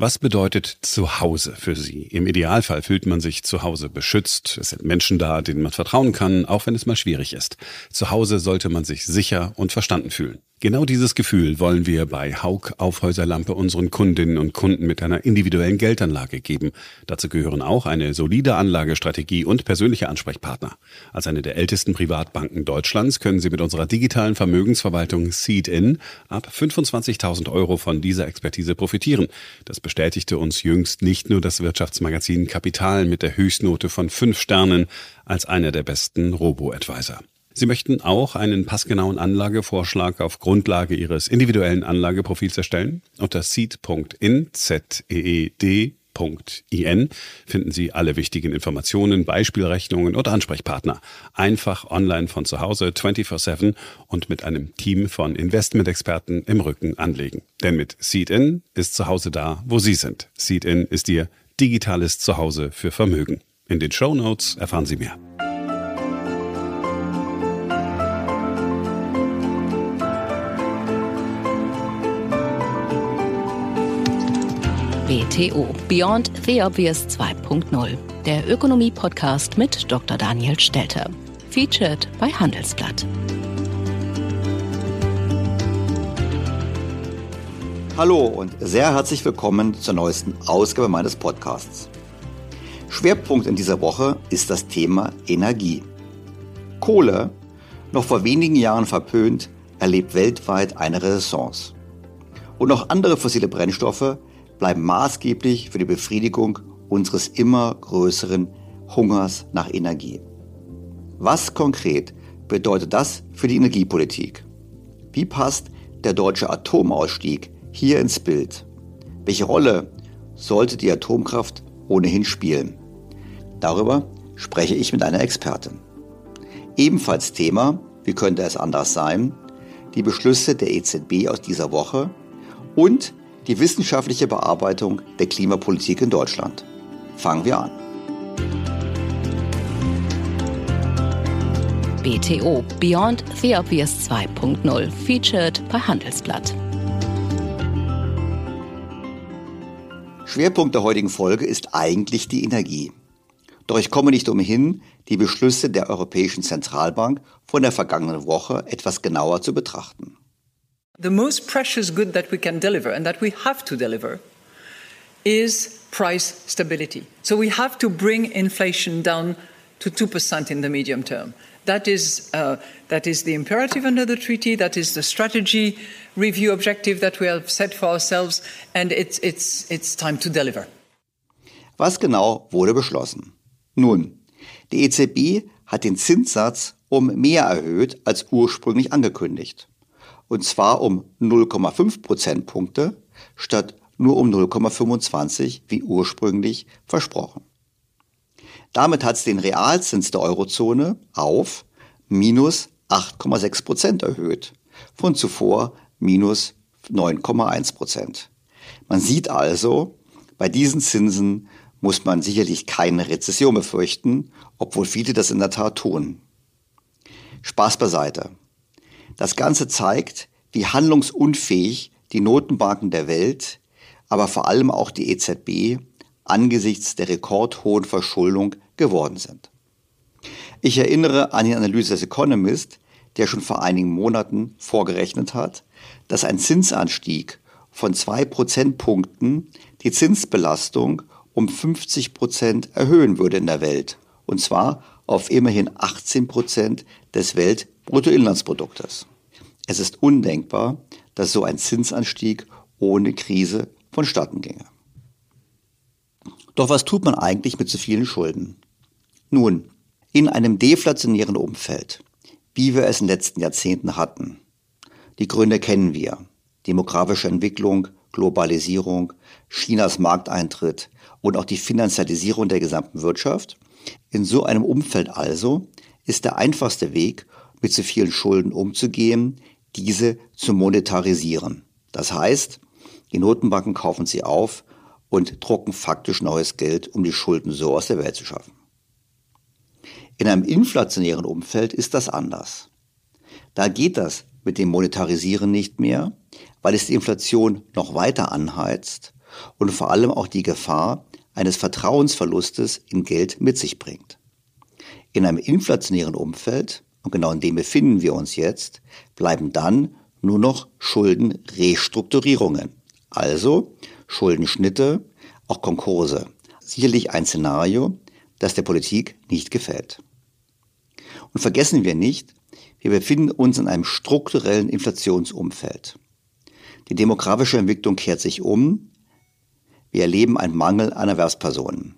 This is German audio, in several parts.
Was bedeutet Zuhause für Sie? Im Idealfall fühlt man sich zu Hause beschützt. Es sind Menschen da, denen man vertrauen kann, auch wenn es mal schwierig ist. Zu Hause sollte man sich sicher und verstanden fühlen. Genau dieses Gefühl wollen wir bei Haug Aufhäuserlampe unseren Kundinnen und Kunden mit einer individuellen Geldanlage geben. Dazu gehören auch eine solide Anlagestrategie und persönliche Ansprechpartner. Als eine der ältesten Privatbanken Deutschlands können Sie mit unserer digitalen Vermögensverwaltung Seed-In ab 25.000 Euro von dieser Expertise profitieren. Das bestätigte uns jüngst nicht nur das Wirtschaftsmagazin Kapital mit der Höchstnote von fünf Sternen als einer der besten Robo-Advisor. Sie möchten auch einen passgenauen Anlagevorschlag auf Grundlage Ihres individuellen Anlageprofils erstellen? Unter seed.in, Z-E-E-D, In finden Sie alle wichtigen Informationen, Beispielrechnungen und Ansprechpartner. Einfach online von zu Hause 24-7 und mit einem Team von Investmentexperten im Rücken anlegen. Denn mit Seed-In ist zu Hause da, wo Sie sind. Seed-In ist Ihr digitales Zuhause für Vermögen. In den Show Notes erfahren Sie mehr. BTO Beyond the Obvious 2.0, der Ökonomie-Podcast mit Dr. Daniel Stelter. Featured bei Handelsblatt. Hallo und sehr herzlich willkommen zur neuesten Ausgabe meines Podcasts. Schwerpunkt in dieser Woche ist das Thema Energie. Kohle, noch vor wenigen Jahren verpönt, erlebt weltweit eine Renaissance. Und auch andere fossile Brennstoffe bleiben maßgeblich für die Befriedigung unseres immer größeren Hungers nach Energie. Was konkret bedeutet das für die Energiepolitik? Wie passt der deutsche Atomausstieg hier ins Bild? Welche Rolle sollte die Atomkraft ohnehin spielen? Darüber spreche ich mit einer Expertin. Ebenfalls Thema, wie könnte es anders sein, die Beschlüsse der EZB aus dieser Woche und die wissenschaftliche Bearbeitung der Klimapolitik in Deutschland. Fangen wir an. BTO Beyond the Obvious 2.0 featured bei Handelsblatt. Schwerpunkt der heutigen Folge ist eigentlich die Energie. Doch ich komme nicht umhin, die Beschlüsse der Europäischen Zentralbank von der vergangenen Woche etwas genauer zu betrachten. The most precious good that we can deliver and that we have to deliver is price stability. So we have to bring inflation down to 2% in the medium term. That is, uh, that is the imperative under the treaty. That is the strategy review objective that we have set for ourselves. And it's, it's, it's time to deliver. Was genau wurde beschlossen? Nun, die EZB hat den Zinssatz um mehr erhöht als ursprünglich angekündigt und zwar um 0,5 Prozentpunkte statt nur um 0,25 wie ursprünglich versprochen. Damit hat es den Realzins der Eurozone auf minus 8,6 Prozent erhöht, von zuvor minus 9,1 Prozent. Man sieht also, bei diesen Zinsen muss man sicherlich keine Rezession befürchten, obwohl viele das in der Tat tun. Spaß beiseite. Das Ganze zeigt, wie handlungsunfähig die Notenbanken der Welt, aber vor allem auch die EZB angesichts der rekordhohen Verschuldung geworden sind. Ich erinnere an die Analyse des Economist, der schon vor einigen Monaten vorgerechnet hat, dass ein Zinsanstieg von zwei Prozentpunkten die Zinsbelastung um 50 Prozent erhöhen würde in der Welt. Und zwar auf immerhin 18 Prozent des Weltbruttoinlandsproduktes. Es ist undenkbar, dass so ein Zinsanstieg ohne Krise vonstatten ginge. Doch was tut man eigentlich mit so vielen Schulden? Nun, in einem deflationären Umfeld, wie wir es in den letzten Jahrzehnten hatten, die Gründe kennen wir. Demografische Entwicklung, Globalisierung, Chinas Markteintritt und auch die Finanzialisierung der gesamten Wirtschaft. In so einem Umfeld also ist der einfachste Weg, mit so vielen Schulden umzugehen, diese zu monetarisieren. Das heißt, die Notenbanken kaufen sie auf und drucken faktisch neues Geld, um die Schulden so aus der Welt zu schaffen. In einem inflationären Umfeld ist das anders. Da geht das mit dem Monetarisieren nicht mehr, weil es die Inflation noch weiter anheizt und vor allem auch die Gefahr eines Vertrauensverlustes in Geld mit sich bringt. In einem inflationären Umfeld, und genau in dem befinden wir uns jetzt, bleiben dann nur noch Schuldenrestrukturierungen, also Schuldenschnitte, auch Konkurse. Sicherlich ein Szenario, das der Politik nicht gefällt. Und vergessen wir nicht, wir befinden uns in einem strukturellen Inflationsumfeld. Die demografische Entwicklung kehrt sich um. Wir erleben einen Mangel an Erwerbspersonen.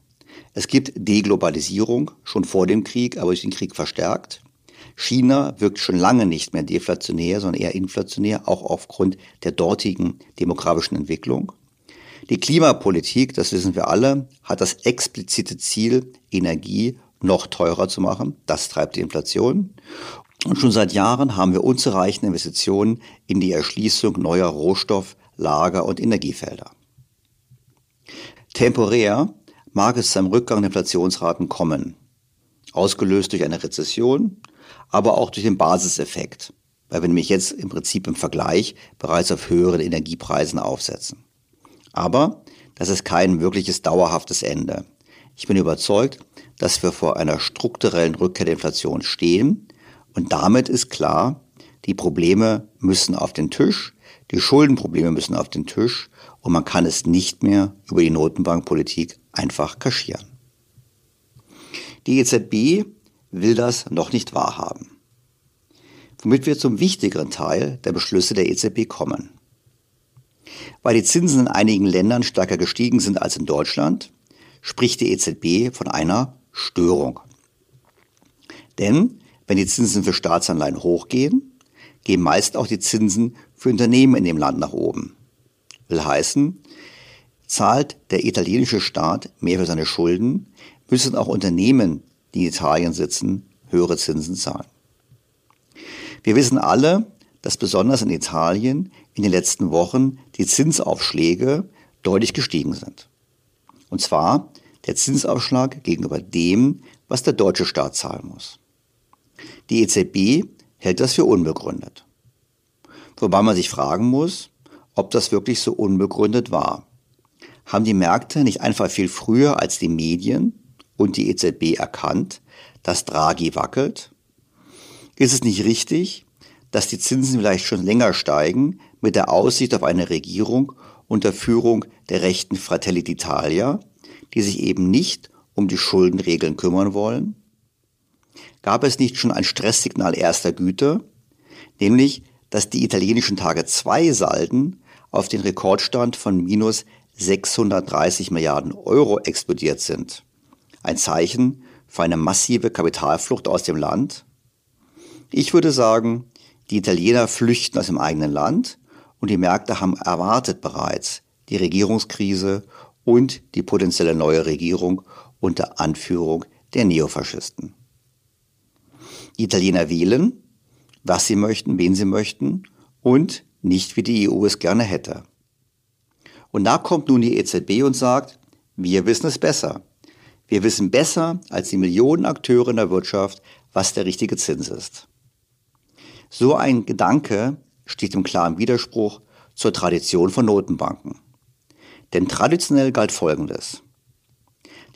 Es gibt Deglobalisierung, schon vor dem Krieg, aber durch den Krieg verstärkt. China wirkt schon lange nicht mehr deflationär, sondern eher inflationär, auch aufgrund der dortigen demografischen Entwicklung. Die Klimapolitik, das wissen wir alle, hat das explizite Ziel, Energie noch teurer zu machen. Das treibt die Inflation. Und schon seit Jahren haben wir unzureichende Investitionen in die Erschließung neuer Rohstoff-, Lager- und Energiefelder. Temporär mag es zum Rückgang der Inflationsraten kommen, ausgelöst durch eine Rezession, aber auch durch den Basiseffekt, weil wir nämlich jetzt im Prinzip im Vergleich bereits auf höheren Energiepreisen aufsetzen. Aber das ist kein wirkliches dauerhaftes Ende. Ich bin überzeugt, dass wir vor einer strukturellen Rückkehr der Inflation stehen und damit ist klar, die Probleme müssen auf den Tisch, die Schuldenprobleme müssen auf den Tisch und man kann es nicht mehr über die Notenbankpolitik einfach kaschieren. Die EZB will das noch nicht wahrhaben. Womit wir zum wichtigeren Teil der Beschlüsse der EZB kommen. Weil die Zinsen in einigen Ländern stärker gestiegen sind als in Deutschland, spricht die EZB von einer Störung. Denn wenn die Zinsen für Staatsanleihen hochgehen, gehen meist auch die Zinsen für Unternehmen in dem Land nach oben. Will heißen, zahlt der italienische Staat mehr für seine Schulden, müssen auch Unternehmen, die in Italien sitzen, höhere Zinsen zahlen. Wir wissen alle, dass besonders in Italien in den letzten Wochen die Zinsaufschläge deutlich gestiegen sind. Und zwar der Zinsaufschlag gegenüber dem, was der deutsche Staat zahlen muss. Die EZB hält das für unbegründet. Wobei man sich fragen muss, ob das wirklich so unbegründet war. Haben die Märkte nicht einfach viel früher als die Medien und die EZB erkannt, dass Draghi wackelt? Ist es nicht richtig, dass die Zinsen vielleicht schon länger steigen mit der Aussicht auf eine Regierung unter Führung der rechten Fratelli d'Italia, die sich eben nicht um die Schuldenregeln kümmern wollen? Gab es nicht schon ein Stresssignal erster Güte, nämlich dass die italienischen Tage 2 Salden auf den Rekordstand von minus 630 Milliarden Euro explodiert sind? Ein Zeichen für eine massive Kapitalflucht aus dem Land? Ich würde sagen, die Italiener flüchten aus dem eigenen Land und die Märkte haben erwartet bereits die Regierungskrise und die potenzielle neue Regierung unter Anführung der Neofaschisten. Die Italiener wählen, was sie möchten, wen sie möchten und nicht wie die EU es gerne hätte. Und da kommt nun die EZB und sagt, wir wissen es besser. Wir wissen besser als die Millionen Akteure in der Wirtschaft, was der richtige Zins ist. So ein Gedanke steht im klaren Widerspruch zur Tradition von Notenbanken. Denn traditionell galt Folgendes.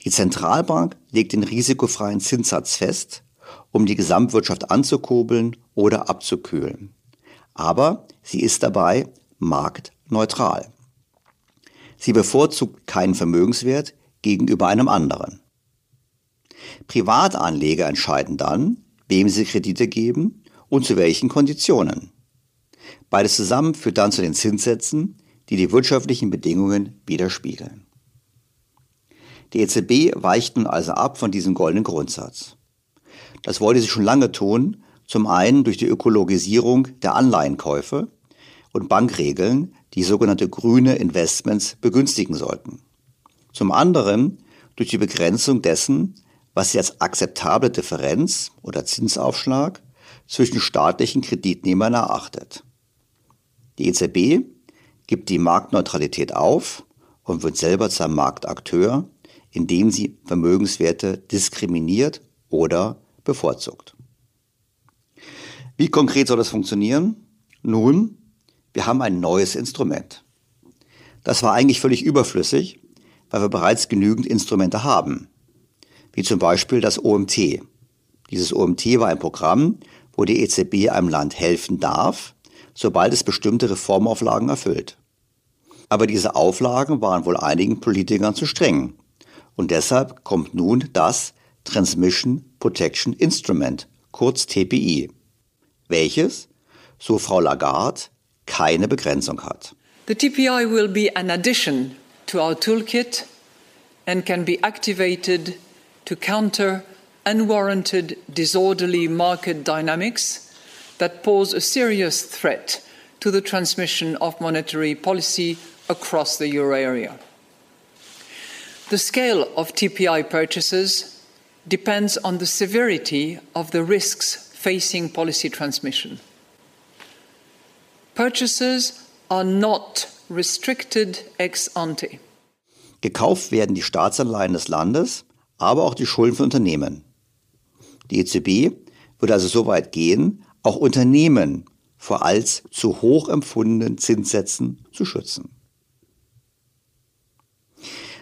Die Zentralbank legt den risikofreien Zinssatz fest, um die Gesamtwirtschaft anzukurbeln oder abzukühlen. Aber sie ist dabei marktneutral. Sie bevorzugt keinen Vermögenswert gegenüber einem anderen. Privatanleger entscheiden dann, wem sie Kredite geben und zu welchen Konditionen. Beides zusammen führt dann zu den Zinssätzen, die die wirtschaftlichen Bedingungen widerspiegeln. Die EZB weicht nun also ab von diesem goldenen Grundsatz. Das wollte sie schon lange tun, zum einen durch die Ökologisierung der Anleihenkäufe und Bankregeln, die sogenannte grüne Investments begünstigen sollten. Zum anderen durch die Begrenzung dessen, was sie als akzeptable Differenz oder Zinsaufschlag zwischen staatlichen Kreditnehmern erachtet. Die EZB gibt die Marktneutralität auf und wird selber zum Marktakteur, indem sie Vermögenswerte diskriminiert oder bevorzugt. Wie konkret soll das funktionieren? Nun, wir haben ein neues Instrument. Das war eigentlich völlig überflüssig, weil wir bereits genügend Instrumente haben, wie zum Beispiel das OMT. Dieses OMT war ein Programm, wo die EZB einem Land helfen darf, sobald es bestimmte Reformauflagen erfüllt. Aber diese Auflagen waren wohl einigen Politikern zu streng. Und deshalb kommt nun das Transmission Protection Instrument, kurz TPI, welches, so Frau Lagarde, keine Begrenzung hat. The TPI will be an addition to our toolkit and can be activated to counter unwarranted disorderly market dynamics that pose a serious threat to the transmission of monetary policy across the euro area. The scale of TPI purchases depends on the severity of the risks facing policy transmission. Purchases are not restricted ex ante. Gekauft werden die Staatsanleihen des Landes, aber auch die Schulden von Unternehmen. Die EZB würde also so weit gehen, auch Unternehmen vor als zu hoch empfundenen Zinssätzen zu schützen.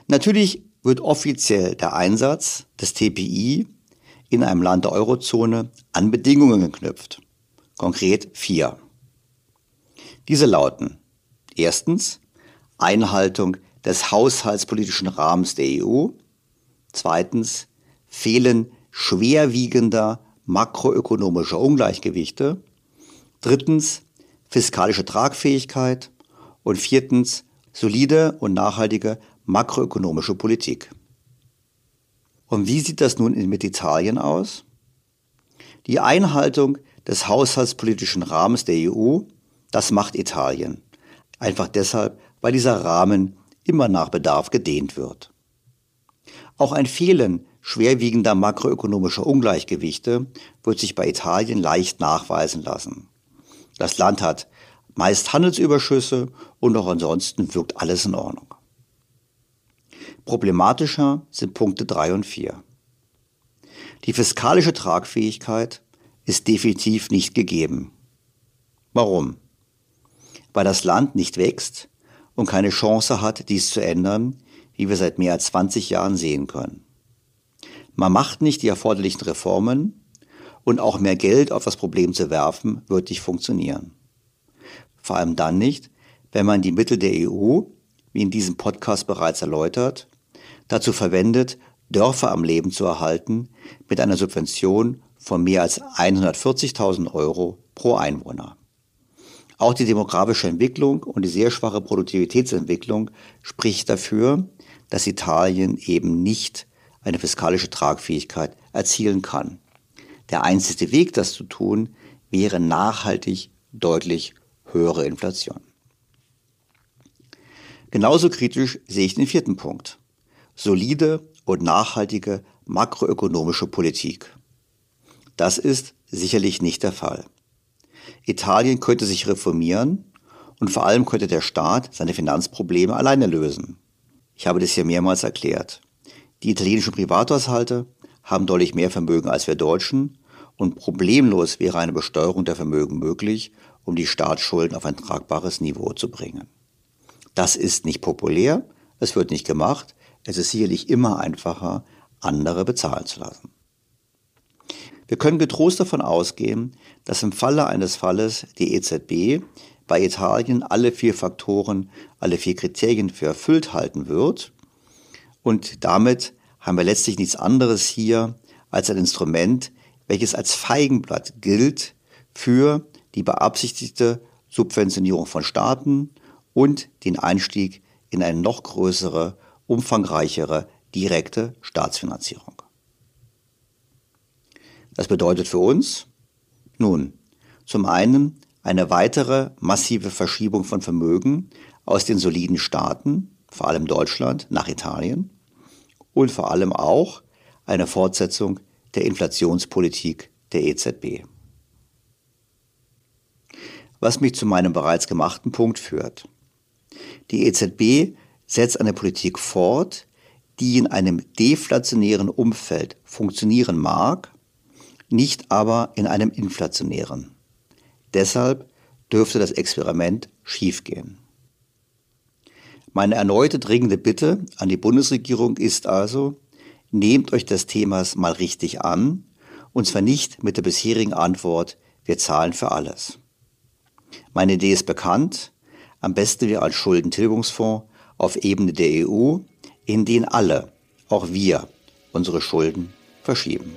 Natürlich wird offiziell der Einsatz des TPI in einem Land der Eurozone an Bedingungen geknüpft. Konkret vier. Diese lauten erstens Einhaltung des haushaltspolitischen Rahmens der EU, zweitens Fehlen schwerwiegender makroökonomischer Ungleichgewichte, drittens fiskalische Tragfähigkeit und viertens solide und nachhaltige makroökonomische Politik. Und wie sieht das nun mit Italien aus? Die Einhaltung des haushaltspolitischen Rahmens der EU, das macht Italien. Einfach deshalb, weil dieser Rahmen immer nach Bedarf gedehnt wird. Auch ein Fehlen schwerwiegender makroökonomischer Ungleichgewichte wird sich bei Italien leicht nachweisen lassen. Das Land hat meist Handelsüberschüsse und auch ansonsten wirkt alles in Ordnung. Problematischer sind Punkte 3 und 4. Die fiskalische Tragfähigkeit ist definitiv nicht gegeben. Warum? Weil das Land nicht wächst und keine Chance hat, dies zu ändern, wie wir seit mehr als 20 Jahren sehen können. Man macht nicht die erforderlichen Reformen und auch mehr Geld auf das Problem zu werfen, wird nicht funktionieren. Vor allem dann nicht, wenn man die Mittel der EU, wie in diesem Podcast bereits erläutert, dazu verwendet, Dörfer am Leben zu erhalten mit einer Subvention von mehr als 140.000 Euro pro Einwohner. Auch die demografische Entwicklung und die sehr schwache Produktivitätsentwicklung spricht dafür, dass Italien eben nicht eine fiskalische Tragfähigkeit erzielen kann. Der einzige Weg, das zu tun, wäre nachhaltig deutlich höhere Inflation. Genauso kritisch sehe ich den vierten Punkt solide und nachhaltige makroökonomische Politik. Das ist sicherlich nicht der Fall. Italien könnte sich reformieren und vor allem könnte der Staat seine Finanzprobleme alleine lösen. Ich habe das hier mehrmals erklärt. Die italienischen Privathaushalte haben deutlich mehr Vermögen als wir Deutschen und problemlos wäre eine Besteuerung der Vermögen möglich, um die Staatsschulden auf ein tragbares Niveau zu bringen. Das ist nicht populär, es wird nicht gemacht, es ist sicherlich immer einfacher, andere bezahlen zu lassen. Wir können getrost davon ausgehen, dass im Falle eines Falles die EZB bei Italien alle vier Faktoren, alle vier Kriterien für erfüllt halten wird. Und damit haben wir letztlich nichts anderes hier als ein Instrument, welches als Feigenblatt gilt für die beabsichtigte Subventionierung von Staaten und den Einstieg in eine noch größere umfangreichere direkte Staatsfinanzierung. Das bedeutet für uns, nun, zum einen eine weitere massive Verschiebung von Vermögen aus den soliden Staaten, vor allem Deutschland, nach Italien und vor allem auch eine Fortsetzung der Inflationspolitik der EZB. Was mich zu meinem bereits gemachten Punkt führt. Die EZB setzt eine Politik fort, die in einem deflationären Umfeld funktionieren mag, nicht aber in einem inflationären. Deshalb dürfte das Experiment schiefgehen. Meine erneute dringende Bitte an die Bundesregierung ist also, nehmt euch des Themas mal richtig an, und zwar nicht mit der bisherigen Antwort, wir zahlen für alles. Meine Idee ist bekannt, am besten wir als Schuldentilgungsfonds auf Ebene der EU, in den alle, auch wir, unsere Schulden verschieben.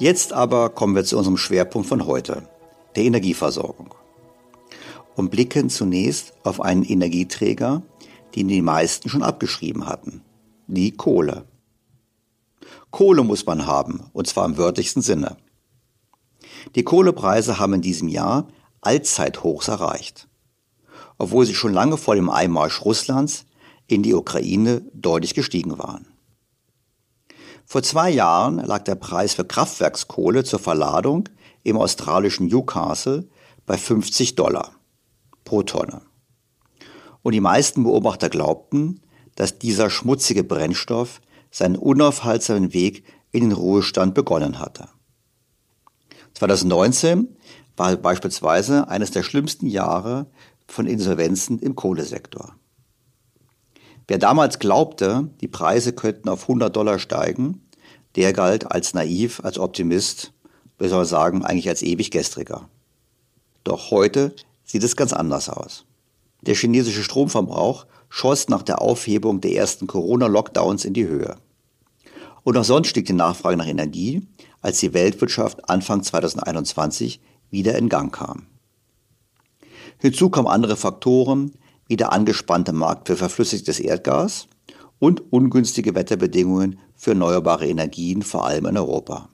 Jetzt aber kommen wir zu unserem Schwerpunkt von heute, der Energieversorgung. Und blicken zunächst auf einen Energieträger, den die meisten schon abgeschrieben hatten, die Kohle. Kohle muss man haben, und zwar im wörtlichsten Sinne. Die Kohlepreise haben in diesem Jahr Allzeithochs erreicht, obwohl sie schon lange vor dem Einmarsch Russlands in die Ukraine deutlich gestiegen waren. Vor zwei Jahren lag der Preis für Kraftwerkskohle zur Verladung im australischen Newcastle bei 50 Dollar pro Tonne. Und die meisten Beobachter glaubten, dass dieser schmutzige Brennstoff seinen unaufhaltsamen Weg in den Ruhestand begonnen hatte. 2019 war beispielsweise eines der schlimmsten Jahre von Insolvenzen im Kohlesektor. Wer damals glaubte, die Preise könnten auf 100 Dollar steigen, der galt als naiv, als Optimist, wir sollen sagen, eigentlich als ewig gestriger. Doch heute sieht es ganz anders aus. Der chinesische Stromverbrauch schoss nach der Aufhebung der ersten Corona-Lockdowns in die Höhe. Und auch sonst stieg die Nachfrage nach Energie, als die Weltwirtschaft Anfang 2021 wieder in Gang kam. Hinzu kommen andere Faktoren, wie der angespannte Markt für verflüssigtes Erdgas und ungünstige Wetterbedingungen für erneuerbare Energien, vor allem in Europa.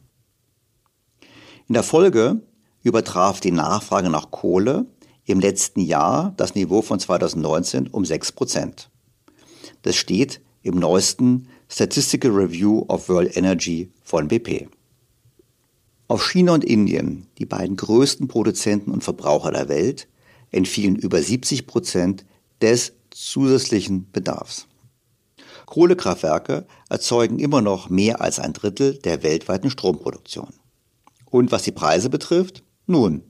In der Folge übertraf die Nachfrage nach Kohle im letzten Jahr das Niveau von 2019 um 6 Prozent. Das steht im neuesten Statistical Review of World Energy von BP. Auf China und Indien, die beiden größten Produzenten und Verbraucher der Welt, entfielen über 70 Prozent des zusätzlichen Bedarfs. Kohlekraftwerke erzeugen immer noch mehr als ein Drittel der weltweiten Stromproduktion. Und was die Preise betrifft? Nun,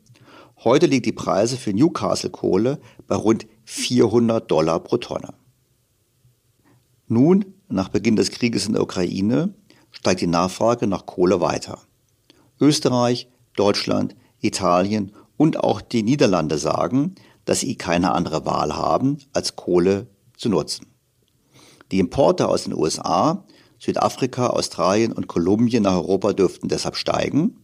heute liegt die Preise für Newcastle Kohle bei rund 400 Dollar pro Tonne. Nun, nach Beginn des Krieges in der Ukraine, steigt die Nachfrage nach Kohle weiter. Österreich, Deutschland, Italien und auch die Niederlande sagen, dass sie keine andere Wahl haben, als Kohle zu nutzen. Die Importe aus den USA, Südafrika, Australien und Kolumbien nach Europa dürften deshalb steigen.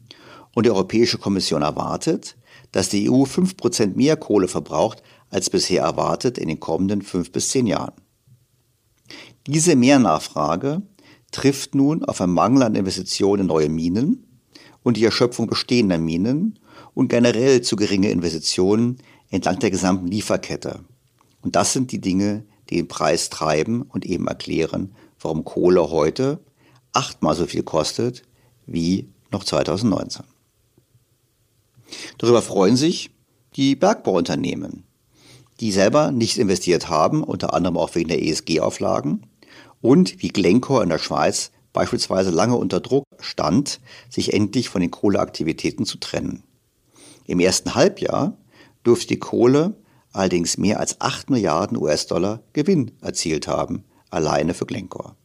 Und die Europäische Kommission erwartet, dass die EU 5% mehr Kohle verbraucht als bisher erwartet in den kommenden fünf bis zehn Jahren. Diese Mehrnachfrage trifft nun auf einen Mangel an Investitionen in neue Minen und die Erschöpfung bestehender Minen und generell zu geringe Investitionen entlang der gesamten Lieferkette. Und das sind die Dinge, den Preis treiben und eben erklären, warum Kohle heute achtmal so viel kostet wie noch 2019. Darüber freuen sich die Bergbauunternehmen, die selber nicht investiert haben, unter anderem auch wegen der ESG-Auflagen und wie Glencore in der Schweiz beispielsweise lange unter Druck stand, sich endlich von den Kohleaktivitäten zu trennen. Im ersten Halbjahr dürfte die Kohle allerdings mehr als 8 Milliarden US-Dollar Gewinn erzielt haben, alleine für Glencore.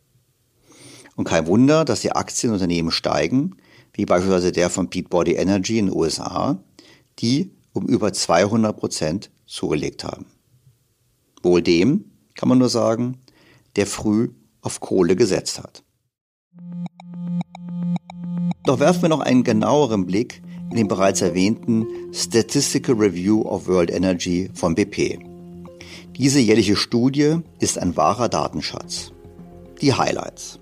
Und kein Wunder, dass die Aktienunternehmen steigen, wie beispielsweise der von Peabody Energy in den USA, die um über 200 Prozent zugelegt haben. Wohl dem, kann man nur sagen, der früh auf Kohle gesetzt hat. Doch werfen wir noch einen genaueren Blick in den bereits erwähnten Statistical Review of World Energy von BP. Diese jährliche Studie ist ein wahrer Datenschatz. Die Highlights.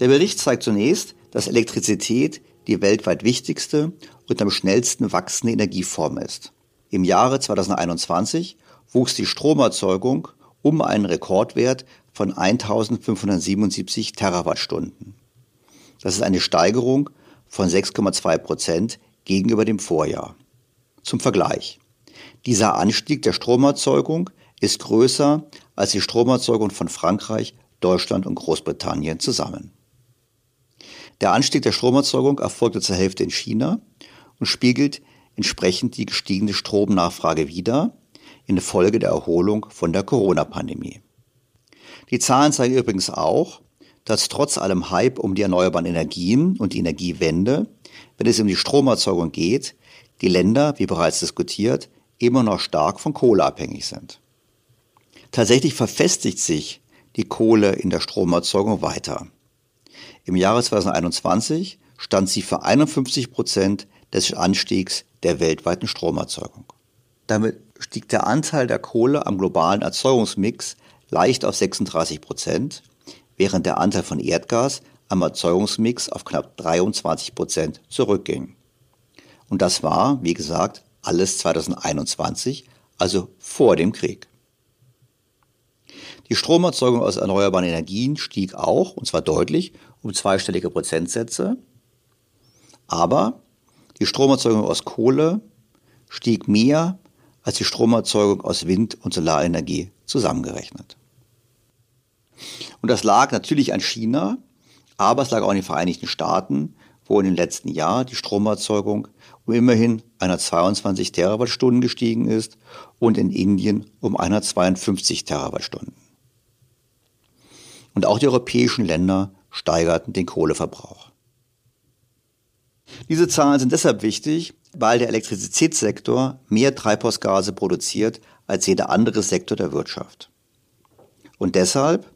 Der Bericht zeigt zunächst, dass Elektrizität die weltweit wichtigste und am schnellsten wachsende Energieform ist. Im Jahre 2021 wuchs die Stromerzeugung um einen Rekordwert von 1577 Terawattstunden. Das ist eine Steigerung von 6,2 Prozent gegenüber dem Vorjahr. Zum Vergleich. Dieser Anstieg der Stromerzeugung ist größer als die Stromerzeugung von Frankreich, Deutschland und Großbritannien zusammen. Der Anstieg der Stromerzeugung erfolgte zur Hälfte in China und spiegelt entsprechend die gestiegene Stromnachfrage wider, in Folge der Erholung von der Corona-Pandemie. Die Zahlen zeigen übrigens auch, dass trotz allem Hype um die erneuerbaren Energien und die Energiewende, wenn es um die Stromerzeugung geht, die Länder, wie bereits diskutiert, immer noch stark von Kohle abhängig sind. Tatsächlich verfestigt sich die Kohle in der Stromerzeugung weiter. Im Jahre 2021 stand sie für 51 Prozent des Anstiegs der weltweiten Stromerzeugung. Damit stieg der Anteil der Kohle am globalen Erzeugungsmix leicht auf 36 Prozent, während der Anteil von Erdgas am Erzeugungsmix auf knapp 23 Prozent zurückging. Und das war, wie gesagt, alles 2021, also vor dem Krieg. Die Stromerzeugung aus erneuerbaren Energien stieg auch, und zwar deutlich, um zweistellige Prozentsätze. Aber die Stromerzeugung aus Kohle stieg mehr als die Stromerzeugung aus Wind- und Solarenergie zusammengerechnet. Und das lag natürlich an China, aber es lag auch in den Vereinigten Staaten, wo in den letzten Jahren die Stromerzeugung um immerhin 122 Terawattstunden gestiegen ist und in Indien um 152 Terawattstunden. Und auch die europäischen Länder steigerten den Kohleverbrauch. Diese Zahlen sind deshalb wichtig, weil der Elektrizitätssektor mehr Treibhausgase produziert als jeder andere Sektor der Wirtschaft. Und deshalb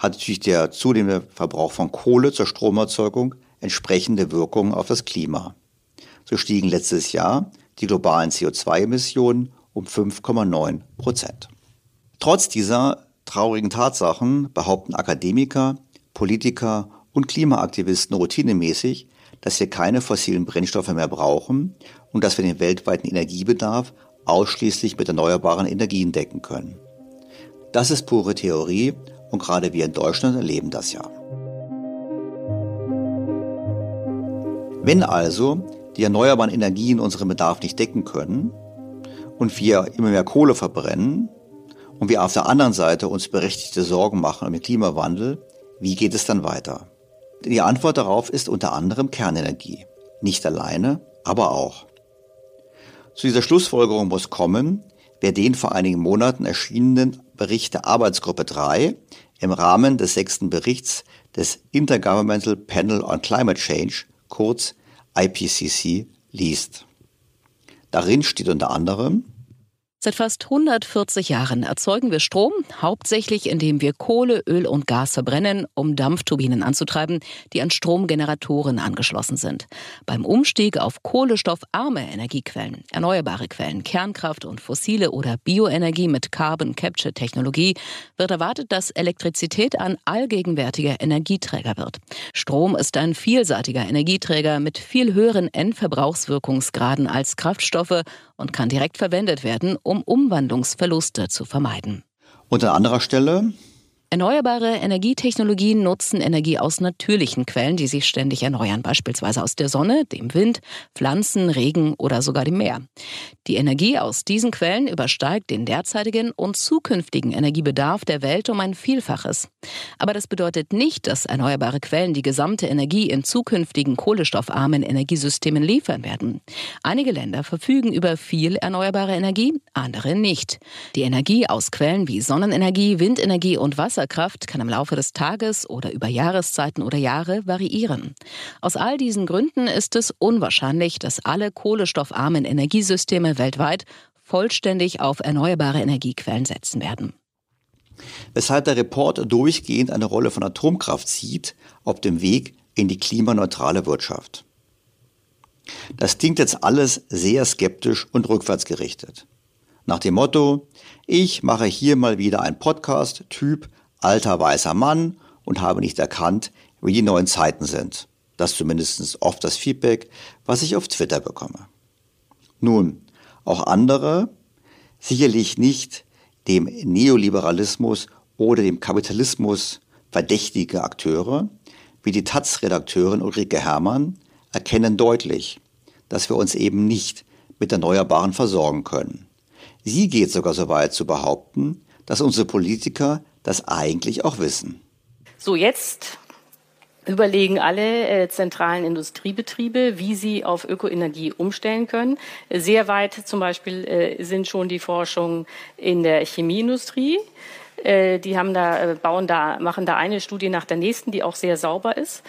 hat natürlich der zunehmende Verbrauch von Kohle zur Stromerzeugung entsprechende Wirkungen auf das Klima. So stiegen letztes Jahr die globalen CO2-Emissionen um 5,9 Prozent. Trotz dieser traurigen Tatsachen behaupten Akademiker, Politiker und Klimaaktivisten routinemäßig, dass wir keine fossilen Brennstoffe mehr brauchen und dass wir den weltweiten Energiebedarf ausschließlich mit erneuerbaren Energien decken können. Das ist pure Theorie und gerade wir in Deutschland erleben das ja. Wenn also die erneuerbaren Energien unseren Bedarf nicht decken können und wir immer mehr Kohle verbrennen und wir auf der anderen Seite uns berechtigte Sorgen machen um den Klimawandel, wie geht es dann weiter? Die Antwort darauf ist unter anderem Kernenergie. Nicht alleine, aber auch. Zu dieser Schlussfolgerung muss kommen, wer den vor einigen Monaten erschienenen Bericht der Arbeitsgruppe 3 im Rahmen des sechsten Berichts des Intergovernmental Panel on Climate Change, kurz IPCC, liest. Darin steht unter anderem, Seit fast 140 Jahren erzeugen wir Strom, hauptsächlich indem wir Kohle, Öl und Gas verbrennen, um Dampfturbinen anzutreiben, die an Stromgeneratoren angeschlossen sind. Beim Umstieg auf kohlenstoffarme Energiequellen, erneuerbare Quellen, Kernkraft und fossile oder Bioenergie mit Carbon Capture Technologie wird erwartet, dass Elektrizität ein allgegenwärtiger Energieträger wird. Strom ist ein vielseitiger Energieträger mit viel höheren Endverbrauchswirkungsgraden als Kraftstoffe und kann direkt verwendet werden, um Umwandlungsverluste zu vermeiden. Und an anderer Stelle Erneuerbare Energietechnologien nutzen Energie aus natürlichen Quellen, die sich ständig erneuern, beispielsweise aus der Sonne, dem Wind, Pflanzen, Regen oder sogar dem Meer. Die Energie aus diesen Quellen übersteigt den derzeitigen und zukünftigen Energiebedarf der Welt um ein Vielfaches. Aber das bedeutet nicht, dass erneuerbare Quellen die gesamte Energie in zukünftigen kohlenstoffarmen Energiesystemen liefern werden. Einige Länder verfügen über viel erneuerbare Energie, andere nicht. Die Energie aus Quellen wie Sonnenenergie, Windenergie und Wasser Wasserkraft kann im Laufe des Tages oder über Jahreszeiten oder Jahre variieren. Aus all diesen Gründen ist es unwahrscheinlich, dass alle kohlenstoffarmen Energiesysteme weltweit vollständig auf erneuerbare Energiequellen setzen werden. Weshalb der Report durchgehend eine Rolle von Atomkraft sieht auf dem Weg in die klimaneutrale Wirtschaft. Das klingt jetzt alles sehr skeptisch und rückwärtsgerichtet. Nach dem Motto, ich mache hier mal wieder ein Podcast-Typ alter weißer Mann und habe nicht erkannt, wie die neuen Zeiten sind. Das zumindest oft das Feedback, was ich auf Twitter bekomme. Nun, auch andere, sicherlich nicht dem Neoliberalismus oder dem Kapitalismus verdächtige Akteure, wie die Taz-Redakteurin Ulrike Herrmann, erkennen deutlich, dass wir uns eben nicht mit Erneuerbaren versorgen können. Sie geht sogar so weit zu behaupten, dass unsere Politiker das eigentlich auch wissen. So, jetzt überlegen alle äh, zentralen Industriebetriebe, wie sie auf Ökoenergie umstellen können. Sehr weit zum Beispiel äh, sind schon die Forschungen in der Chemieindustrie. Äh, die haben da, äh, bauen da, machen da eine Studie nach der nächsten, die auch sehr sauber ist.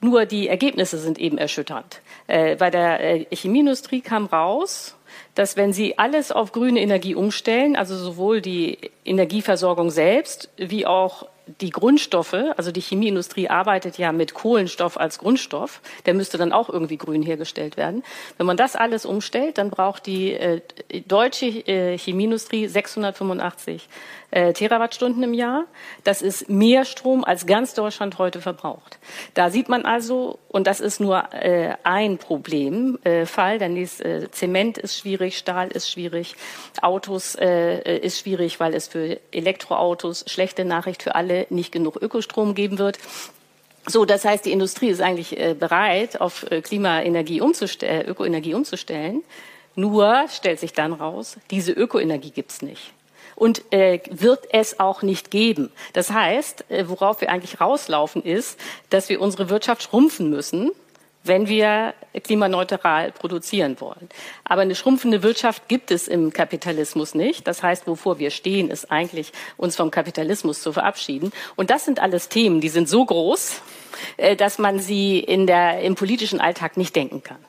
Nur die Ergebnisse sind eben erschütternd. Äh, bei der Chemieindustrie kam raus, dass wenn Sie alles auf grüne Energie umstellen, also sowohl die Energieversorgung selbst wie auch die Grundstoffe, also die Chemieindustrie arbeitet ja mit Kohlenstoff als Grundstoff, der müsste dann auch irgendwie grün hergestellt werden. Wenn man das alles umstellt, dann braucht die äh, deutsche äh, Chemieindustrie 685 äh, Terawattstunden im Jahr. Das ist mehr Strom, als ganz Deutschland heute verbraucht. Da sieht man also, und das ist nur äh, ein Problemfall, äh, denn äh, Zement ist schwierig, Stahl ist schwierig, Autos äh, ist schwierig, weil es für Elektroautos schlechte Nachricht für alle nicht genug Ökostrom geben wird. So, das heißt, die Industrie ist eigentlich äh, bereit, auf äh, Klimaenergie umzustellen, Ökoenergie umzustellen. Nur stellt sich dann raus, diese Ökoenergie gibt's nicht und äh, wird es auch nicht geben. Das heißt, äh, worauf wir eigentlich rauslaufen, ist, dass wir unsere Wirtschaft schrumpfen müssen, wenn wir klimaneutral produzieren wollen. Aber eine schrumpfende Wirtschaft gibt es im Kapitalismus nicht. Das heißt, wovor wir stehen, ist eigentlich, uns vom Kapitalismus zu verabschieden. Und das sind alles Themen, die sind so groß, äh, dass man sie in der, im politischen Alltag nicht denken kann.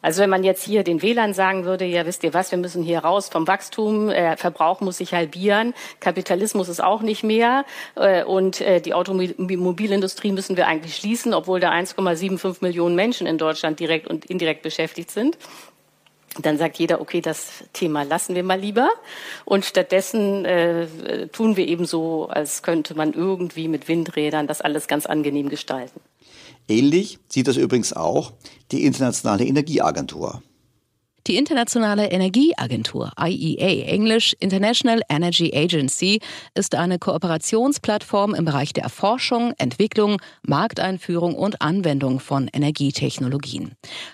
Also wenn man jetzt hier den Wählern sagen würde, ja wisst ihr was, wir müssen hier raus vom Wachstum, äh, Verbrauch muss sich halbieren, Kapitalismus ist auch nicht mehr äh, und äh, die Automobilindustrie müssen wir eigentlich schließen, obwohl da 1,75 Millionen Menschen in Deutschland direkt und indirekt beschäftigt sind. Dann sagt jeder, okay, das Thema lassen wir mal lieber. Und stattdessen äh, tun wir eben so, als könnte man irgendwie mit Windrädern das alles ganz angenehm gestalten. Ähnlich sieht das übrigens auch die Internationale Energieagentur. Die Internationale Energieagentur IEA, Englisch International Energy Agency, ist eine Kooperationsplattform im Bereich der Erforschung, Entwicklung, Markteinführung und Anwendung von Energietechnologien.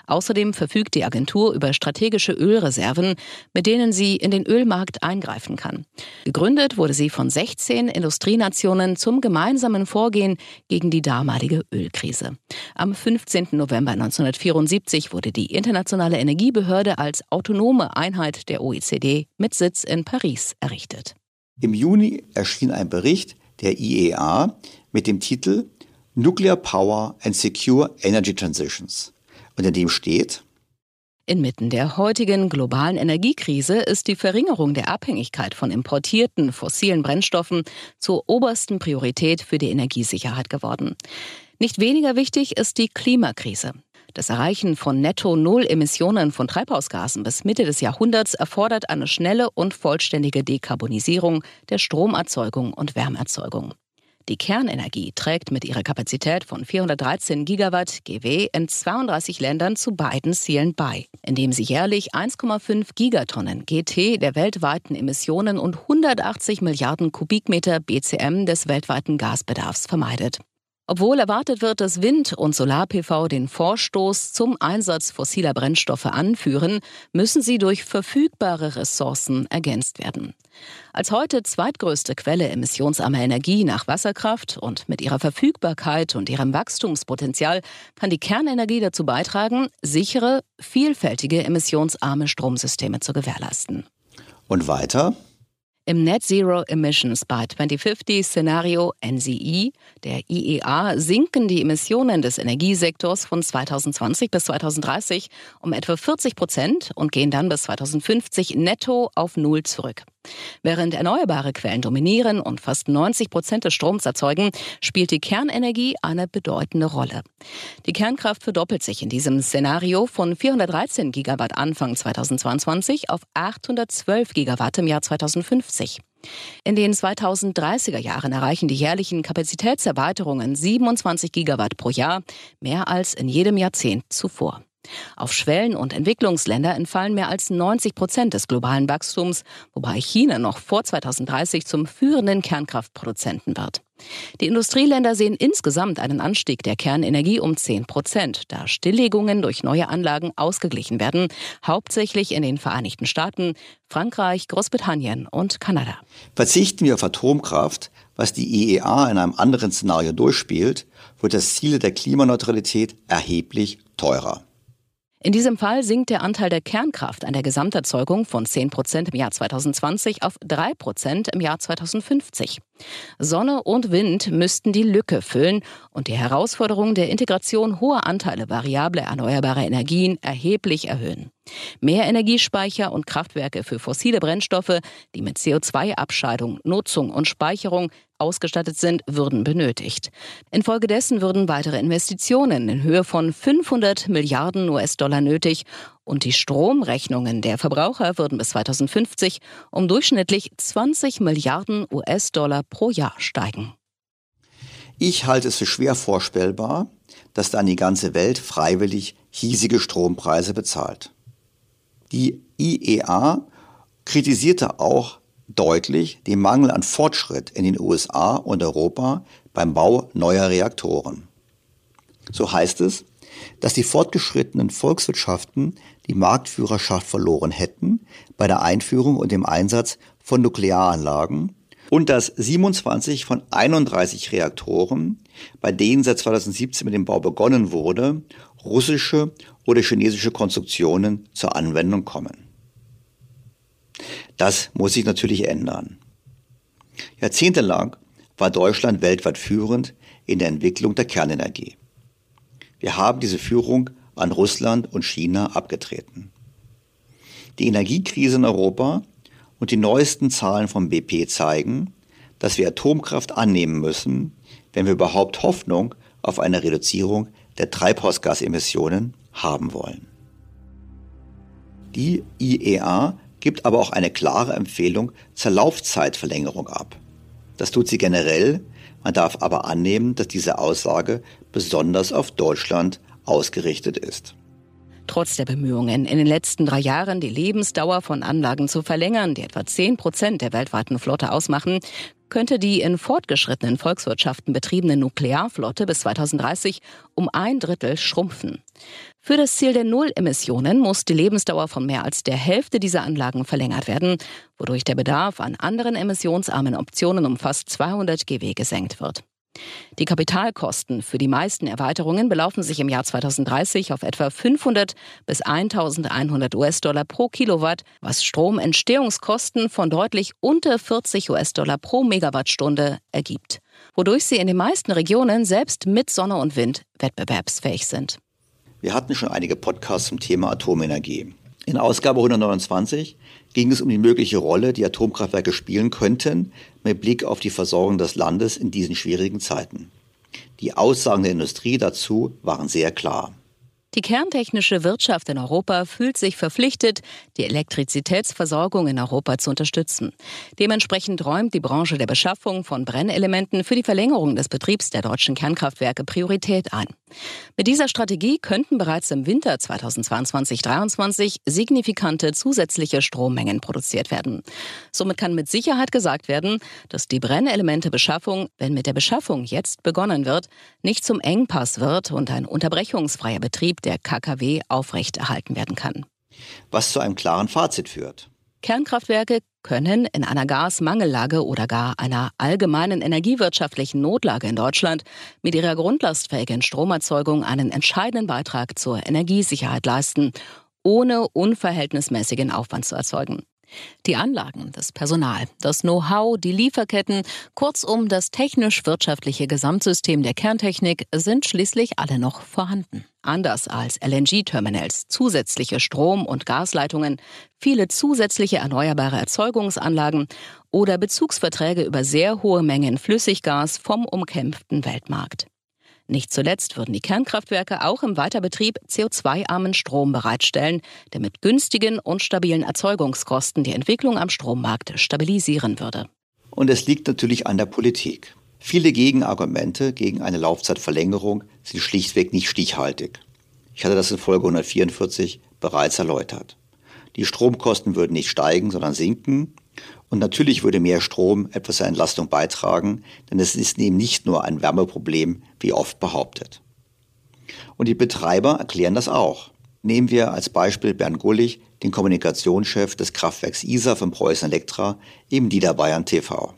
Außerdem verfügt die Agentur über strategische Ölreserven, mit denen sie in den Ölmarkt eingreifen kann. Gegründet wurde sie von 16 Industrienationen zum gemeinsamen Vorgehen gegen die damalige Ölkrise. Am 15. November 1974 wurde die Internationale Energiebehörde als autonome Einheit der OECD mit Sitz in Paris errichtet. Im Juni erschien ein Bericht der IEA mit dem Titel Nuclear Power and Secure Energy Transitions, unter dem steht, Inmitten der heutigen globalen Energiekrise ist die Verringerung der Abhängigkeit von importierten fossilen Brennstoffen zur obersten Priorität für die Energiesicherheit geworden. Nicht weniger wichtig ist die Klimakrise. Das Erreichen von Netto-Null-Emissionen von Treibhausgasen bis Mitte des Jahrhunderts erfordert eine schnelle und vollständige Dekarbonisierung der Stromerzeugung und Wärmeerzeugung. Die Kernenergie trägt mit ihrer Kapazität von 413 Gigawatt GW in 32 Ländern zu beiden Zielen bei, indem sie jährlich 1,5 Gigatonnen GT der weltweiten Emissionen und 180 Milliarden Kubikmeter BCM des weltweiten Gasbedarfs vermeidet. Obwohl erwartet wird, dass Wind- und Solar-PV den Vorstoß zum Einsatz fossiler Brennstoffe anführen, müssen sie durch verfügbare Ressourcen ergänzt werden. Als heute zweitgrößte Quelle emissionsarmer Energie nach Wasserkraft und mit ihrer Verfügbarkeit und ihrem Wachstumspotenzial kann die Kernenergie dazu beitragen, sichere, vielfältige emissionsarme Stromsysteme zu gewährleisten. Und weiter? Im Net Zero Emissions by 2050 Szenario NZE der IEA sinken die Emissionen des Energiesektors von 2020 bis 2030 um etwa 40 Prozent und gehen dann bis 2050 netto auf Null zurück. Während erneuerbare Quellen dominieren und fast 90 Prozent des Stroms erzeugen, spielt die Kernenergie eine bedeutende Rolle. Die Kernkraft verdoppelt sich in diesem Szenario von 413 Gigawatt Anfang 2022 auf 812 Gigawatt im Jahr 2050. In den 2030er Jahren erreichen die jährlichen Kapazitätserweiterungen 27 Gigawatt pro Jahr, mehr als in jedem Jahrzehnt zuvor. Auf Schwellen- und Entwicklungsländer entfallen mehr als 90 Prozent des globalen Wachstums, wobei China noch vor 2030 zum führenden Kernkraftproduzenten wird. Die Industrieländer sehen insgesamt einen Anstieg der Kernenergie um 10 Prozent, da Stilllegungen durch neue Anlagen ausgeglichen werden, hauptsächlich in den Vereinigten Staaten, Frankreich, Großbritannien und Kanada. Verzichten wir auf Atomkraft, was die IEA in einem anderen Szenario durchspielt, wird das Ziel der Klimaneutralität erheblich teurer. In diesem Fall sinkt der Anteil der Kernkraft an der Gesamterzeugung von 10 Prozent im Jahr 2020 auf 3 Prozent im Jahr 2050. Sonne und Wind müssten die Lücke füllen und die Herausforderung der Integration hoher Anteile variable erneuerbare Energien erheblich erhöhen. Mehr Energiespeicher und Kraftwerke für fossile Brennstoffe, die mit CO2-Abscheidung, Nutzung und Speicherung ausgestattet sind, würden benötigt. Infolgedessen würden weitere Investitionen in Höhe von 500 Milliarden US-Dollar nötig und die Stromrechnungen der Verbraucher würden bis 2050 um durchschnittlich 20 Milliarden US-Dollar pro Jahr steigen. Ich halte es für schwer vorstellbar, dass dann die ganze Welt freiwillig hiesige Strompreise bezahlt. Die IEA kritisierte auch deutlich den Mangel an Fortschritt in den USA und Europa beim Bau neuer Reaktoren. So heißt es, dass die fortgeschrittenen Volkswirtschaften die Marktführerschaft verloren hätten bei der Einführung und dem Einsatz von Nuklearanlagen und dass 27 von 31 Reaktoren, bei denen seit 2017 mit dem Bau begonnen wurde, russische oder chinesische Konstruktionen zur Anwendung kommen. Das muss sich natürlich ändern. Jahrzehntelang war Deutschland weltweit führend in der Entwicklung der Kernenergie. Wir haben diese Führung an Russland und China abgetreten. Die Energiekrise in Europa und die neuesten Zahlen vom BP zeigen, dass wir Atomkraft annehmen müssen, wenn wir überhaupt Hoffnung auf eine Reduzierung der Treibhausgasemissionen haben wollen. Die IEA gibt aber auch eine klare Empfehlung zur Laufzeitverlängerung ab. Das tut sie generell, man darf aber annehmen, dass diese Aussage besonders auf Deutschland ausgerichtet ist. Trotz der Bemühungen, in den letzten drei Jahren die Lebensdauer von Anlagen zu verlängern, die etwa 10 Prozent der weltweiten Flotte ausmachen, könnte die in fortgeschrittenen Volkswirtschaften betriebene Nuklearflotte bis 2030 um ein Drittel schrumpfen. Für das Ziel der Nullemissionen muss die Lebensdauer von mehr als der Hälfte dieser Anlagen verlängert werden, wodurch der Bedarf an anderen emissionsarmen Optionen um fast 200 GW gesenkt wird. Die Kapitalkosten für die meisten Erweiterungen belaufen sich im Jahr 2030 auf etwa 500 bis 1100 US-Dollar pro Kilowatt, was Stromentstehungskosten von deutlich unter 40 US-Dollar pro Megawattstunde ergibt, wodurch sie in den meisten Regionen selbst mit Sonne und Wind wettbewerbsfähig sind. Wir hatten schon einige Podcasts zum Thema Atomenergie. In Ausgabe 129 ging es um die mögliche Rolle, die Atomkraftwerke spielen könnten, mit Blick auf die Versorgung des Landes in diesen schwierigen Zeiten. Die Aussagen der Industrie dazu waren sehr klar. Die kerntechnische Wirtschaft in Europa fühlt sich verpflichtet, die Elektrizitätsversorgung in Europa zu unterstützen. Dementsprechend räumt die Branche der Beschaffung von Brennelementen für die Verlängerung des Betriebs der deutschen Kernkraftwerke Priorität ein. Mit dieser Strategie könnten bereits im Winter 2022-23 signifikante zusätzliche Strommengen produziert werden. Somit kann mit Sicherheit gesagt werden, dass die Brennelementebeschaffung, wenn mit der Beschaffung jetzt begonnen wird, nicht zum Engpass wird und ein unterbrechungsfreier Betrieb der KKW aufrechterhalten werden kann. Was zu einem klaren Fazit führt. Kernkraftwerke können in einer Gasmangellage oder gar einer allgemeinen energiewirtschaftlichen Notlage in Deutschland mit ihrer grundlastfähigen Stromerzeugung einen entscheidenden Beitrag zur Energiesicherheit leisten, ohne unverhältnismäßigen Aufwand zu erzeugen. Die Anlagen, das Personal, das Know-how, die Lieferketten, kurzum das technisch-wirtschaftliche Gesamtsystem der Kerntechnik sind schließlich alle noch vorhanden. Anders als LNG-Terminals, zusätzliche Strom- und Gasleitungen, viele zusätzliche erneuerbare Erzeugungsanlagen oder Bezugsverträge über sehr hohe Mengen Flüssiggas vom umkämpften Weltmarkt. Nicht zuletzt würden die Kernkraftwerke auch im Weiterbetrieb CO2-armen Strom bereitstellen, der mit günstigen und stabilen Erzeugungskosten die Entwicklung am Strommarkt stabilisieren würde. Und es liegt natürlich an der Politik. Viele Gegenargumente gegen eine Laufzeitverlängerung sind schlichtweg nicht stichhaltig. Ich hatte das in Folge 144 bereits erläutert. Die Stromkosten würden nicht steigen, sondern sinken. Und natürlich würde mehr Strom etwas zur Entlastung beitragen, denn es ist eben nicht nur ein Wärmeproblem, wie oft behauptet. Und die Betreiber erklären das auch. Nehmen wir als Beispiel Bernd Gullich, den Kommunikationschef des Kraftwerks ISA von Preußen Elektra, im Niederbayern TV.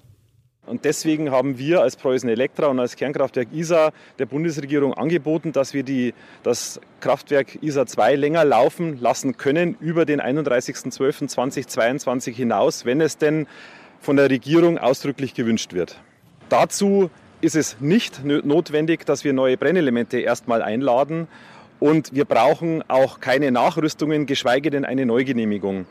Und deswegen haben wir als Preußen Elektra und als Kernkraftwerk ISA der Bundesregierung angeboten, dass wir die, das Kraftwerk ISA 2 länger laufen lassen können über den 31.12.2022 hinaus, wenn es denn von der Regierung ausdrücklich gewünscht wird. Dazu ist es nicht notwendig, dass wir neue Brennelemente erstmal einladen und wir brauchen auch keine Nachrüstungen, geschweige denn eine Neugenehmigung.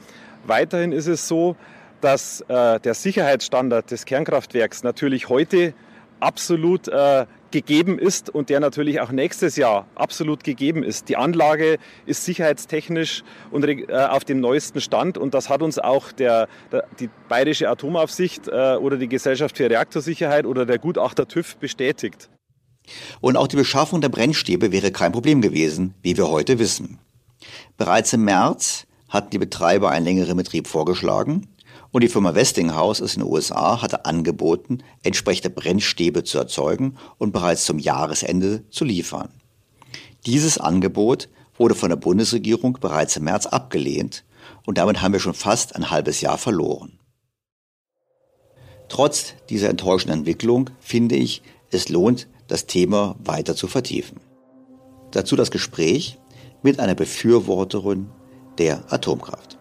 Weiterhin ist es so, dass äh, der Sicherheitsstandard des Kernkraftwerks natürlich heute absolut äh, gegeben ist und der natürlich auch nächstes Jahr absolut gegeben ist. Die Anlage ist sicherheitstechnisch und, äh, auf dem neuesten Stand und das hat uns auch der, der die Bayerische Atomaufsicht äh, oder die Gesellschaft für Reaktorsicherheit oder der Gutachter TÜV bestätigt. Und auch die Beschaffung der Brennstäbe wäre kein Problem gewesen, wie wir heute wissen. Bereits im März hatten die Betreiber einen längeren Betrieb vorgeschlagen und die Firma Westinghouse aus den USA hatte angeboten, entsprechende Brennstäbe zu erzeugen und bereits zum Jahresende zu liefern. Dieses Angebot wurde von der Bundesregierung bereits im März abgelehnt und damit haben wir schon fast ein halbes Jahr verloren. Trotz dieser enttäuschenden Entwicklung finde ich, es lohnt, das Thema weiter zu vertiefen. Dazu das Gespräch mit einer Befürworterin der Atomkraft.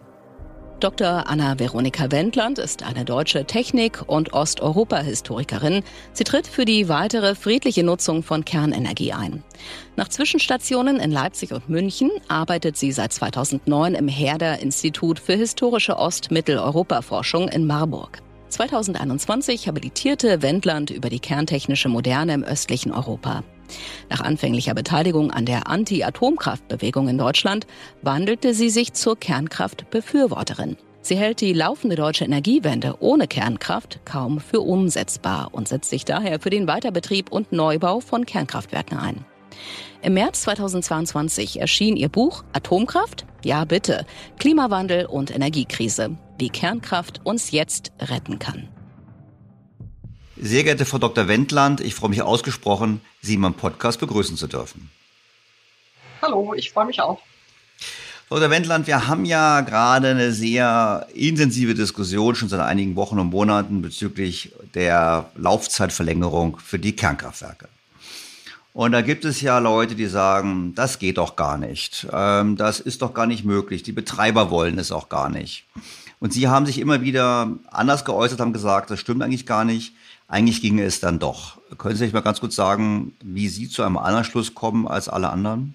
Dr. Anna-Veronika Wendland ist eine deutsche Technik- und Osteuropa-Historikerin. Sie tritt für die weitere friedliche Nutzung von Kernenergie ein. Nach Zwischenstationen in Leipzig und München arbeitet sie seit 2009 im Herder Institut für historische Ost-Mitteleuropa-Forschung in Marburg. 2021 habilitierte Wendland über die kerntechnische Moderne im östlichen Europa. Nach anfänglicher Beteiligung an der Anti-Atomkraftbewegung in Deutschland wandelte sie sich zur Kernkraftbefürworterin. Sie hält die laufende deutsche Energiewende ohne Kernkraft kaum für umsetzbar und setzt sich daher für den Weiterbetrieb und Neubau von Kernkraftwerken ein. Im März 2022 erschien ihr Buch Atomkraft? Ja bitte. Klimawandel und Energiekrise. Wie Kernkraft uns jetzt retten kann. Sehr geehrte Frau Dr. Wendland, ich freue mich ausgesprochen, Sie in meinem Podcast begrüßen zu dürfen. Hallo, ich freue mich auch. Frau Dr. Wendland, wir haben ja gerade eine sehr intensive Diskussion schon seit einigen Wochen und Monaten bezüglich der Laufzeitverlängerung für die Kernkraftwerke. Und da gibt es ja Leute, die sagen, das geht doch gar nicht. Ähm, das ist doch gar nicht möglich. Die Betreiber wollen es auch gar nicht. Und Sie haben sich immer wieder anders geäußert, haben gesagt, das stimmt eigentlich gar nicht. Eigentlich ginge es dann doch. Können Sie sich mal ganz kurz sagen, wie Sie zu einem anderen Schluss kommen als alle anderen?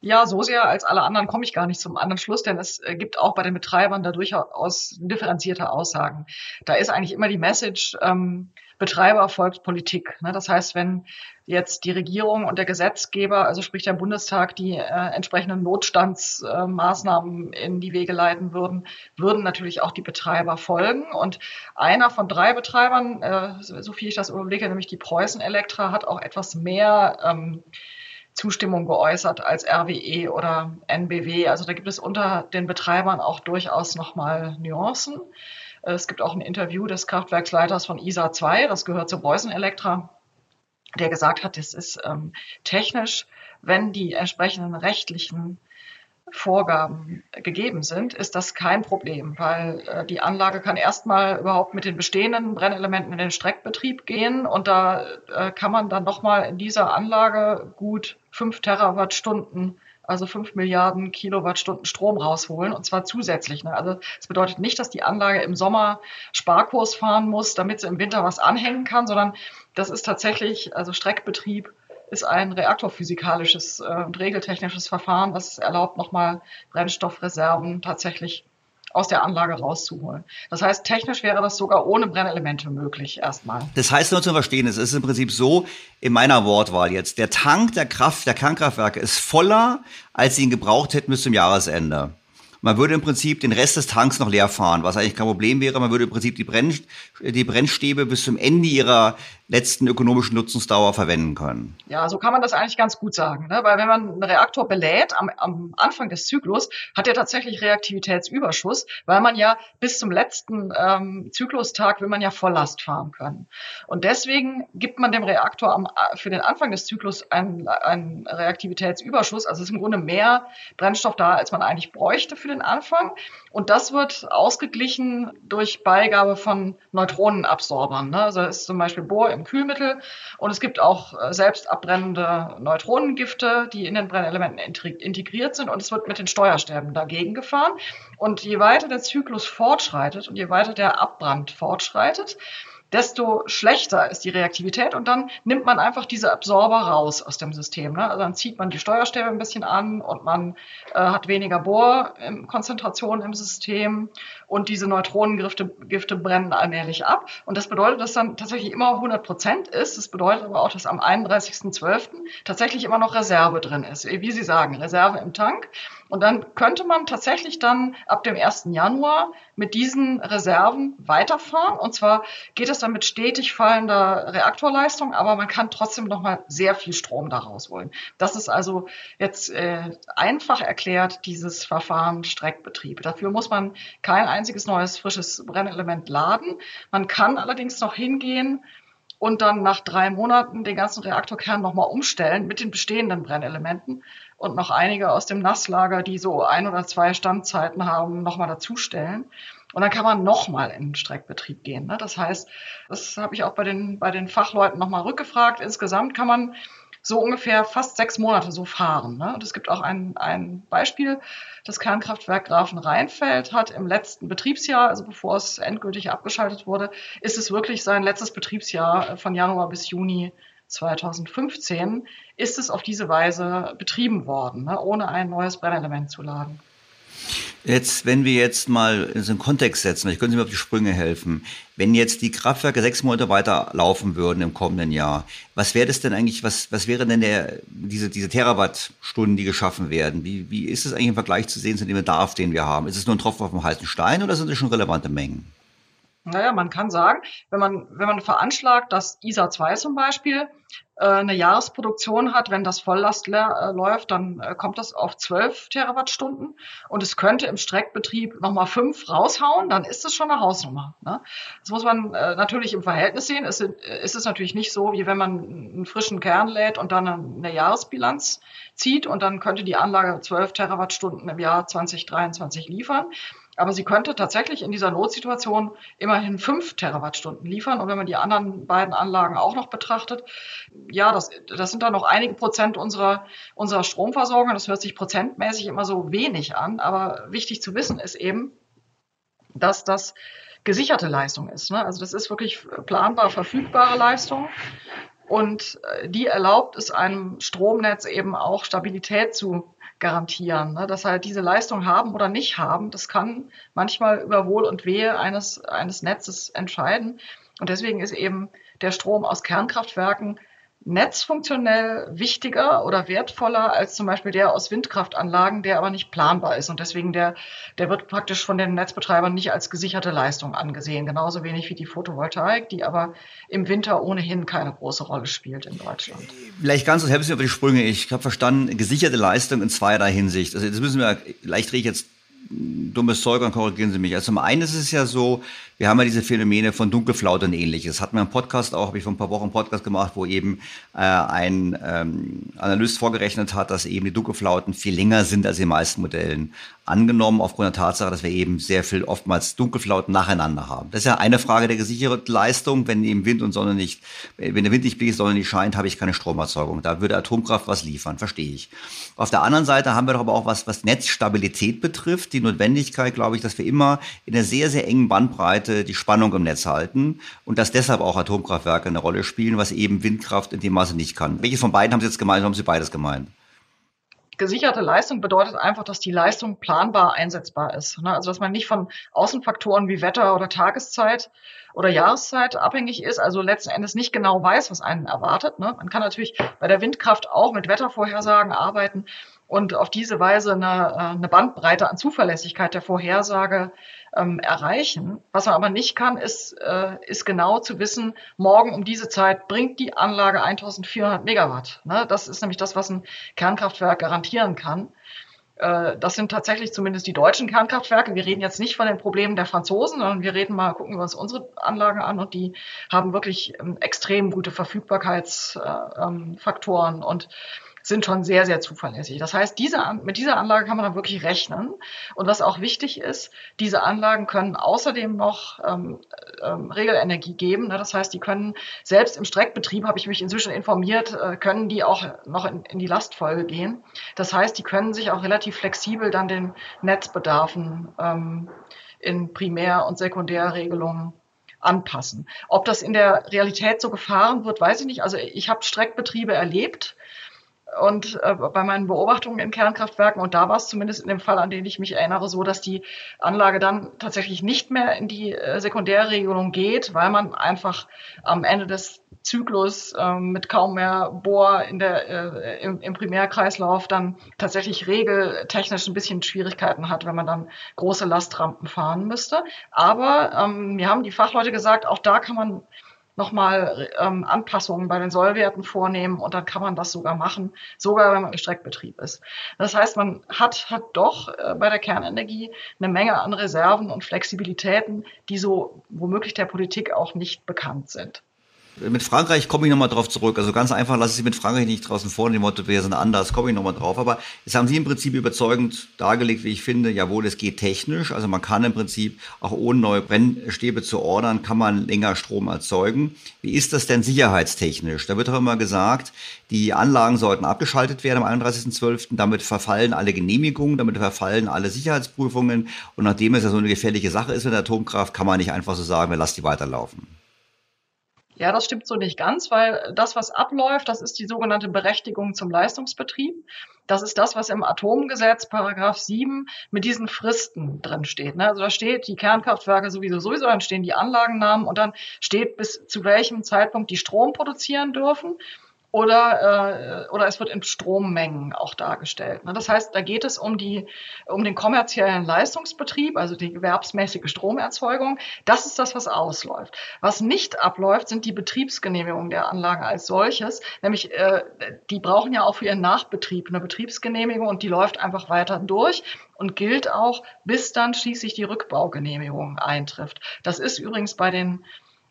Ja, so sehr als alle anderen komme ich gar nicht zum anderen Schluss, denn es äh, gibt auch bei den Betreibern da durchaus differenzierte Aussagen. Da ist eigentlich immer die Message, ähm, Betreiber folgt Politik. Ne? Das heißt, wenn jetzt die Regierung und der Gesetzgeber, also sprich der Bundestag, die äh, entsprechenden Notstandsmaßnahmen äh, in die Wege leiten würden, würden natürlich auch die Betreiber folgen. Und einer von drei Betreibern, äh, so viel ich das überblicke, nämlich die Preußen Elektra, hat auch etwas mehr ähm, Zustimmung geäußert als RWE oder NBW. Also da gibt es unter den Betreibern auch durchaus nochmal Nuancen. Es gibt auch ein Interview des Kraftwerksleiters von ISA 2, das gehört zu Preußen Elektra, der gesagt hat, es ist ähm, technisch, wenn die entsprechenden rechtlichen Vorgaben gegeben sind, ist das kein Problem, weil äh, die Anlage kann erstmal überhaupt mit den bestehenden Brennelementen in den Streckbetrieb gehen und da äh, kann man dann nochmal in dieser Anlage gut fünf Terawattstunden also fünf Milliarden Kilowattstunden Strom rausholen und zwar zusätzlich. Ne? Also es bedeutet nicht, dass die Anlage im Sommer Sparkurs fahren muss, damit sie im Winter was anhängen kann, sondern das ist tatsächlich, also Streckbetrieb ist ein reaktorphysikalisches äh, und regeltechnisches Verfahren, was erlaubt, nochmal Brennstoffreserven tatsächlich aus der Anlage rauszuholen. Das heißt, technisch wäre das sogar ohne Brennelemente möglich erstmal. Das heißt nur zu verstehen, es ist im Prinzip so, in meiner Wortwahl jetzt, der Tank der Kraft, der Kernkraftwerke ist voller, als sie ihn gebraucht hätten bis zum Jahresende. Man würde im Prinzip den Rest des Tanks noch leer fahren, was eigentlich kein Problem wäre. Man würde im Prinzip die, Brenn, die Brennstäbe bis zum Ende ihrer letzten ökonomischen Nutzungsdauer verwenden können. Ja, so kann man das eigentlich ganz gut sagen. Ne? Weil wenn man einen Reaktor belädt am, am Anfang des Zyklus, hat er tatsächlich Reaktivitätsüberschuss, weil man ja bis zum letzten ähm, Zyklustag will man ja Volllast fahren können. Und deswegen gibt man dem Reaktor am, für den Anfang des Zyklus einen, einen Reaktivitätsüberschuss. Also es ist im Grunde mehr Brennstoff da, als man eigentlich bräuchte für den Anfang. Und das wird ausgeglichen durch Beigabe von Neutronenabsorbern. Ne? Also ist zum Beispiel Bohr im Kühlmittel und es gibt auch äh, selbst abbrennende Neutronengifte, die in den Brennelementen integriert sind und es wird mit den Steuerstäben dagegen gefahren. Und je weiter der Zyklus fortschreitet und je weiter der Abbrand fortschreitet, desto schlechter ist die Reaktivität und dann nimmt man einfach diese Absorber raus aus dem System. Ne? Also dann zieht man die Steuerstäbe ein bisschen an und man äh, hat weniger Bohrkonzentration im System und diese Neutronengifte Gifte brennen allmählich ab. Und das bedeutet, dass dann tatsächlich immer 100 Prozent ist. Das bedeutet aber auch, dass am 31.12. tatsächlich immer noch Reserve drin ist. Wie Sie sagen, Reserve im Tank. Und dann könnte man tatsächlich dann ab dem 1. Januar mit diesen Reserven weiterfahren. Und zwar geht es dann mit stetig fallender Reaktorleistung, aber man kann trotzdem nochmal sehr viel Strom daraus holen. Das ist also jetzt äh, einfach erklärt, dieses Verfahren Streckbetrieb. Dafür muss man kein einziges neues frisches Brennelement laden. Man kann allerdings noch hingehen und dann nach drei Monaten den ganzen Reaktorkern nochmal umstellen mit den bestehenden Brennelementen und noch einige aus dem Nasslager, die so ein oder zwei Standzeiten haben, nochmal dazustellen. Und dann kann man nochmal in den Streckbetrieb gehen. Ne? Das heißt, das habe ich auch bei den, bei den Fachleuten nochmal rückgefragt. Insgesamt kann man so ungefähr fast sechs Monate so fahren. Ne? Und es gibt auch ein, ein Beispiel, das Kernkraftwerk Grafenrheinfeld hat im letzten Betriebsjahr, also bevor es endgültig abgeschaltet wurde, ist es wirklich sein letztes Betriebsjahr von Januar bis Juni 2015 ist es auf diese Weise betrieben worden, ne, ohne ein neues Brennelement zu laden. Jetzt, wenn wir jetzt mal in so einen Kontext setzen, ich können Sie mir auf die Sprünge helfen. Wenn jetzt die Kraftwerke sechs Monate weiter laufen würden im kommenden Jahr, was wäre das denn eigentlich, was, was wäre denn der, diese, diese Terawattstunden, die geschaffen werden? Wie, wie ist es eigentlich im Vergleich zu sehen zu dem Bedarf, den wir haben? Ist es nur ein Tropfen auf dem heißen Stein oder sind es schon relevante Mengen? Naja, man kann sagen, wenn man, wenn man veranschlagt, dass ISA 2 zum Beispiel äh, eine Jahresproduktion hat, wenn das Volllast äh, läuft, dann äh, kommt das auf 12 Terawattstunden und es könnte im Streckbetrieb nochmal fünf raushauen, dann ist es schon eine Hausnummer. Ne? Das muss man äh, natürlich im Verhältnis sehen. Es ist es natürlich nicht so, wie wenn man einen frischen Kern lädt und dann eine Jahresbilanz zieht und dann könnte die Anlage 12 Terawattstunden im Jahr 2023 liefern. Aber sie könnte tatsächlich in dieser Notsituation immerhin fünf Terawattstunden liefern. Und wenn man die anderen beiden Anlagen auch noch betrachtet, ja, das, das sind dann noch einige Prozent unserer, unserer Stromversorgung. Das hört sich prozentmäßig immer so wenig an. Aber wichtig zu wissen ist eben, dass das gesicherte Leistung ist. Ne? Also das ist wirklich planbar verfügbare Leistung. Und äh, die erlaubt es einem Stromnetz eben auch Stabilität zu garantieren. Ne? Dass halt diese Leistung haben oder nicht haben, das kann manchmal über Wohl und Wehe eines, eines Netzes entscheiden. Und deswegen ist eben der Strom aus Kernkraftwerken netzfunktionell wichtiger oder wertvoller als zum Beispiel der aus Windkraftanlagen, der aber nicht planbar ist. Und deswegen der, der wird praktisch von den Netzbetreibern nicht als gesicherte Leistung angesehen. Genauso wenig wie die Photovoltaik, die aber im Winter ohnehin keine große Rolle spielt in Deutschland. Vielleicht ganz kurz, helfen Sie über die Sprünge. Ich habe verstanden, gesicherte Leistung in zweierlei Hinsicht. Also das müssen wir, leicht rede ich jetzt dummes Zeug und korrigieren Sie mich. Also zum einen ist es ja so, wir haben ja diese Phänomene von Dunkelflaute und ähnliches. Hatten wir einen Podcast auch, habe ich vor ein paar Wochen einen Podcast gemacht, wo eben äh, ein ähm, Analyst vorgerechnet hat, dass eben die Dunkelflauten viel länger sind als in den meisten Modellen. Angenommen aufgrund der Tatsache, dass wir eben sehr viel oftmals Dunkelflauten nacheinander haben. Das ist ja eine Frage der gesicherten Leistung. Wenn eben Wind und Sonne nicht, wenn der Wind nicht bläst, Sonne nicht scheint, habe ich keine Stromerzeugung. Da würde Atomkraft was liefern, verstehe ich. Auf der anderen Seite haben wir doch aber auch was, was Netzstabilität betrifft, die Notwendigkeit, glaube ich, dass wir immer in einer sehr, sehr engen Bandbreite Seite die Spannung im Netz halten und dass deshalb auch Atomkraftwerke eine Rolle spielen, was eben Windkraft in dem Maße nicht kann. Welches von beiden haben Sie jetzt gemeint? Haben Sie beides gemeint? Gesicherte Leistung bedeutet einfach, dass die Leistung planbar einsetzbar ist. Ne? Also dass man nicht von Außenfaktoren wie Wetter oder Tageszeit oder Jahreszeit abhängig ist, also letzten Endes nicht genau weiß, was einen erwartet. Ne? Man kann natürlich bei der Windkraft auch mit Wettervorhersagen arbeiten, und auf diese Weise eine, äh, eine Bandbreite an Zuverlässigkeit der Vorhersage ähm, erreichen. Was man aber nicht kann, ist, äh, ist genau zu wissen, morgen um diese Zeit bringt die Anlage 1400 Megawatt. Ne? Das ist nämlich das, was ein Kernkraftwerk garantieren kann. Äh, das sind tatsächlich zumindest die deutschen Kernkraftwerke. Wir reden jetzt nicht von den Problemen der Franzosen, sondern wir reden mal, gucken wir uns unsere Anlagen an und die haben wirklich ähm, extrem gute Verfügbarkeitsfaktoren und sind schon sehr, sehr zuverlässig. Das heißt, diese, mit dieser Anlage kann man dann wirklich rechnen. Und was auch wichtig ist, diese Anlagen können außerdem noch ähm, ähm, Regelenergie geben. Ne? Das heißt, die können selbst im Streckbetrieb, habe ich mich inzwischen informiert, äh, können die auch noch in, in die Lastfolge gehen. Das heißt, die können sich auch relativ flexibel dann den Netzbedarfen ähm, in Primär- und Sekundärregelungen anpassen. Ob das in der Realität so gefahren wird, weiß ich nicht. Also ich habe Streckbetriebe erlebt und äh, bei meinen Beobachtungen in Kernkraftwerken, und da war es zumindest in dem Fall, an den ich mich erinnere, so, dass die Anlage dann tatsächlich nicht mehr in die äh, Sekundärregelung geht, weil man einfach am Ende des Zyklus äh, mit kaum mehr Bohr in der, äh, im, im Primärkreislauf dann tatsächlich regeltechnisch ein bisschen Schwierigkeiten hat, wenn man dann große Lastrampen fahren müsste. Aber ähm, mir haben die Fachleute gesagt, auch da kann man nochmal ähm, Anpassungen bei den Sollwerten vornehmen und dann kann man das sogar machen, sogar wenn man im Streckbetrieb ist. Das heißt, man hat, hat doch äh, bei der Kernenergie eine Menge an Reserven und Flexibilitäten, die so womöglich der Politik auch nicht bekannt sind. Mit Frankreich komme ich nochmal drauf zurück. Also ganz einfach lasse ich Sie mit Frankreich nicht draußen vor, dem Motto, wir sind anders, komme ich nochmal drauf. Aber jetzt haben Sie im Prinzip überzeugend dargelegt, wie ich finde, jawohl, es geht technisch. Also man kann im Prinzip auch ohne neue Brennstäbe zu ordern, kann man länger Strom erzeugen. Wie ist das denn sicherheitstechnisch? Da wird doch immer gesagt, die Anlagen sollten abgeschaltet werden am 31.12. Damit verfallen alle Genehmigungen, damit verfallen alle Sicherheitsprüfungen. Und nachdem es ja so eine gefährliche Sache ist mit der Atomkraft, kann man nicht einfach so sagen, wir lassen die weiterlaufen. Ja, das stimmt so nicht ganz, weil das, was abläuft, das ist die sogenannte Berechtigung zum Leistungsbetrieb. Das ist das, was im Atomgesetz, Paragraph 7, mit diesen Fristen drin steht. Ne? Also da steht die Kernkraftwerke sowieso sowieso, dann stehen die Anlagennamen und dann steht bis zu welchem Zeitpunkt die Strom produzieren dürfen oder, äh, oder es wird in Strommengen auch dargestellt. Ne? Das heißt, da geht es um, die, um den kommerziellen Leistungsbetrieb, also die gewerbsmäßige Stromerzeugung. Das ist das, was ausläuft. Was nicht abläuft, sind die Betriebsgenehmigungen der Anlagen als solches. Nämlich, äh, die brauchen ja auch für ihren Nachbetrieb eine Betriebsgenehmigung und die läuft einfach weiter durch und gilt auch, bis dann schließlich die Rückbaugenehmigung eintrifft. Das ist übrigens bei den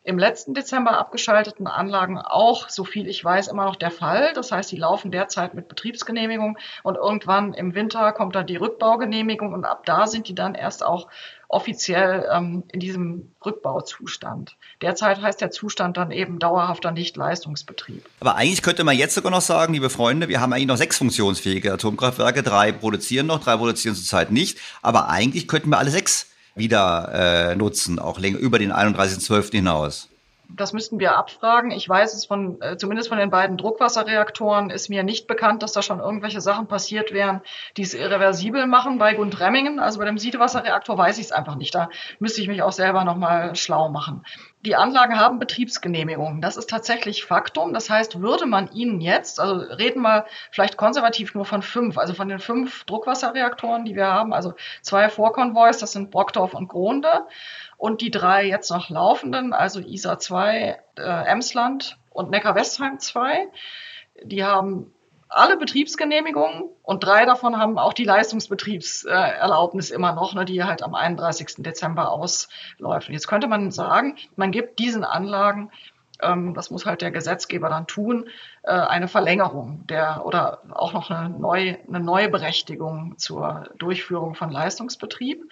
im letzten Dezember abgeschalteten Anlagen auch, so viel ich weiß, immer noch der Fall. Das heißt, die laufen derzeit mit Betriebsgenehmigung und irgendwann im Winter kommt dann die Rückbaugenehmigung und ab da sind die dann erst auch offiziell ähm, in diesem Rückbauzustand. Derzeit heißt der Zustand dann eben dauerhafter Nicht-Leistungsbetrieb. Aber eigentlich könnte man jetzt sogar noch sagen, liebe Freunde, wir haben eigentlich noch sechs funktionsfähige Atomkraftwerke. Drei produzieren noch, drei produzieren zurzeit nicht. Aber eigentlich könnten wir alle sechs wieder äh, nutzen, auch länger über den 31.12. hinaus? Das müssten wir abfragen. Ich weiß es von, äh, zumindest von den beiden Druckwasserreaktoren ist mir nicht bekannt, dass da schon irgendwelche Sachen passiert wären, die es irreversibel machen. Bei Gundremmingen, also bei dem Siedewasserreaktor, weiß ich es einfach nicht. Da müsste ich mich auch selber nochmal schlau machen. Die Anlagen haben Betriebsgenehmigungen. Das ist tatsächlich Faktum. Das heißt, würde man ihnen jetzt, also reden wir vielleicht konservativ nur von fünf, also von den fünf Druckwasserreaktoren, die wir haben, also zwei Vorkonvois, das sind Brockdorf und Gronde, und die drei jetzt noch laufenden, also ISA 2, äh, Emsland und Neckar-Westheim 2, die haben alle Betriebsgenehmigungen und drei davon haben auch die Leistungsbetriebserlaubnis immer noch, ne, die halt am 31. Dezember ausläuft. Jetzt könnte man sagen, man gibt diesen Anlagen, ähm, das muss halt der Gesetzgeber dann tun, äh, eine Verlängerung der oder auch noch eine neue, eine neue Berechtigung zur Durchführung von Leistungsbetrieb.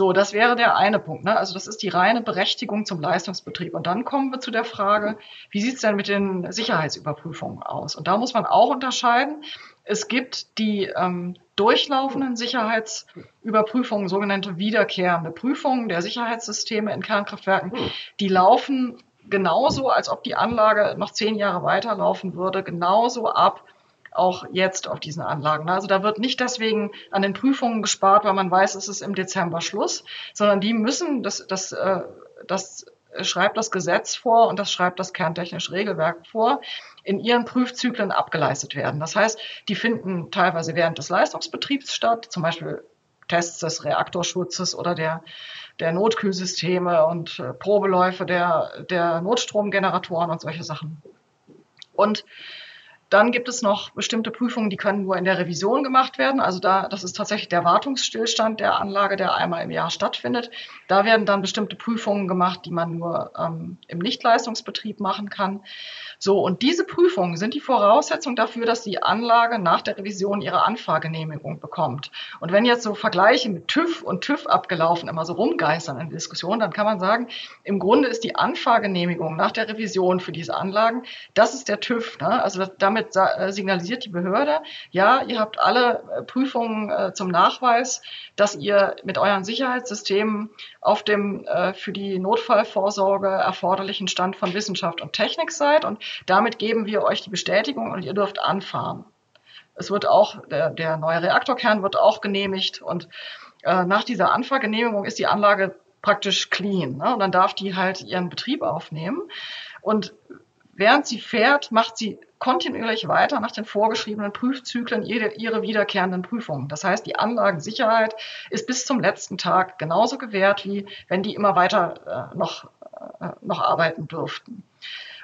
So, das wäre der eine Punkt. Ne? Also das ist die reine Berechtigung zum Leistungsbetrieb. Und dann kommen wir zu der Frage, wie sieht es denn mit den Sicherheitsüberprüfungen aus? Und da muss man auch unterscheiden. Es gibt die ähm, durchlaufenden Sicherheitsüberprüfungen, sogenannte wiederkehrende Prüfungen der Sicherheitssysteme in Kernkraftwerken. Die laufen genauso, als ob die Anlage noch zehn Jahre weiterlaufen würde, genauso ab auch jetzt auf diesen Anlagen. Also da wird nicht deswegen an den Prüfungen gespart, weil man weiß, es ist im Dezember Schluss, sondern die müssen, das, das, äh, das schreibt das Gesetz vor und das schreibt das kerntechnische Regelwerk vor. in ihren Prüfzyklen abgeleistet werden. Das heißt, die finden teilweise während des Leistungsbetriebs statt, zum Beispiel Tests des Reaktorschutzes oder der, der Notkühlsysteme und äh, Probeläufe der, der Notstromgeneratoren und solche Sachen. Und dann gibt es noch bestimmte Prüfungen, die können nur in der Revision gemacht werden. Also da, das ist tatsächlich der Wartungsstillstand der Anlage, der einmal im Jahr stattfindet. Da werden dann bestimmte Prüfungen gemacht, die man nur ähm, im Nichtleistungsbetrieb machen kann. So, und diese Prüfungen sind die Voraussetzung dafür, dass die Anlage nach der Revision ihre Anfahrgenehmigung bekommt. Und wenn jetzt so Vergleiche mit TÜV und TÜV abgelaufen immer so rumgeistern in der Diskussion, dann kann man sagen, im Grunde ist die Anfahrgenehmigung nach der Revision für diese Anlagen, das ist der TÜV. Ne? Also damit äh, signalisiert die Behörde, ja, ihr habt alle äh, Prüfungen äh, zum Nachweis, dass ihr mit euren Sicherheitssystemen auf dem äh, für die Notfallvorsorge erforderlichen Stand von Wissenschaft und Technik seid und damit geben wir euch die Bestätigung und ihr dürft anfahren. Es wird auch, der, der neue Reaktorkern wird auch genehmigt und äh, nach dieser Anfahrgenehmigung ist die Anlage praktisch clean. Ne? Und dann darf die halt ihren Betrieb aufnehmen. Und während sie fährt, macht sie kontinuierlich weiter nach den vorgeschriebenen Prüfzyklen jede, ihre wiederkehrenden Prüfungen. Das heißt, die Anlagensicherheit ist bis zum letzten Tag genauso gewährt, wie wenn die immer weiter äh, noch, äh, noch arbeiten dürften.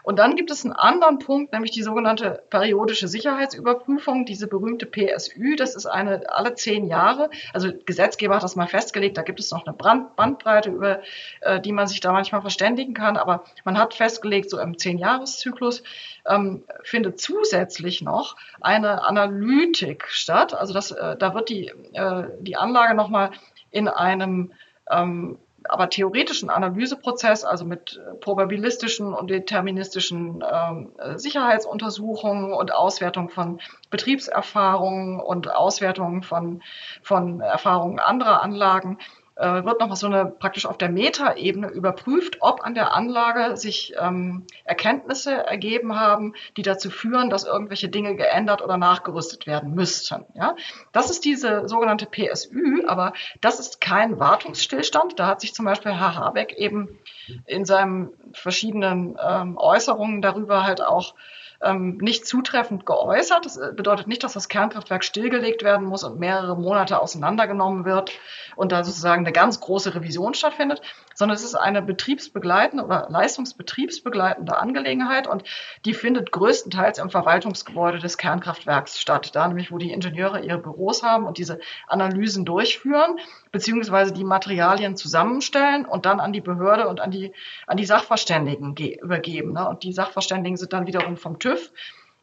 Und dann gibt es einen anderen Punkt, nämlich die sogenannte periodische Sicherheitsüberprüfung, diese berühmte PSÜ. Das ist eine alle zehn Jahre. Also Gesetzgeber hat das mal festgelegt. Da gibt es noch eine Brand Bandbreite, über äh, die man sich da manchmal verständigen kann. Aber man hat festgelegt, so im Zehn-Jahres-Zyklus ähm, findet zusätzlich noch eine Analytik statt. Also das, äh, da wird die, äh, die Anlage nochmal in einem ähm, aber theoretischen Analyseprozess, also mit äh, probabilistischen und deterministischen ähm, Sicherheitsuntersuchungen und Auswertung von Betriebserfahrungen und Auswertung von, von Erfahrungen anderer Anlagen, äh, wird nochmal so eine praktisch auf der Metaebene überprüft, ob an der Anlage sich ähm, Erkenntnisse ergeben haben, die dazu führen, dass irgendwelche Dinge geändert oder nachgerüstet werden müssten. Ja? Das ist diese sogenannte PSÜ, aber das ist kein Wartungsstillstand. Da hat sich zum Beispiel Herr Habeck eben in seinen verschiedenen ähm, Äußerungen darüber halt auch ähm, nicht zutreffend geäußert. Das äh, bedeutet nicht, dass das Kernkraftwerk stillgelegt werden muss und mehrere Monate auseinandergenommen wird und da sozusagen eine ganz große Revision stattfindet, sondern es ist eine betriebsbegleitende oder leistungsbetriebsbegleitende Angelegenheit und die findet größtenteils im Verwaltungsgebäude des Kernkraftwerks statt, da nämlich, wo die Ingenieure ihre Büros haben und diese Analysen durchführen, beziehungsweise die Materialien zusammenstellen und dann an die Behörde und an die, an die Sachverständigen übergeben. Ne? Und die Sachverständigen sind dann wiederum vom TÜV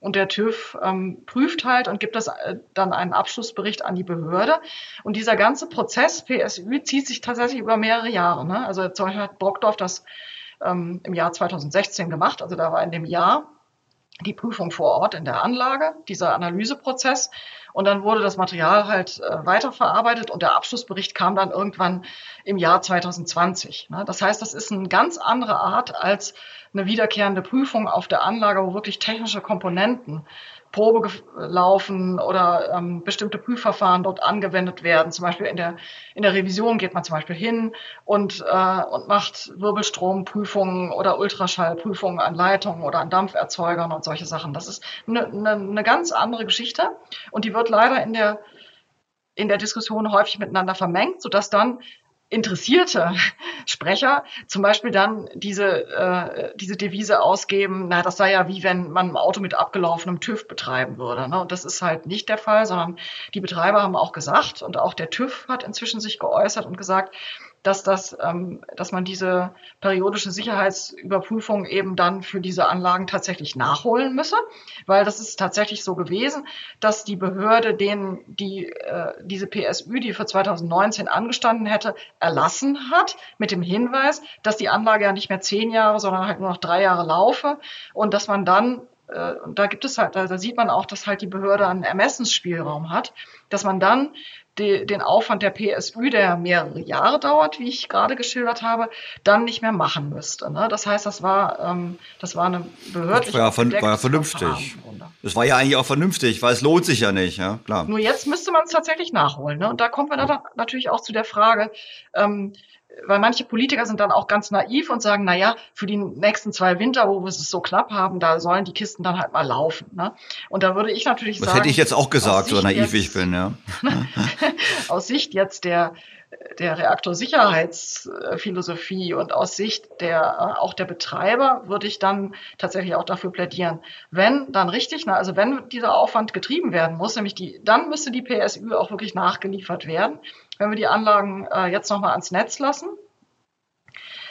und der TÜV ähm, prüft halt und gibt das äh, dann einen Abschlussbericht an die Behörde. Und dieser ganze Prozess PSÜ zieht sich tatsächlich über mehrere Jahre. Ne? Also zum Beispiel hat Brockdorf das ähm, im Jahr 2016 gemacht. Also da war in dem Jahr die Prüfung vor Ort in der Anlage, dieser Analyseprozess. Und dann wurde das Material halt äh, weiterverarbeitet und der Abschlussbericht kam dann irgendwann im Jahr 2020. Ne? Das heißt, das ist eine ganz andere Art als eine wiederkehrende Prüfung auf der Anlage, wo wirklich technische Komponenten Probe laufen oder ähm, bestimmte Prüfverfahren dort angewendet werden. Zum Beispiel in der, in der Revision geht man zum Beispiel hin und, äh, und macht Wirbelstromprüfungen oder Ultraschallprüfungen an Leitungen oder an Dampferzeugern und solche Sachen. Das ist eine, eine, eine ganz andere Geschichte und die wird leider in der in der Diskussion häufig miteinander vermengt, sodass dann interessierte Sprecher zum Beispiel dann diese, äh, diese Devise ausgeben, na, das sei ja wie wenn man ein Auto mit abgelaufenem TÜV betreiben würde. Ne? Und das ist halt nicht der Fall, sondern die Betreiber haben auch gesagt und auch der TÜV hat inzwischen sich geäußert und gesagt, dass das, ähm, dass man diese periodische Sicherheitsüberprüfung eben dann für diese Anlagen tatsächlich nachholen müsse, weil das ist tatsächlich so gewesen, dass die Behörde denen die äh, diese PSÜ, die für 2019 angestanden hätte, erlassen hat mit dem Hinweis, dass die Anlage ja nicht mehr zehn Jahre, sondern halt nur noch drei Jahre laufe. Und dass man dann äh, da gibt es halt, da sieht man auch, dass halt die Behörde einen Ermessensspielraum hat, dass man dann die, den Aufwand der PSÜ, der mehrere Jahre dauert, wie ich gerade geschildert habe, dann nicht mehr machen müsste. Ne? Das heißt, das war, ähm, das war eine behördliche. Das war ja, war ja vernünftig. Das war ja eigentlich auch vernünftig, weil es lohnt sich ja nicht, ja klar. Nur jetzt müsste man es tatsächlich nachholen. Ne? Und da kommen wir dann natürlich auch zu der Frage, ähm, weil manche Politiker sind dann auch ganz naiv und sagen, na ja, für die nächsten zwei Winter, wo wir es so knapp haben, da sollen die Kisten dann halt mal laufen. Ne? Und da würde ich natürlich das sagen. Das hätte ich jetzt auch gesagt, so naiv jetzt, ich bin, ja. aus Sicht jetzt der, der Reaktorsicherheitsphilosophie und aus Sicht der, auch der Betreiber würde ich dann tatsächlich auch dafür plädieren. Wenn dann richtig, also wenn dieser Aufwand getrieben werden muss, nämlich die, dann müsste die PSÜ auch wirklich nachgeliefert werden. Wenn wir die Anlagen äh, jetzt nochmal ans Netz lassen,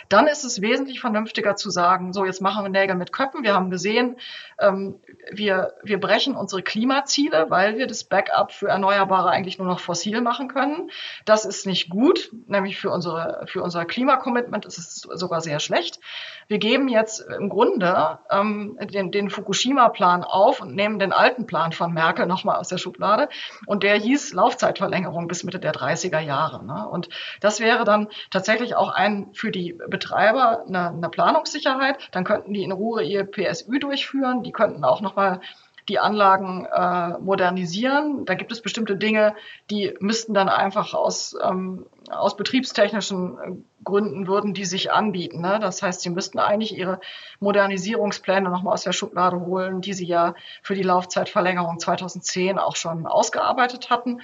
dann ist es wesentlich vernünftiger zu sagen, so jetzt machen wir Nägel mit Köppen. Wir haben gesehen, ähm, wir, wir brechen unsere Klimaziele, weil wir das Backup für Erneuerbare eigentlich nur noch fossil machen können. Das ist nicht gut, nämlich für, unsere, für unser Klimacommitment ist es sogar sehr schlecht. Wir geben jetzt im Grunde ähm, den, den Fukushima-Plan auf und nehmen den alten Plan von Merkel nochmal aus der Schublade. Und der hieß Laufzeitverlängerung bis Mitte der 30er Jahre. Ne? Und das wäre dann tatsächlich auch ein für die Betreiber eine, eine Planungssicherheit. Dann könnten die in Ruhe ihr PSÜ durchführen. Die könnten auch nochmal die Anlagen äh, modernisieren. Da gibt es bestimmte Dinge, die müssten dann einfach aus, ähm, aus betriebstechnischen äh, Gründen würden die sich anbieten. Ne? Das heißt, sie müssten eigentlich ihre Modernisierungspläne nochmal aus der Schublade holen, die sie ja für die Laufzeitverlängerung 2010 auch schon ausgearbeitet hatten.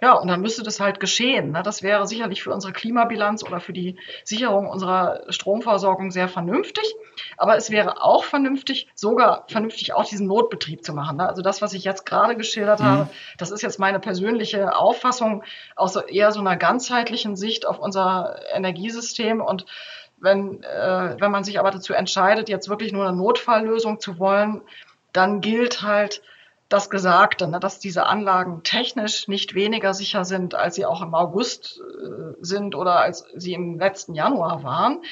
Ja, und dann müsste das halt geschehen. Ne? Das wäre sicherlich für unsere Klimabilanz oder für die Sicherung unserer Stromversorgung sehr vernünftig. Aber es wäre auch vernünftig, sogar vernünftig auch diesen Notbetrieb zu machen. Ne? Also das, was ich jetzt gerade geschildert mhm. habe, das ist jetzt meine persönliche Auffassung aus eher so einer ganzheitlichen Sicht auf unser Energiesystem und wenn, äh, wenn man sich aber dazu entscheidet, jetzt wirklich nur eine Notfalllösung zu wollen, dann gilt halt, das Gesagte, ne, dass diese Anlagen technisch nicht weniger sicher sind, als sie auch im August äh, sind oder als sie im letzten Januar waren.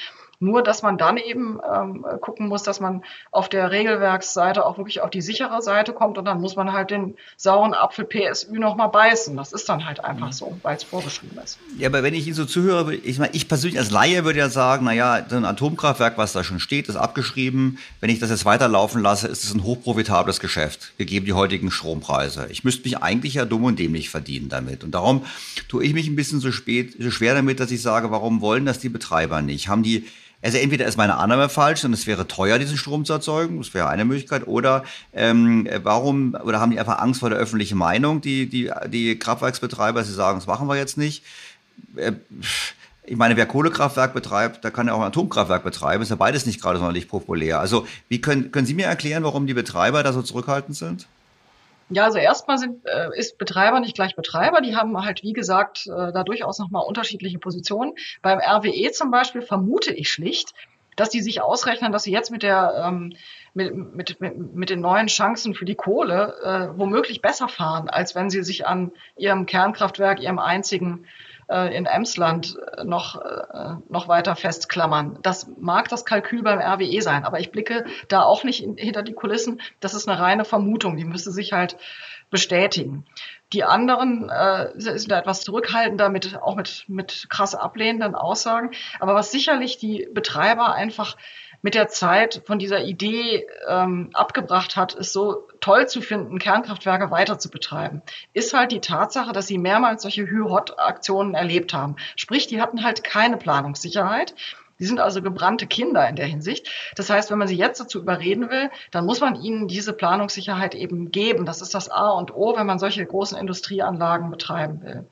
Nur, dass man dann eben ähm, gucken muss, dass man auf der Regelwerksseite auch wirklich auf die sichere Seite kommt und dann muss man halt den sauren Apfel PSÜ nochmal beißen. Das ist dann halt einfach so, weil es vorgeschrieben ist. Ja, aber wenn ich Ihnen so zuhöre, ich meine, ich persönlich als Laie würde ja sagen, naja, so ein Atomkraftwerk, was da schon steht, ist abgeschrieben. Wenn ich das jetzt weiterlaufen lasse, ist es ein hochprofitables Geschäft, gegeben die heutigen Strompreise. Ich müsste mich eigentlich ja dumm und dämlich verdienen damit. Und darum tue ich mich ein bisschen so spät, so schwer damit, dass ich sage, warum wollen das die Betreiber nicht? Haben die also entweder ist meine Annahme falsch und es wäre teuer, diesen Strom zu erzeugen, das wäre eine Möglichkeit, oder ähm, warum, oder haben die einfach Angst vor der öffentlichen Meinung, die, die, die Kraftwerksbetreiber, sie sagen, das machen wir jetzt nicht. Äh, ich meine, wer Kohlekraftwerk betreibt, da kann ja auch ein Atomkraftwerk betreiben, ist ja beides nicht gerade sonderlich populär. Also wie können, können Sie mir erklären, warum die Betreiber da so zurückhaltend sind? Ja, also erstmal sind, äh, ist Betreiber nicht gleich Betreiber. Die haben halt, wie gesagt, äh, da durchaus nochmal unterschiedliche Positionen. Beim RWE zum Beispiel vermute ich schlicht, dass die sich ausrechnen, dass sie jetzt mit der ähm, mit, mit, mit, mit den neuen Chancen für die Kohle äh, womöglich besser fahren, als wenn sie sich an ihrem Kernkraftwerk, ihrem einzigen äh, in Emsland äh, noch, äh, noch weiter festklammern. Das mag das Kalkül beim RWE sein, aber ich blicke da auch nicht in, hinter die Kulissen. Das ist eine reine Vermutung, die müsste sich halt bestätigen. Die anderen äh, sind da etwas zurückhaltender mit auch mit mit krass ablehnenden Aussagen. Aber was sicherlich die Betreiber einfach mit der Zeit von dieser Idee ähm, abgebracht hat, es so toll zu finden, Kernkraftwerke weiter zu betreiben, ist halt die Tatsache, dass sie mehrmals solche Hü-Hot-Aktionen erlebt haben. Sprich, die hatten halt keine Planungssicherheit. Die sind also gebrannte Kinder in der Hinsicht. Das heißt, wenn man sie jetzt dazu überreden will, dann muss man ihnen diese Planungssicherheit eben geben. Das ist das A und O, wenn man solche großen Industrieanlagen betreiben will.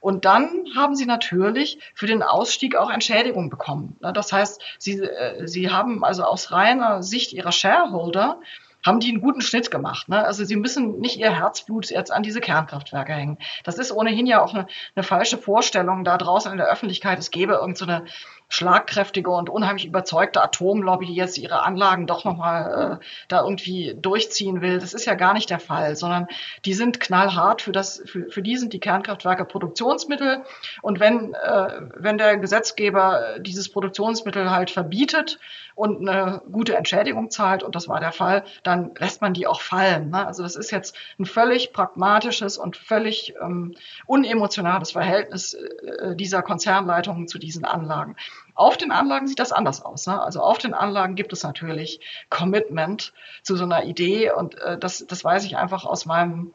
Und dann haben sie natürlich für den Ausstieg auch Entschädigung bekommen. Das heißt, sie, äh, sie haben also aus reiner Sicht ihrer Shareholder haben die einen guten Schnitt gemacht. Ne? Also sie müssen nicht ihr Herzblut jetzt an diese Kernkraftwerke hängen. Das ist ohnehin ja auch eine, eine falsche Vorstellung da draußen in der Öffentlichkeit. Es gäbe irgendeine so schlagkräftige und unheimlich überzeugte Atomlobby, die jetzt ihre Anlagen doch nochmal äh, da irgendwie durchziehen will. Das ist ja gar nicht der Fall, sondern die sind knallhart für das, für, für die sind die Kernkraftwerke Produktionsmittel. Und wenn, äh, wenn der Gesetzgeber dieses Produktionsmittel halt verbietet und eine gute Entschädigung zahlt, und das war der Fall, dann lässt man die auch fallen. Ne? Also das ist jetzt ein völlig pragmatisches und völlig ähm, unemotionales Verhältnis äh, dieser Konzernleitungen zu diesen Anlagen. Auf den Anlagen sieht das anders aus. Ne? Also auf den Anlagen gibt es natürlich Commitment zu so einer Idee und äh, das, das weiß ich einfach aus meinem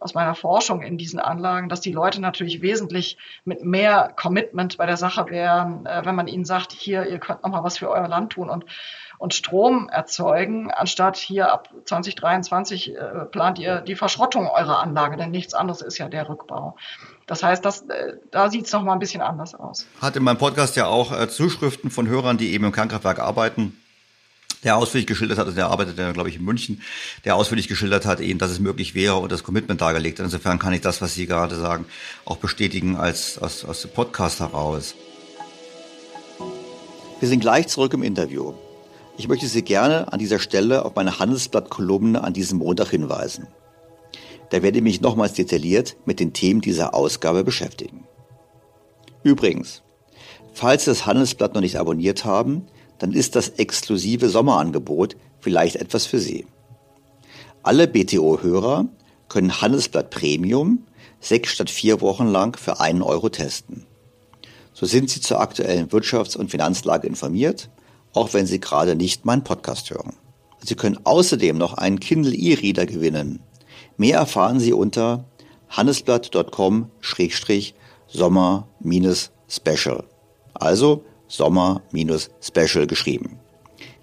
aus meiner Forschung in diesen Anlagen, dass die Leute natürlich wesentlich mit mehr Commitment bei der Sache wären, äh, wenn man ihnen sagt, hier, ihr könnt noch mal was für euer Land tun und und Strom erzeugen, anstatt hier ab 2023 äh, plant ihr die Verschrottung eurer Anlage, denn nichts anderes ist ja der Rückbau. Das heißt, das, äh, da sieht es noch mal ein bisschen anders aus. Hat in meinem Podcast ja auch Zuschriften von Hörern, die eben im Kernkraftwerk arbeiten, der ausführlich geschildert hat, also der arbeitet ja, glaube ich, in München, der ausführlich geschildert hat, eben, dass es möglich wäre und das Commitment dargelegt. Insofern kann ich das, was Sie gerade sagen, auch bestätigen als aus dem Podcast heraus. Wir sind gleich zurück im Interview. Ich möchte Sie gerne an dieser Stelle auf meine Handelsblatt-Kolumne an diesem Montag hinweisen. Da werde ich mich nochmals detailliert mit den Themen dieser Ausgabe beschäftigen. Übrigens, falls Sie das Handelsblatt noch nicht abonniert haben, dann ist das exklusive Sommerangebot vielleicht etwas für Sie. Alle BTO-Hörer können Handelsblatt Premium sechs statt vier Wochen lang für einen Euro testen. So sind Sie zur aktuellen Wirtschafts- und Finanzlage informiert auch wenn Sie gerade nicht meinen Podcast hören. Sie können außerdem noch einen Kindle E-Reader gewinnen. Mehr erfahren Sie unter handelsblatt.com-sommer-special. Also Sommer-Special geschrieben.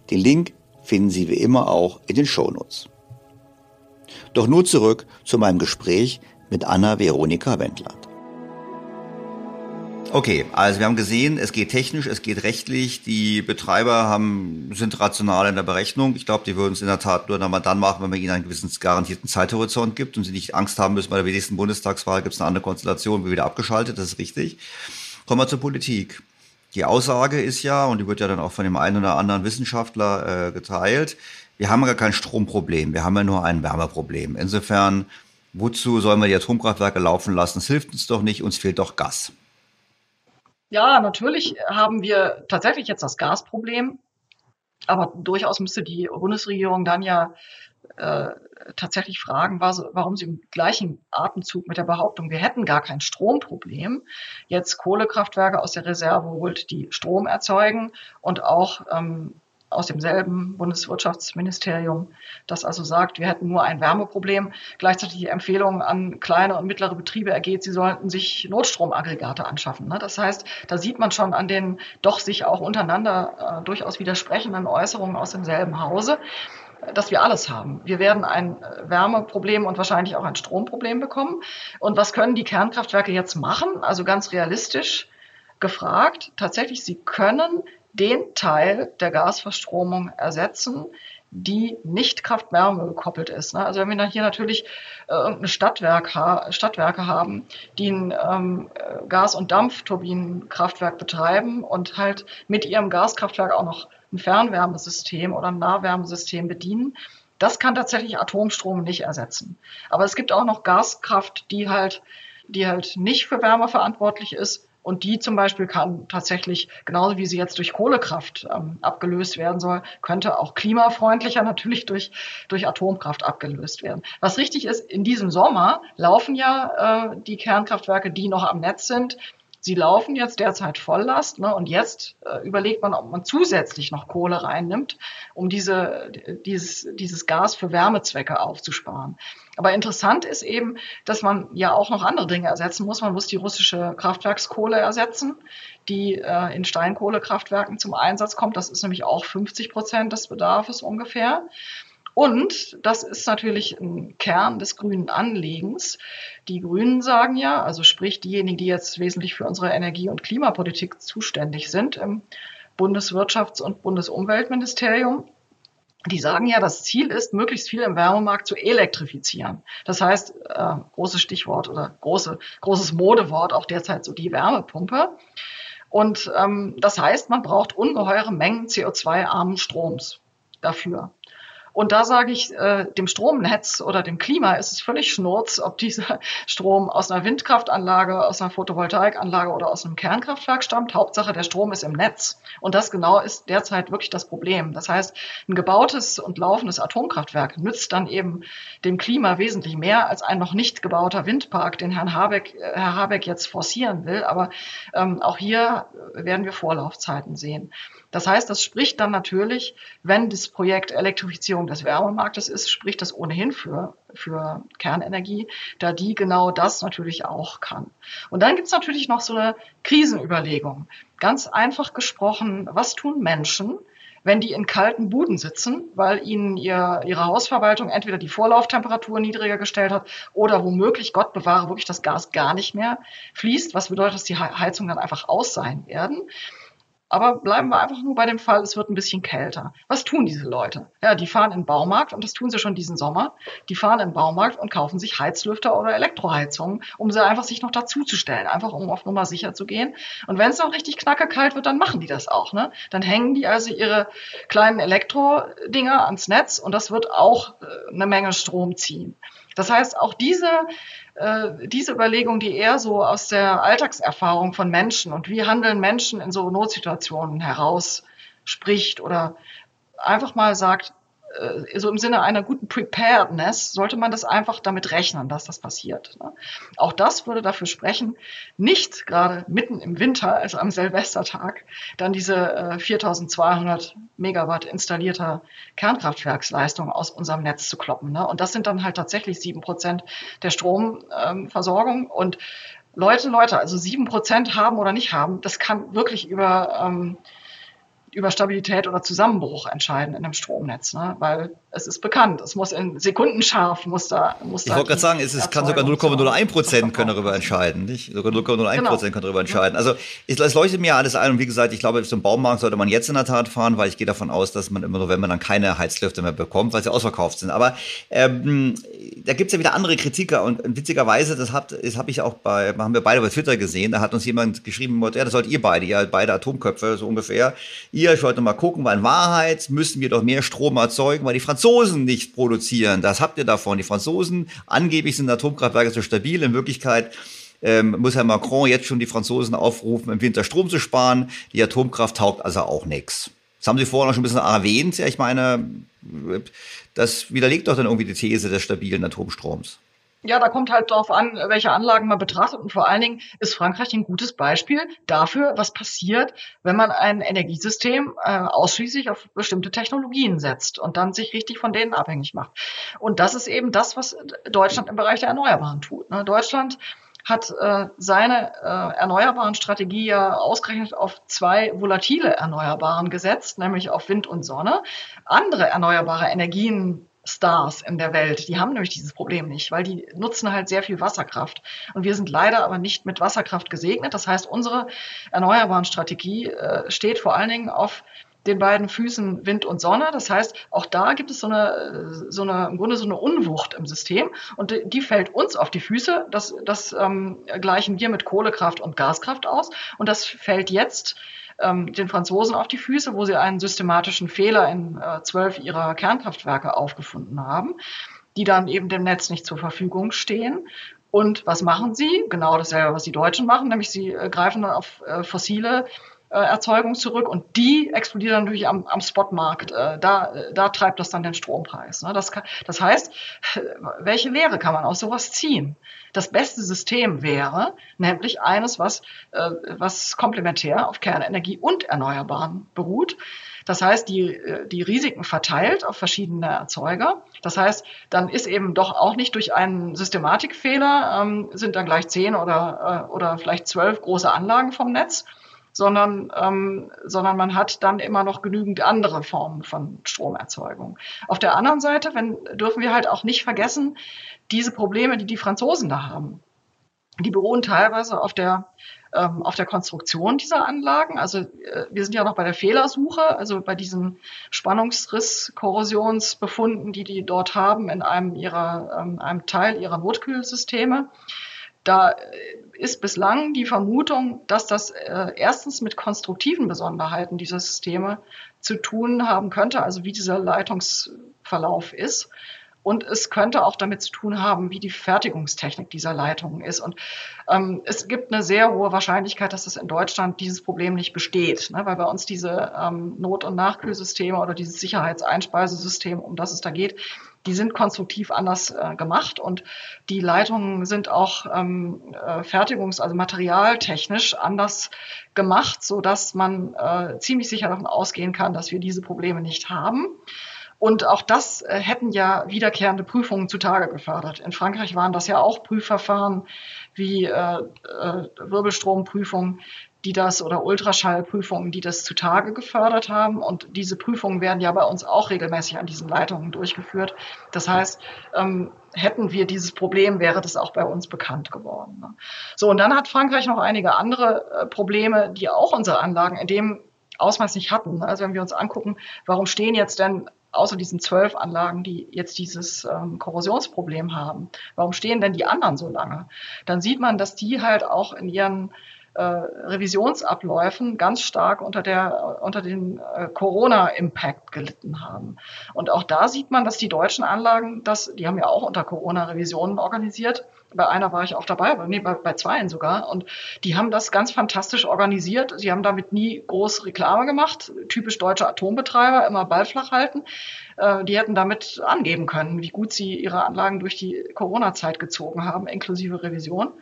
Den Link finden Sie wie immer auch in den Shownotes. Doch nur zurück zu meinem Gespräch mit Anna Veronika Wendland. Okay, also wir haben gesehen, es geht technisch, es geht rechtlich. Die Betreiber haben, sind rational in der Berechnung. Ich glaube, die würden es in der Tat nur dann machen, wenn man ihnen einen gewissen garantierten Zeithorizont gibt und sie nicht Angst haben müssen, bei der nächsten Bundestagswahl gibt es eine andere Konstellation, wie wieder abgeschaltet, das ist richtig. Kommen wir zur Politik. Die Aussage ist ja, und die wird ja dann auch von dem einen oder anderen Wissenschaftler äh, geteilt, wir haben gar kein Stromproblem, wir haben ja nur ein Wärmeproblem. Insofern, wozu sollen wir die Atomkraftwerke laufen lassen? Es hilft uns doch nicht, uns fehlt doch Gas. Ja, natürlich haben wir tatsächlich jetzt das Gasproblem, aber durchaus müsste die Bundesregierung dann ja äh, tatsächlich fragen, warum sie im gleichen Atemzug mit der Behauptung, wir hätten gar kein Stromproblem, jetzt Kohlekraftwerke aus der Reserve holt, die Strom erzeugen und auch ähm, aus demselben Bundeswirtschaftsministerium, das also sagt, wir hätten nur ein Wärmeproblem. Gleichzeitig die Empfehlung an kleine und mittlere Betriebe ergeht, sie sollten sich Notstromaggregate anschaffen. Ne? Das heißt, da sieht man schon an den doch sich auch untereinander äh, durchaus widersprechenden Äußerungen aus demselben Hause, dass wir alles haben. Wir werden ein äh, Wärmeproblem und wahrscheinlich auch ein Stromproblem bekommen. Und was können die Kernkraftwerke jetzt machen? Also ganz realistisch gefragt, tatsächlich, sie können den Teil der Gasverstromung ersetzen, die nicht Kraft-Wärme gekoppelt ist. Ne? Also wenn wir hier natürlich äh, irgendeine Stadtwerk Stadtwerke haben, die ein ähm, Gas- und Dampfturbinenkraftwerk betreiben und halt mit ihrem Gaskraftwerk auch noch ein Fernwärmesystem oder ein Nahwärmesystem bedienen, das kann tatsächlich Atomstrom nicht ersetzen. Aber es gibt auch noch Gaskraft, die halt, die halt nicht für Wärme verantwortlich ist, und die zum Beispiel kann tatsächlich, genauso wie sie jetzt durch Kohlekraft ähm, abgelöst werden soll, könnte auch klimafreundlicher natürlich durch, durch Atomkraft abgelöst werden. Was richtig ist, in diesem Sommer laufen ja äh, die Kernkraftwerke, die noch am Netz sind, Sie laufen jetzt derzeit Volllast ne, und jetzt äh, überlegt man, ob man zusätzlich noch Kohle reinnimmt, um diese, dieses, dieses Gas für Wärmezwecke aufzusparen. Aber interessant ist eben, dass man ja auch noch andere Dinge ersetzen muss. Man muss die russische Kraftwerkskohle ersetzen, die äh, in Steinkohlekraftwerken zum Einsatz kommt. Das ist nämlich auch 50 Prozent des Bedarfs ungefähr. Und das ist natürlich ein Kern des grünen Anliegens. Die Grünen sagen ja, also sprich diejenigen, die jetzt wesentlich für unsere Energie- und Klimapolitik zuständig sind im Bundeswirtschafts- und Bundesumweltministerium, die sagen ja, das Ziel ist, möglichst viel im Wärmemarkt zu elektrifizieren. Das heißt, äh, großes Stichwort oder große, großes Modewort auch derzeit so die Wärmepumpe. Und ähm, das heißt, man braucht ungeheure Mengen CO2-armen Stroms dafür. Und da sage ich, äh, dem Stromnetz oder dem Klima ist es völlig schnurz, ob dieser Strom aus einer Windkraftanlage, aus einer Photovoltaikanlage oder aus einem Kernkraftwerk stammt. Hauptsache, der Strom ist im Netz. Und das genau ist derzeit wirklich das Problem. Das heißt, ein gebautes und laufendes Atomkraftwerk nützt dann eben dem Klima wesentlich mehr als ein noch nicht gebauter Windpark, den Herrn Habeck, äh, Herr Habeck jetzt forcieren will. Aber ähm, auch hier werden wir Vorlaufzeiten sehen. Das heißt, das spricht dann natürlich, wenn das Projekt Elektrifizierung des Wärmemarktes ist, spricht das ohnehin für, für Kernenergie, da die genau das natürlich auch kann. Und dann gibt's natürlich noch so eine Krisenüberlegung. Ganz einfach gesprochen, was tun Menschen, wenn die in kalten Buden sitzen, weil ihnen ihr, ihre Hausverwaltung entweder die Vorlauftemperatur niedriger gestellt hat oder womöglich, Gott bewahre, wirklich das Gas gar nicht mehr fließt, was bedeutet, dass die Heizungen dann einfach aus sein werden. Aber bleiben wir einfach nur bei dem Fall, es wird ein bisschen kälter. Was tun diese Leute? Ja, die fahren in den Baumarkt und das tun sie schon diesen Sommer. Die fahren in den Baumarkt und kaufen sich Heizlüfter oder Elektroheizungen, um sie einfach sich noch dazuzustellen, einfach um auf Nummer sicher zu gehen. Und wenn es dann richtig knacke kalt wird, dann machen die das auch. Ne? Dann hängen die also ihre kleinen Elektrodinger ans Netz und das wird auch äh, eine Menge Strom ziehen. Das heißt, auch diese äh, diese Überlegung, die eher so aus der Alltagserfahrung von Menschen und wie handeln Menschen in so Notsituationen heraus spricht oder einfach mal sagt, so im Sinne einer guten Preparedness sollte man das einfach damit rechnen, dass das passiert. Ne? Auch das würde dafür sprechen, nicht gerade mitten im Winter, also am Silvestertag, dann diese 4200 äh, Megawatt installierter Kernkraftwerksleistung aus unserem Netz zu kloppen. Ne? Und das sind dann halt tatsächlich sieben Prozent der Stromversorgung. Und Leute, Leute, also sieben Prozent haben oder nicht haben, das kann wirklich über ähm, über Stabilität oder Zusammenbruch entscheiden in einem Stromnetz, ne? weil es ist bekannt, es muss in Sekunden scharf, muss da, muss Ich wollte gerade sagen, es ist, kann sogar 0,01 Prozent können darüber entscheiden, nicht? Sogar 0,01 Prozent genau. können darüber entscheiden. Also es, es leuchtet mir alles ein und wie gesagt, ich glaube, zum Baumarkt sollte man jetzt in der Tat fahren, weil ich gehe davon aus, dass man im November dann keine Heizlüfter mehr bekommt, weil sie ausverkauft sind. Aber ähm, da gibt's ja wieder andere Kritiker und witzigerweise, das, habe ich auch bei, haben wir beide bei Twitter gesehen, da hat uns jemand geschrieben, ja, das sollt ihr beide, ihr beide Atomköpfe, so ungefähr. Ihr, ich wollte mal gucken, weil in Wahrheit müssen wir doch mehr Strom erzeugen, weil die Franzosen Franzosen nicht produzieren. Das habt ihr davon. Die Franzosen, angeblich sind Atomkraftwerke so stabil. In Wirklichkeit ähm, muss Herr Macron jetzt schon die Franzosen aufrufen, im Winter Strom zu sparen. Die Atomkraft taugt also auch nichts. Das haben Sie vorhin auch schon ein bisschen erwähnt. Ja, ich meine, das widerlegt doch dann irgendwie die These des stabilen Atomstroms. Ja, da kommt halt drauf an, welche Anlagen man betrachtet. Und vor allen Dingen ist Frankreich ein gutes Beispiel dafür, was passiert, wenn man ein Energiesystem äh, ausschließlich auf bestimmte Technologien setzt und dann sich richtig von denen abhängig macht. Und das ist eben das, was Deutschland im Bereich der Erneuerbaren tut. Ne? Deutschland hat äh, seine äh, erneuerbaren Strategie ja ausgerechnet auf zwei volatile Erneuerbaren gesetzt, nämlich auf Wind und Sonne. Andere erneuerbare Energien Stars in der Welt. Die haben nämlich dieses Problem nicht, weil die nutzen halt sehr viel Wasserkraft. Und wir sind leider aber nicht mit Wasserkraft gesegnet. Das heißt, unsere erneuerbaren Strategie äh, steht vor allen Dingen auf den beiden Füßen Wind und Sonne. Das heißt, auch da gibt es so eine, so eine, im Grunde so eine Unwucht im System und die fällt uns auf die Füße. Das, das ähm, gleichen wir mit Kohlekraft und Gaskraft aus und das fällt jetzt ähm, den Franzosen auf die Füße, wo sie einen systematischen Fehler in äh, zwölf ihrer Kernkraftwerke aufgefunden haben, die dann eben dem Netz nicht zur Verfügung stehen. Und was machen sie? Genau dasselbe, was die Deutschen machen, nämlich sie äh, greifen dann auf äh, fossile Erzeugung zurück und die explodiert dann natürlich am, am Spotmarkt. Äh, da, da treibt das dann den Strompreis. Ne? Das, kann, das heißt, welche Lehre kann man aus sowas ziehen? Das beste System wäre nämlich eines, was, äh, was komplementär auf Kernenergie und Erneuerbaren beruht. Das heißt, die, die Risiken verteilt auf verschiedene Erzeuger. Das heißt, dann ist eben doch auch nicht durch einen Systematikfehler, ähm, sind dann gleich zehn oder, äh, oder vielleicht zwölf große Anlagen vom Netz, sondern, ähm, sondern man hat dann immer noch genügend andere Formen von Stromerzeugung. Auf der anderen Seite wenn, dürfen wir halt auch nicht vergessen, diese Probleme, die die Franzosen da haben, die beruhen teilweise auf der ähm, auf der Konstruktion dieser Anlagen. Also äh, wir sind ja noch bei der Fehlersuche, also bei diesen Spannungsriss-Korrosionsbefunden, die die dort haben in einem ihrer ähm, einem Teil ihrer Notkühlsysteme. Da äh, ist bislang die Vermutung, dass das äh, erstens mit konstruktiven Besonderheiten dieser Systeme zu tun haben könnte, also wie dieser Leitungsverlauf ist. Und es könnte auch damit zu tun haben, wie die Fertigungstechnik dieser Leitungen ist. Und ähm, es gibt eine sehr hohe Wahrscheinlichkeit, dass es in Deutschland dieses Problem nicht besteht, ne? weil bei uns diese ähm, Not- und Nachkühlsysteme oder dieses Sicherheitseinspeisesystem, um das es da geht, die sind konstruktiv anders äh, gemacht und die Leitungen sind auch ähm, äh, fertigungs-, also materialtechnisch anders gemacht, so dass man äh, ziemlich sicher davon ausgehen kann, dass wir diese Probleme nicht haben. Und auch das äh, hätten ja wiederkehrende Prüfungen zutage gefördert. In Frankreich waren das ja auch Prüfverfahren wie äh, äh, Wirbelstromprüfungen, die das oder Ultraschallprüfungen, die das zutage gefördert haben. Und diese Prüfungen werden ja bei uns auch regelmäßig an diesen Leitungen durchgeführt. Das heißt, ähm, hätten wir dieses Problem, wäre das auch bei uns bekannt geworden. Ne? So, und dann hat Frankreich noch einige andere äh, Probleme, die auch unsere Anlagen in dem Ausmaß nicht hatten. Also wenn wir uns angucken, warum stehen jetzt denn außer diesen zwölf Anlagen, die jetzt dieses ähm, Korrosionsproblem haben, warum stehen denn die anderen so lange? Dann sieht man, dass die halt auch in ihren äh, Revisionsabläufen ganz stark unter der unter den äh, Corona-Impact gelitten haben. Und auch da sieht man, dass die deutschen Anlagen, das, die haben ja auch unter Corona-Revisionen organisiert. Bei einer war ich auch dabei, nee, bei, bei zweien sogar. Und die haben das ganz fantastisch organisiert. Sie haben damit nie groß Reklame gemacht. Typisch deutsche Atombetreiber, immer Ball flach halten. Äh, die hätten damit angeben können, wie gut sie ihre Anlagen durch die Corona-Zeit gezogen haben, inklusive Revision.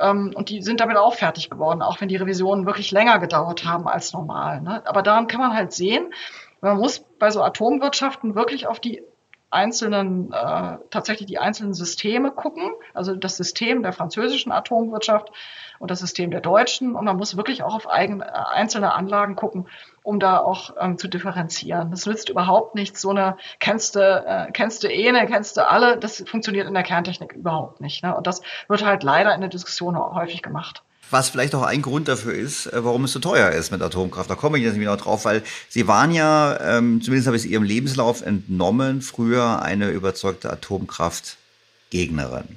Ähm, und die sind damit auch fertig geworden, auch wenn die Revisionen wirklich länger gedauert haben als normal. Ne? Aber daran kann man halt sehen, man muss bei so Atomwirtschaften wirklich auf die einzelnen, äh, tatsächlich die einzelnen Systeme gucken, also das System der französischen Atomwirtschaft und das System der deutschen. Und man muss wirklich auch auf eigene, äh, einzelne Anlagen gucken, um da auch ähm, zu differenzieren. Das nützt überhaupt nichts, so eine kennst du, äh, kennst du eine, kennst du alle, das funktioniert in der Kerntechnik überhaupt nicht. Ne? Und das wird halt leider in der Diskussion häufig gemacht was vielleicht auch ein Grund dafür ist, äh, warum es so teuer ist mit Atomkraft. Da komme ich jetzt nicht genau drauf, weil Sie waren ja, ähm, zumindest habe ich es Ihrem Lebenslauf entnommen, früher eine überzeugte Atomkraftgegnerin.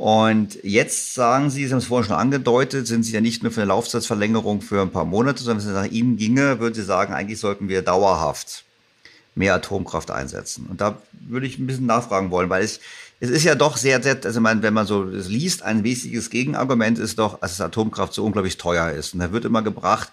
Und jetzt sagen Sie, Sie haben es vorhin schon angedeutet, sind Sie ja nicht nur für eine Laufzeitverlängerung für ein paar Monate, sondern wenn es nach Ihnen ginge, würden Sie sagen, eigentlich sollten wir dauerhaft mehr Atomkraft einsetzen. Und da würde ich ein bisschen nachfragen wollen, weil es es ist ja doch sehr, sehr, also man, wenn man so das liest, ein wesentliches Gegenargument ist doch, dass Atomkraft so unglaublich teuer ist. Und da wird immer gebracht,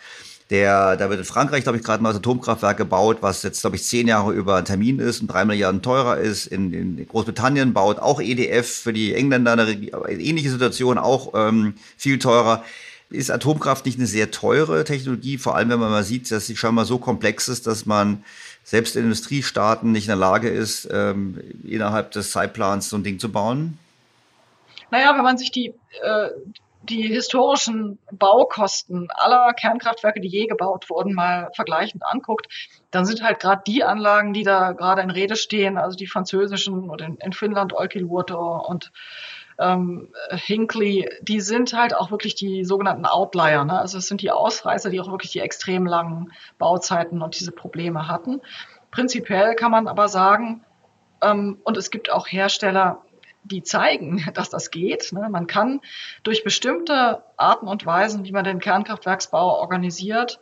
der, da wird in Frankreich, glaube ich, gerade mal das Atomkraftwerk gebaut, was jetzt, glaube ich, zehn Jahre über Termin ist und drei Milliarden teurer ist. In, in Großbritannien baut auch EDF für die Engländer eine ähnliche Situation, auch ähm, viel teurer. Ist Atomkraft nicht eine sehr teure Technologie, vor allem wenn man mal sieht, dass sie schon mal so komplex ist, dass man selbst in Industriestaaten nicht in der Lage ist, ähm, innerhalb des Zeitplans so ein Ding zu bauen? Naja, wenn man sich die, äh, die historischen Baukosten aller Kernkraftwerke, die je gebaut wurden, mal vergleichend anguckt, dann sind halt gerade die Anlagen, die da gerade in Rede stehen, also die französischen oder in, in Finnland Olkiluoto und ähm, Hinkley, die sind halt auch wirklich die sogenannten Outlier. Ne? Also es sind die Ausreißer, die auch wirklich die extrem langen Bauzeiten und diese Probleme hatten. Prinzipiell kann man aber sagen, ähm, und es gibt auch Hersteller, die zeigen, dass das geht. Ne? Man kann durch bestimmte Arten und Weisen, wie man den Kernkraftwerksbau organisiert,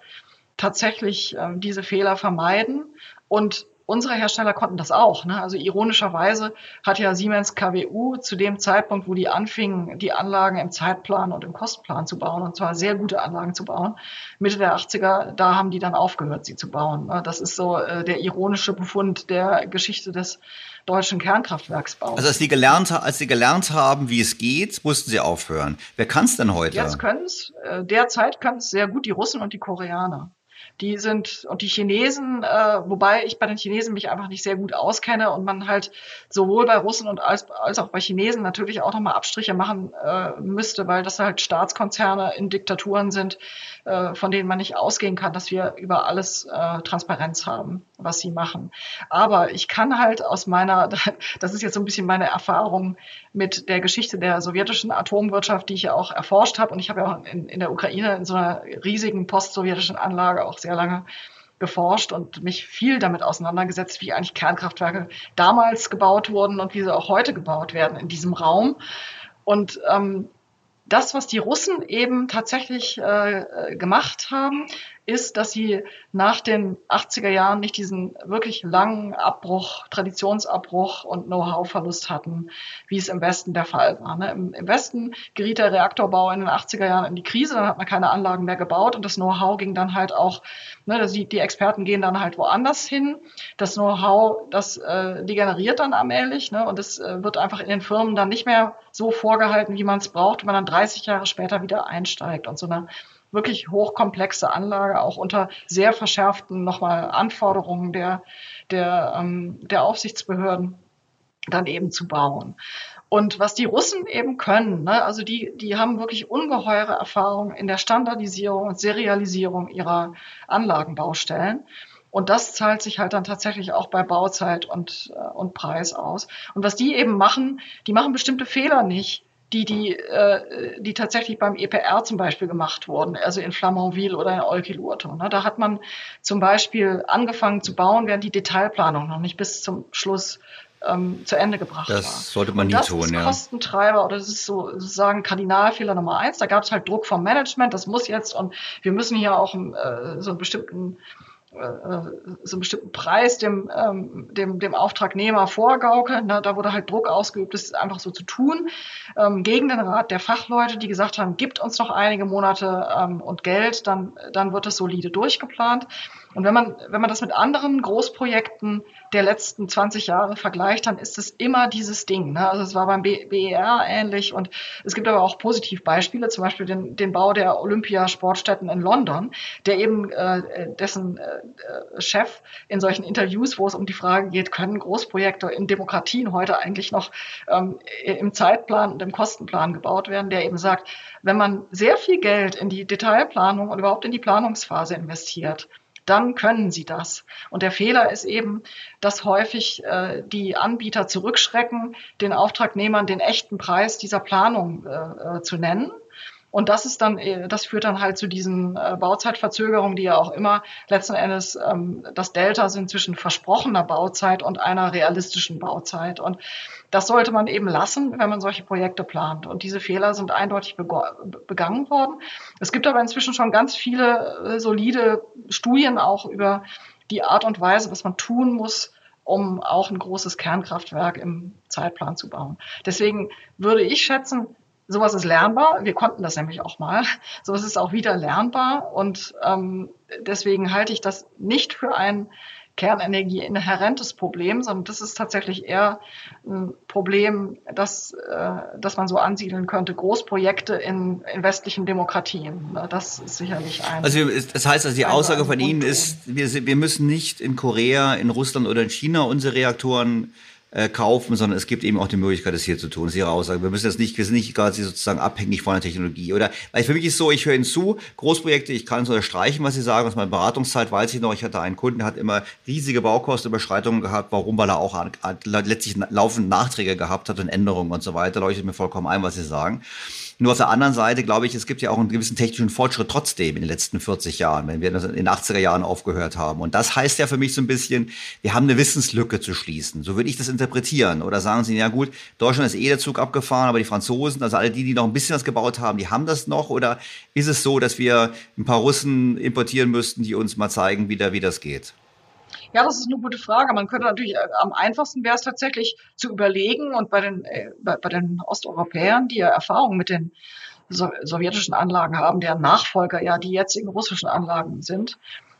tatsächlich ähm, diese Fehler vermeiden. Und unsere Hersteller konnten das auch. Ne? Also ironischerweise hat ja Siemens KWU zu dem Zeitpunkt, wo die anfingen, die Anlagen im Zeitplan und im Kostenplan zu bauen, und zwar sehr gute Anlagen zu bauen, Mitte der 80er, da haben die dann aufgehört, sie zu bauen. Ne? Das ist so äh, der ironische Befund der Geschichte des deutschen Kernkraftwerksbaus. Also als sie gelernt, als sie gelernt haben, wie es geht, mussten sie aufhören. Wer kann es denn heute? Jetzt können es, äh, derzeit können es sehr gut die Russen und die Koreaner. Die sind, und die Chinesen, äh, wobei ich bei den Chinesen mich einfach nicht sehr gut auskenne und man halt sowohl bei Russen und als, als auch bei Chinesen natürlich auch nochmal Abstriche machen äh, müsste, weil das halt Staatskonzerne in Diktaturen sind, von denen man nicht ausgehen kann, dass wir über alles äh, Transparenz haben, was sie machen. Aber ich kann halt aus meiner, das ist jetzt so ein bisschen meine Erfahrung mit der Geschichte der sowjetischen Atomwirtschaft, die ich ja auch erforscht habe. Und ich habe ja auch in, in der Ukraine in so einer riesigen postsowjetischen Anlage auch sehr lange geforscht und mich viel damit auseinandergesetzt, wie eigentlich Kernkraftwerke damals gebaut wurden und wie sie auch heute gebaut werden in diesem Raum. Und ähm, das, was die Russen eben tatsächlich äh, äh gemacht haben, ist, dass sie nach den 80er Jahren nicht diesen wirklich langen Abbruch, Traditionsabbruch und Know-how-Verlust hatten, wie es im Westen der Fall war. Ne? Im, Westen geriet der Reaktorbau in den 80er Jahren in die Krise, dann hat man keine Anlagen mehr gebaut und das Know-how ging dann halt auch, ne, die, die Experten gehen dann halt woanders hin. Das Know-how, das äh, degeneriert dann allmählich ne? und es äh, wird einfach in den Firmen dann nicht mehr so vorgehalten, wie man es braucht, wenn man dann 30 Jahre später wieder einsteigt. Und so eine wirklich hochkomplexe Anlage, auch unter sehr verschärften nochmal Anforderungen der, der, ähm, der Aufsichtsbehörden dann eben zu bauen. Und was die Russen eben können, ne, also die, die haben wirklich ungeheure Erfahrung in der Standardisierung und Serialisierung ihrer Anlagenbaustellen. Und das zahlt sich halt dann tatsächlich auch bei Bauzeit und, äh, und Preis aus. Und was die eben machen, die machen bestimmte Fehler nicht, die, die, äh, die tatsächlich beim EPR zum Beispiel gemacht wurden, also in Flamanville oder in Olkiluoto. Ne? Da hat man zum Beispiel angefangen zu bauen, während die Detailplanung noch nicht bis zum Schluss ähm, zu Ende gebracht das war. Das sollte man nie das tun, ist ja. Kostentreiber oder das ist so sozusagen Kardinalfehler Nummer eins. Da gab es halt Druck vom Management, das muss jetzt und wir müssen hier auch äh, so einen bestimmten so einen bestimmten Preis dem, ähm, dem, dem Auftragnehmer vorgaukeln. Ne? Da wurde halt Druck ausgeübt, das ist einfach so zu tun, ähm, gegen den Rat der Fachleute, die gesagt haben, gibt uns noch einige Monate ähm, und Geld, dann, dann wird es solide durchgeplant. Und wenn man, wenn man das mit anderen Großprojekten der letzten 20 Jahre vergleicht, dann ist es immer dieses Ding. Ne? Also es war beim BER ähnlich und es gibt aber auch Positivbeispiele, zum Beispiel den, den Bau der Olympiasportstätten in London, der eben äh, dessen äh, Chef in solchen Interviews, wo es um die Frage geht, können Großprojekte in Demokratien heute eigentlich noch ähm, im Zeitplan und im Kostenplan gebaut werden, der eben sagt, wenn man sehr viel Geld in die Detailplanung und überhaupt in die Planungsphase investiert, dann können sie das. Und der Fehler ist eben, dass häufig äh, die Anbieter zurückschrecken, den Auftragnehmern den echten Preis dieser Planung äh, äh zu nennen und das ist dann, äh, das führt dann halt zu diesen äh, Bauzeitverzögerungen, die ja auch immer letzten Endes ähm, das Delta sind zwischen versprochener Bauzeit und einer realistischen Bauzeit. Und das sollte man eben lassen, wenn man solche Projekte plant. Und diese Fehler sind eindeutig begangen worden. Es gibt aber inzwischen schon ganz viele äh, solide Studien auch über die Art und Weise, was man tun muss, um auch ein großes Kernkraftwerk im Zeitplan zu bauen. Deswegen würde ich schätzen, sowas ist lernbar. Wir konnten das nämlich auch mal. Sowas ist auch wieder lernbar. Und ähm, deswegen halte ich das nicht für ein Kernenergie inhärentes Problem, sondern das ist tatsächlich eher ein Problem, das, äh, das man so ansiedeln könnte. Großprojekte in, in westlichen Demokratien. Das ist sicherlich ein. Also das heißt, also die Aussage von Ihnen ist, wir, wir müssen nicht in Korea, in Russland oder in China unsere Reaktoren äh, kaufen, sondern es gibt eben auch die Möglichkeit, das hier zu tun. Das ist Ihre Aussage. Wir müssen jetzt nicht, wir sind nicht quasi sozusagen abhängig von der Technologie. Oder weil für mich ist so, ich höre Ihnen zu, Großprojekte, ich kann es unterstreichen, was Sie sagen. Aus meiner Beratungszeit weiß ich noch, ich hatte einen Kunden, der hat immer riesige Baukostenüberschreitungen gehabt. Warum? Weil er auch an, an, letztlich laufend Nachträge gehabt hat und Änderungen und so weiter. Leuchtet mir vollkommen ein, was Sie sagen. Nur auf der anderen Seite glaube ich, es gibt ja auch einen gewissen technischen Fortschritt trotzdem in den letzten 40 Jahren, wenn wir in den 80er Jahren aufgehört haben. Und das heißt ja für mich so ein bisschen, wir haben eine Wissenslücke zu schließen. So würde ich das interpretieren. Oder sagen Sie, ja gut, Deutschland ist eh der Zug abgefahren, aber die Franzosen, also alle die, die noch ein bisschen was gebaut haben, die haben das noch? Oder ist es so, dass wir ein paar Russen importieren müssten, die uns mal zeigen, wie, da, wie das geht? Ja, das ist eine gute Frage. Man könnte natürlich, äh, am einfachsten wäre es tatsächlich zu überlegen und bei den, äh, bei, bei den Osteuropäern, die ja Erfahrung mit den so, sowjetischen Anlagen haben, deren Nachfolger ja die jetzigen russischen Anlagen sind,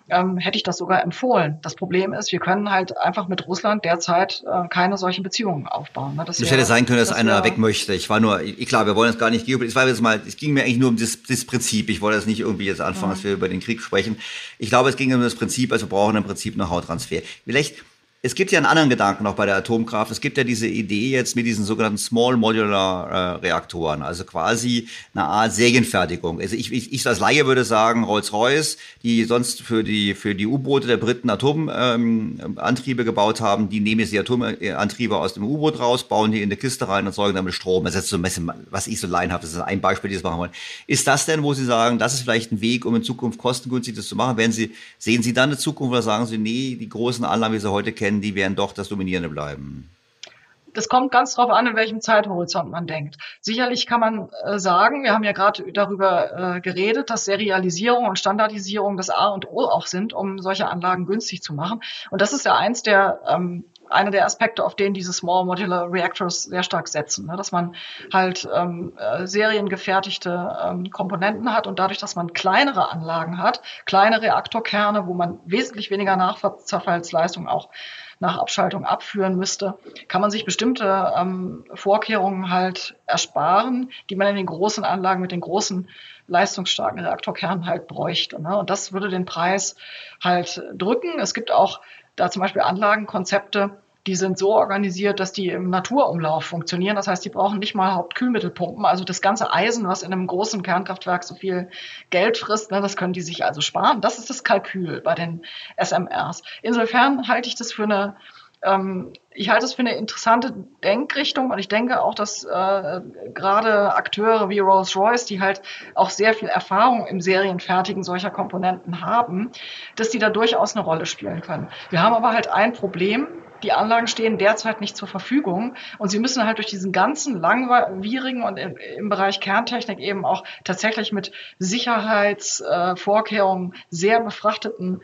ähm, hätte ich das sogar empfohlen. Das Problem ist, wir können halt einfach mit Russland derzeit äh, keine solchen Beziehungen aufbauen. Ne? Das es hätte sein können, dass das einer weg möchte. Ich war nur, ich, klar, wir wollen jetzt gar nicht es war jetzt mal, es ging mir eigentlich nur um das, das Prinzip. Ich wollte jetzt nicht irgendwie jetzt anfangen, mhm. dass wir über den Krieg sprechen. Ich glaube, es ging um das Prinzip, also wir brauchen im Prinzip einen Hauttransfer. Vielleicht es gibt ja einen anderen Gedanken noch bei der Atomkraft. Es gibt ja diese Idee jetzt mit diesen sogenannten Small Modular äh, Reaktoren, also quasi eine Art Serienfertigung. Also ich, ich, ich als Laie würde sagen, Rolls-Royce, die sonst für die, für die U-Boote der Briten Atomantriebe ähm, gebaut haben, die nehmen jetzt die Atomantriebe aus dem U-Boot raus, bauen die in eine Kiste rein und sorgen damit Strom. Das ist so ein bisschen, was ich so laienhaft, das ist ein Beispiel, die das machen wollen. Ist das denn, wo Sie sagen, das ist vielleicht ein Weg, um in Zukunft kostengünstig das zu machen? Werden Sie, sehen Sie dann eine Zukunft oder sagen Sie, nee, die großen Anlagen, wie Sie heute kennen, Rennen, die werden doch das Dominierende bleiben? Das kommt ganz drauf an, in welchem Zeithorizont man denkt. Sicherlich kann man äh, sagen, wir haben ja gerade darüber äh, geredet, dass Serialisierung und Standardisierung das A und O auch sind, um solche Anlagen günstig zu machen. Und das ist ja eins der ähm, einer der Aspekte, auf den diese Small Modular Reactors sehr stark setzen, ne? dass man halt ähm, äh, seriengefertigte ähm, Komponenten hat und dadurch, dass man kleinere Anlagen hat, kleine Reaktorkerne, wo man wesentlich weniger Nachzerfallsleistung auch nach Abschaltung abführen müsste, kann man sich bestimmte ähm, Vorkehrungen halt ersparen, die man in den großen Anlagen mit den großen leistungsstarken Reaktorkernen halt bräuchte. Ne? Und das würde den Preis halt drücken. Es gibt auch da zum Beispiel Anlagenkonzepte, die sind so organisiert, dass die im Naturumlauf funktionieren. Das heißt, die brauchen nicht mal Hauptkühlmittelpumpen. Also das ganze Eisen, was in einem großen Kernkraftwerk so viel Geld frisst, ne, das können die sich also sparen. Das ist das Kalkül bei den SMRs. Insofern halte ich das für eine ähm, ich halte es für eine interessante Denkrichtung und ich denke auch, dass äh, gerade Akteure wie Rolls-Royce, die halt auch sehr viel Erfahrung im Serienfertigen solcher Komponenten haben, dass die da durchaus eine Rolle spielen können. Wir haben aber halt ein Problem, die Anlagen stehen derzeit nicht zur Verfügung und sie müssen halt durch diesen ganzen langwierigen und im, Bereich Kerntechnik eben auch tatsächlich mit Sicherheitsvorkehrungen äh, sehr befrachteten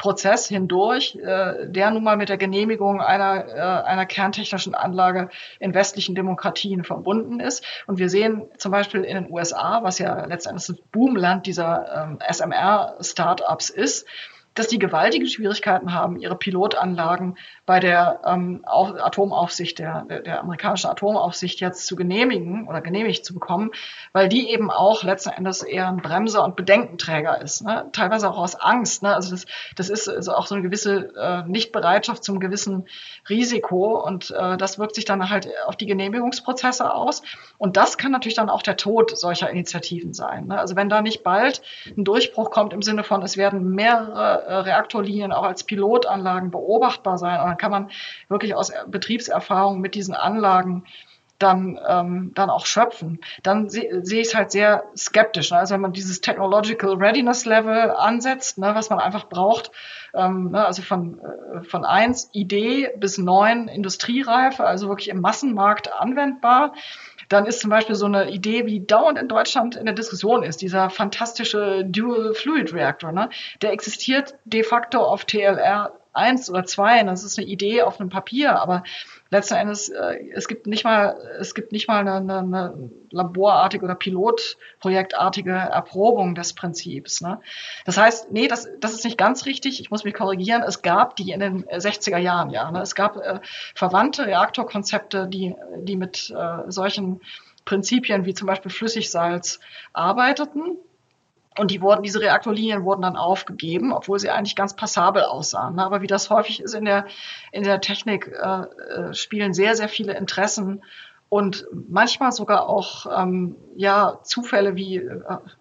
Prozess hindurch, äh, der nun mal mit der Genehmigung einer, äh, einer kerntechnischen Anlage in westlichen Demokratien verbunden ist. Und wir sehen zum Beispiel in den USA, was ja letztendlich das Boomland dieser ähm, SMR-Startups ist, dass die gewaltige Schwierigkeiten haben, ihre Pilotanlagen bei der ähm, Atomaufsicht, der, der, amerikanischen Atomaufsicht jetzt zu genehmigen oder genehmigt zu bekommen, weil die eben auch letzten Endes eher ein Bremser und Bedenkenträger ist. Ne? Teilweise auch aus Angst. Ne? Also das, das ist also auch so eine gewisse äh, Nichtbereitschaft zum gewissen Risiko und äh, das wirkt sich dann halt auf die Genehmigungsprozesse aus. Und das kann natürlich dann auch der Tod solcher Initiativen sein. Ne? Also wenn da nicht bald ein Durchbruch kommt im Sinne von, es werden mehrere Reaktorlinien auch als Pilotanlagen beobachtbar sein, und kann man wirklich aus Betriebserfahrung mit diesen Anlagen dann, ähm, dann auch schöpfen, dann sehe seh ich es halt sehr skeptisch. Ne? Also wenn man dieses Technological Readiness Level ansetzt, ne, was man einfach braucht, ähm, ne, also von, äh, von eins Idee bis neun Industriereife, also wirklich im Massenmarkt anwendbar, dann ist zum Beispiel so eine Idee, wie dauernd in Deutschland in der Diskussion ist, dieser fantastische Dual Fluid Reactor, ne? der existiert de facto auf TLR eins oder zwei. Das ist eine Idee auf einem Papier, aber letzten Endes, äh, es gibt nicht mal, es gibt nicht mal eine, eine, eine laborartige oder pilotprojektartige Erprobung des Prinzips. Ne? Das heißt, nee, das, das ist nicht ganz richtig. Ich muss mich korrigieren. Es gab die in den 60er Jahren, ja. Ne? Es gab äh, verwandte Reaktorkonzepte, die, die mit äh, solchen Prinzipien wie zum Beispiel Flüssigsalz arbeiteten. Und die wurden, diese Reaktorlinien wurden dann aufgegeben, obwohl sie eigentlich ganz passabel aussahen. Aber wie das häufig ist in der, in der Technik, äh, äh spielen sehr, sehr viele Interessen und manchmal sogar auch ähm, ja Zufälle wie äh,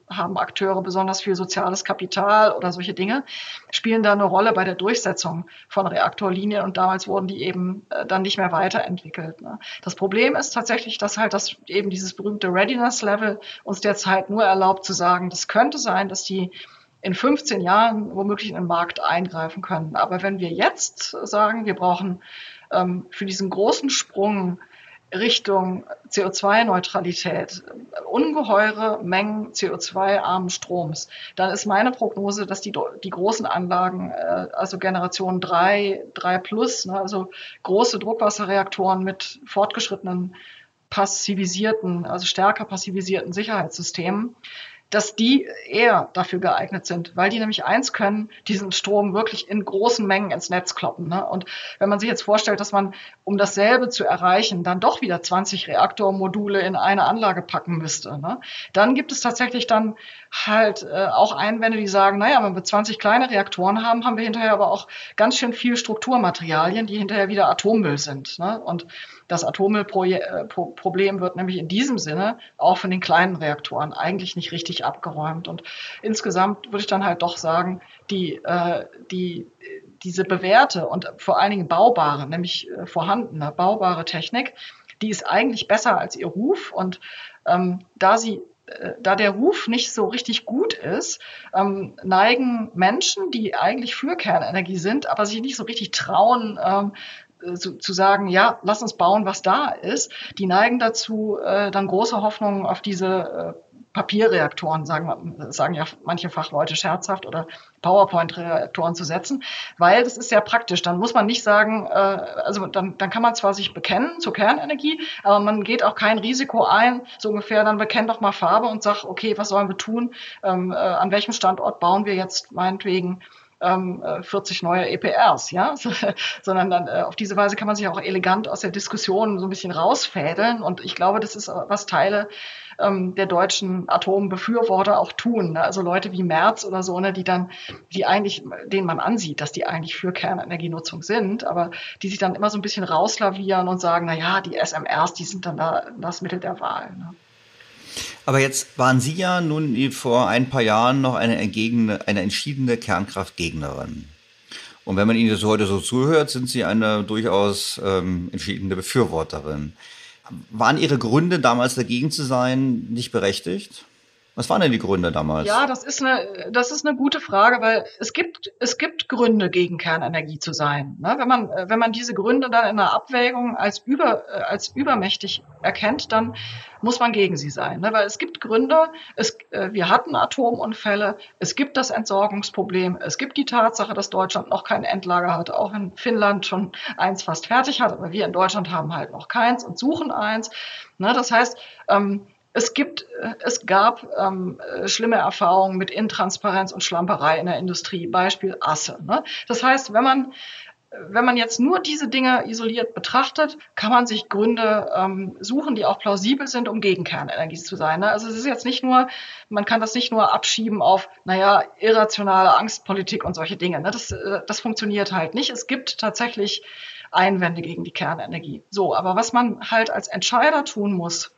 haben Akteure besonders viel soziales Kapital oder solche Dinge spielen da eine Rolle bei der Durchsetzung von Reaktorlinien und damals wurden die eben äh, dann nicht mehr weiterentwickelt. Ne? Das Problem ist tatsächlich, dass halt das eben dieses berühmte Readiness Level uns derzeit nur erlaubt zu sagen, das könnte sein, dass die in 15 Jahren womöglich in den Markt eingreifen können. Aber wenn wir jetzt sagen, wir brauchen ähm, für diesen großen Sprung Richtung CO2-Neutralität, ungeheure Mengen CO2-armen Stroms, dann ist meine Prognose, dass die, die großen Anlagen, äh, also Generation 3, 3 plus, ne, also große Druckwasserreaktoren mit fortgeschrittenen passivisierten, also stärker passivisierten Sicherheitssystemen, dass die eher dafür geeignet sind, weil die nämlich eins können, diesen Strom wirklich in großen Mengen ins Netz kloppen. Ne? Und wenn man sich jetzt vorstellt, dass man, um dasselbe zu erreichen, dann doch wieder 20 Reaktormodule in eine Anlage packen müsste, ne? dann gibt es tatsächlich dann halt äh, auch Einwände, die sagen, naja, wenn wir 20 kleine Reaktoren haben, haben wir hinterher aber auch ganz schön viel Strukturmaterialien, die hinterher wieder Atommüll sind. Ne? Und das Atommüllproblem äh, wird nämlich in diesem Sinne auch von den kleinen Reaktoren eigentlich nicht richtig abgeräumt. Und insgesamt würde ich dann halt doch sagen, die, äh, die, diese bewährte und vor allen Dingen baubare, nämlich äh, vorhandene baubare Technik, die ist eigentlich besser als ihr Ruf. Und ähm, da sie da der Ruf nicht so richtig gut ist, ähm, neigen Menschen, die eigentlich für Kernenergie sind, aber sich nicht so richtig trauen, ähm, äh, zu, zu sagen, ja, lass uns bauen, was da ist, die neigen dazu, äh, dann große Hoffnungen auf diese äh, Papierreaktoren, sagen, sagen ja manche Fachleute scherzhaft, oder PowerPoint-Reaktoren zu setzen, weil das ist sehr praktisch. Dann muss man nicht sagen, äh, also dann, dann kann man zwar sich bekennen zur Kernenergie, aber man geht auch kein Risiko ein, so ungefähr, dann bekenn doch mal Farbe und sag, okay, was sollen wir tun? Ähm, äh, an welchem Standort bauen wir jetzt meinetwegen 40 ähm, neue EPRs, ja, sondern dann äh, auf diese Weise kann man sich auch elegant aus der Diskussion so ein bisschen rausfädeln und ich glaube, das ist was Teile ähm, der deutschen Atombefürworter auch tun. Ne? Also Leute wie Merz oder so, ne, die dann, die eigentlich, denen man ansieht, dass die eigentlich für Kernenergienutzung sind, aber die sich dann immer so ein bisschen rauslavieren und sagen, na ja, die SMRs, die sind dann da das Mittel der Wahl. Ne? Aber jetzt waren Sie ja nun vor ein paar Jahren noch eine, entgegene, eine entschiedene Kernkraftgegnerin. Und wenn man Ihnen das heute so zuhört, sind Sie eine durchaus ähm, entschiedene Befürworterin. Waren Ihre Gründe, damals dagegen zu sein, nicht berechtigt? Was waren denn die Gründe damals? Ja, das ist eine, das ist eine gute Frage, weil es gibt, es gibt Gründe, gegen Kernenergie zu sein. Ne? Wenn man, wenn man diese Gründe dann in der Abwägung als über, als übermächtig erkennt, dann muss man gegen sie sein. Ne? Weil es gibt Gründe, es, äh, wir hatten Atomunfälle, es gibt das Entsorgungsproblem, es gibt die Tatsache, dass Deutschland noch kein Endlager hat, auch wenn Finnland schon eins fast fertig hat, aber wir in Deutschland haben halt noch keins und suchen eins. Ne? Das heißt, ähm, es gibt, äh, es gab ähm, äh, schlimme Erfahrungen mit Intransparenz und Schlamperei in der Industrie, Beispiel Asse. Ne? Das heißt, wenn man wenn man jetzt nur diese Dinge isoliert betrachtet, kann man sich Gründe ähm, suchen, die auch plausibel sind, um gegen Kernenergie zu sein. Ne? Also es ist jetzt nicht nur, man kann das nicht nur abschieben auf, naja, irrationale Angstpolitik und solche Dinge. Ne? Das, äh, das funktioniert halt nicht. Es gibt tatsächlich Einwände gegen die Kernenergie. So, aber was man halt als Entscheider tun muss,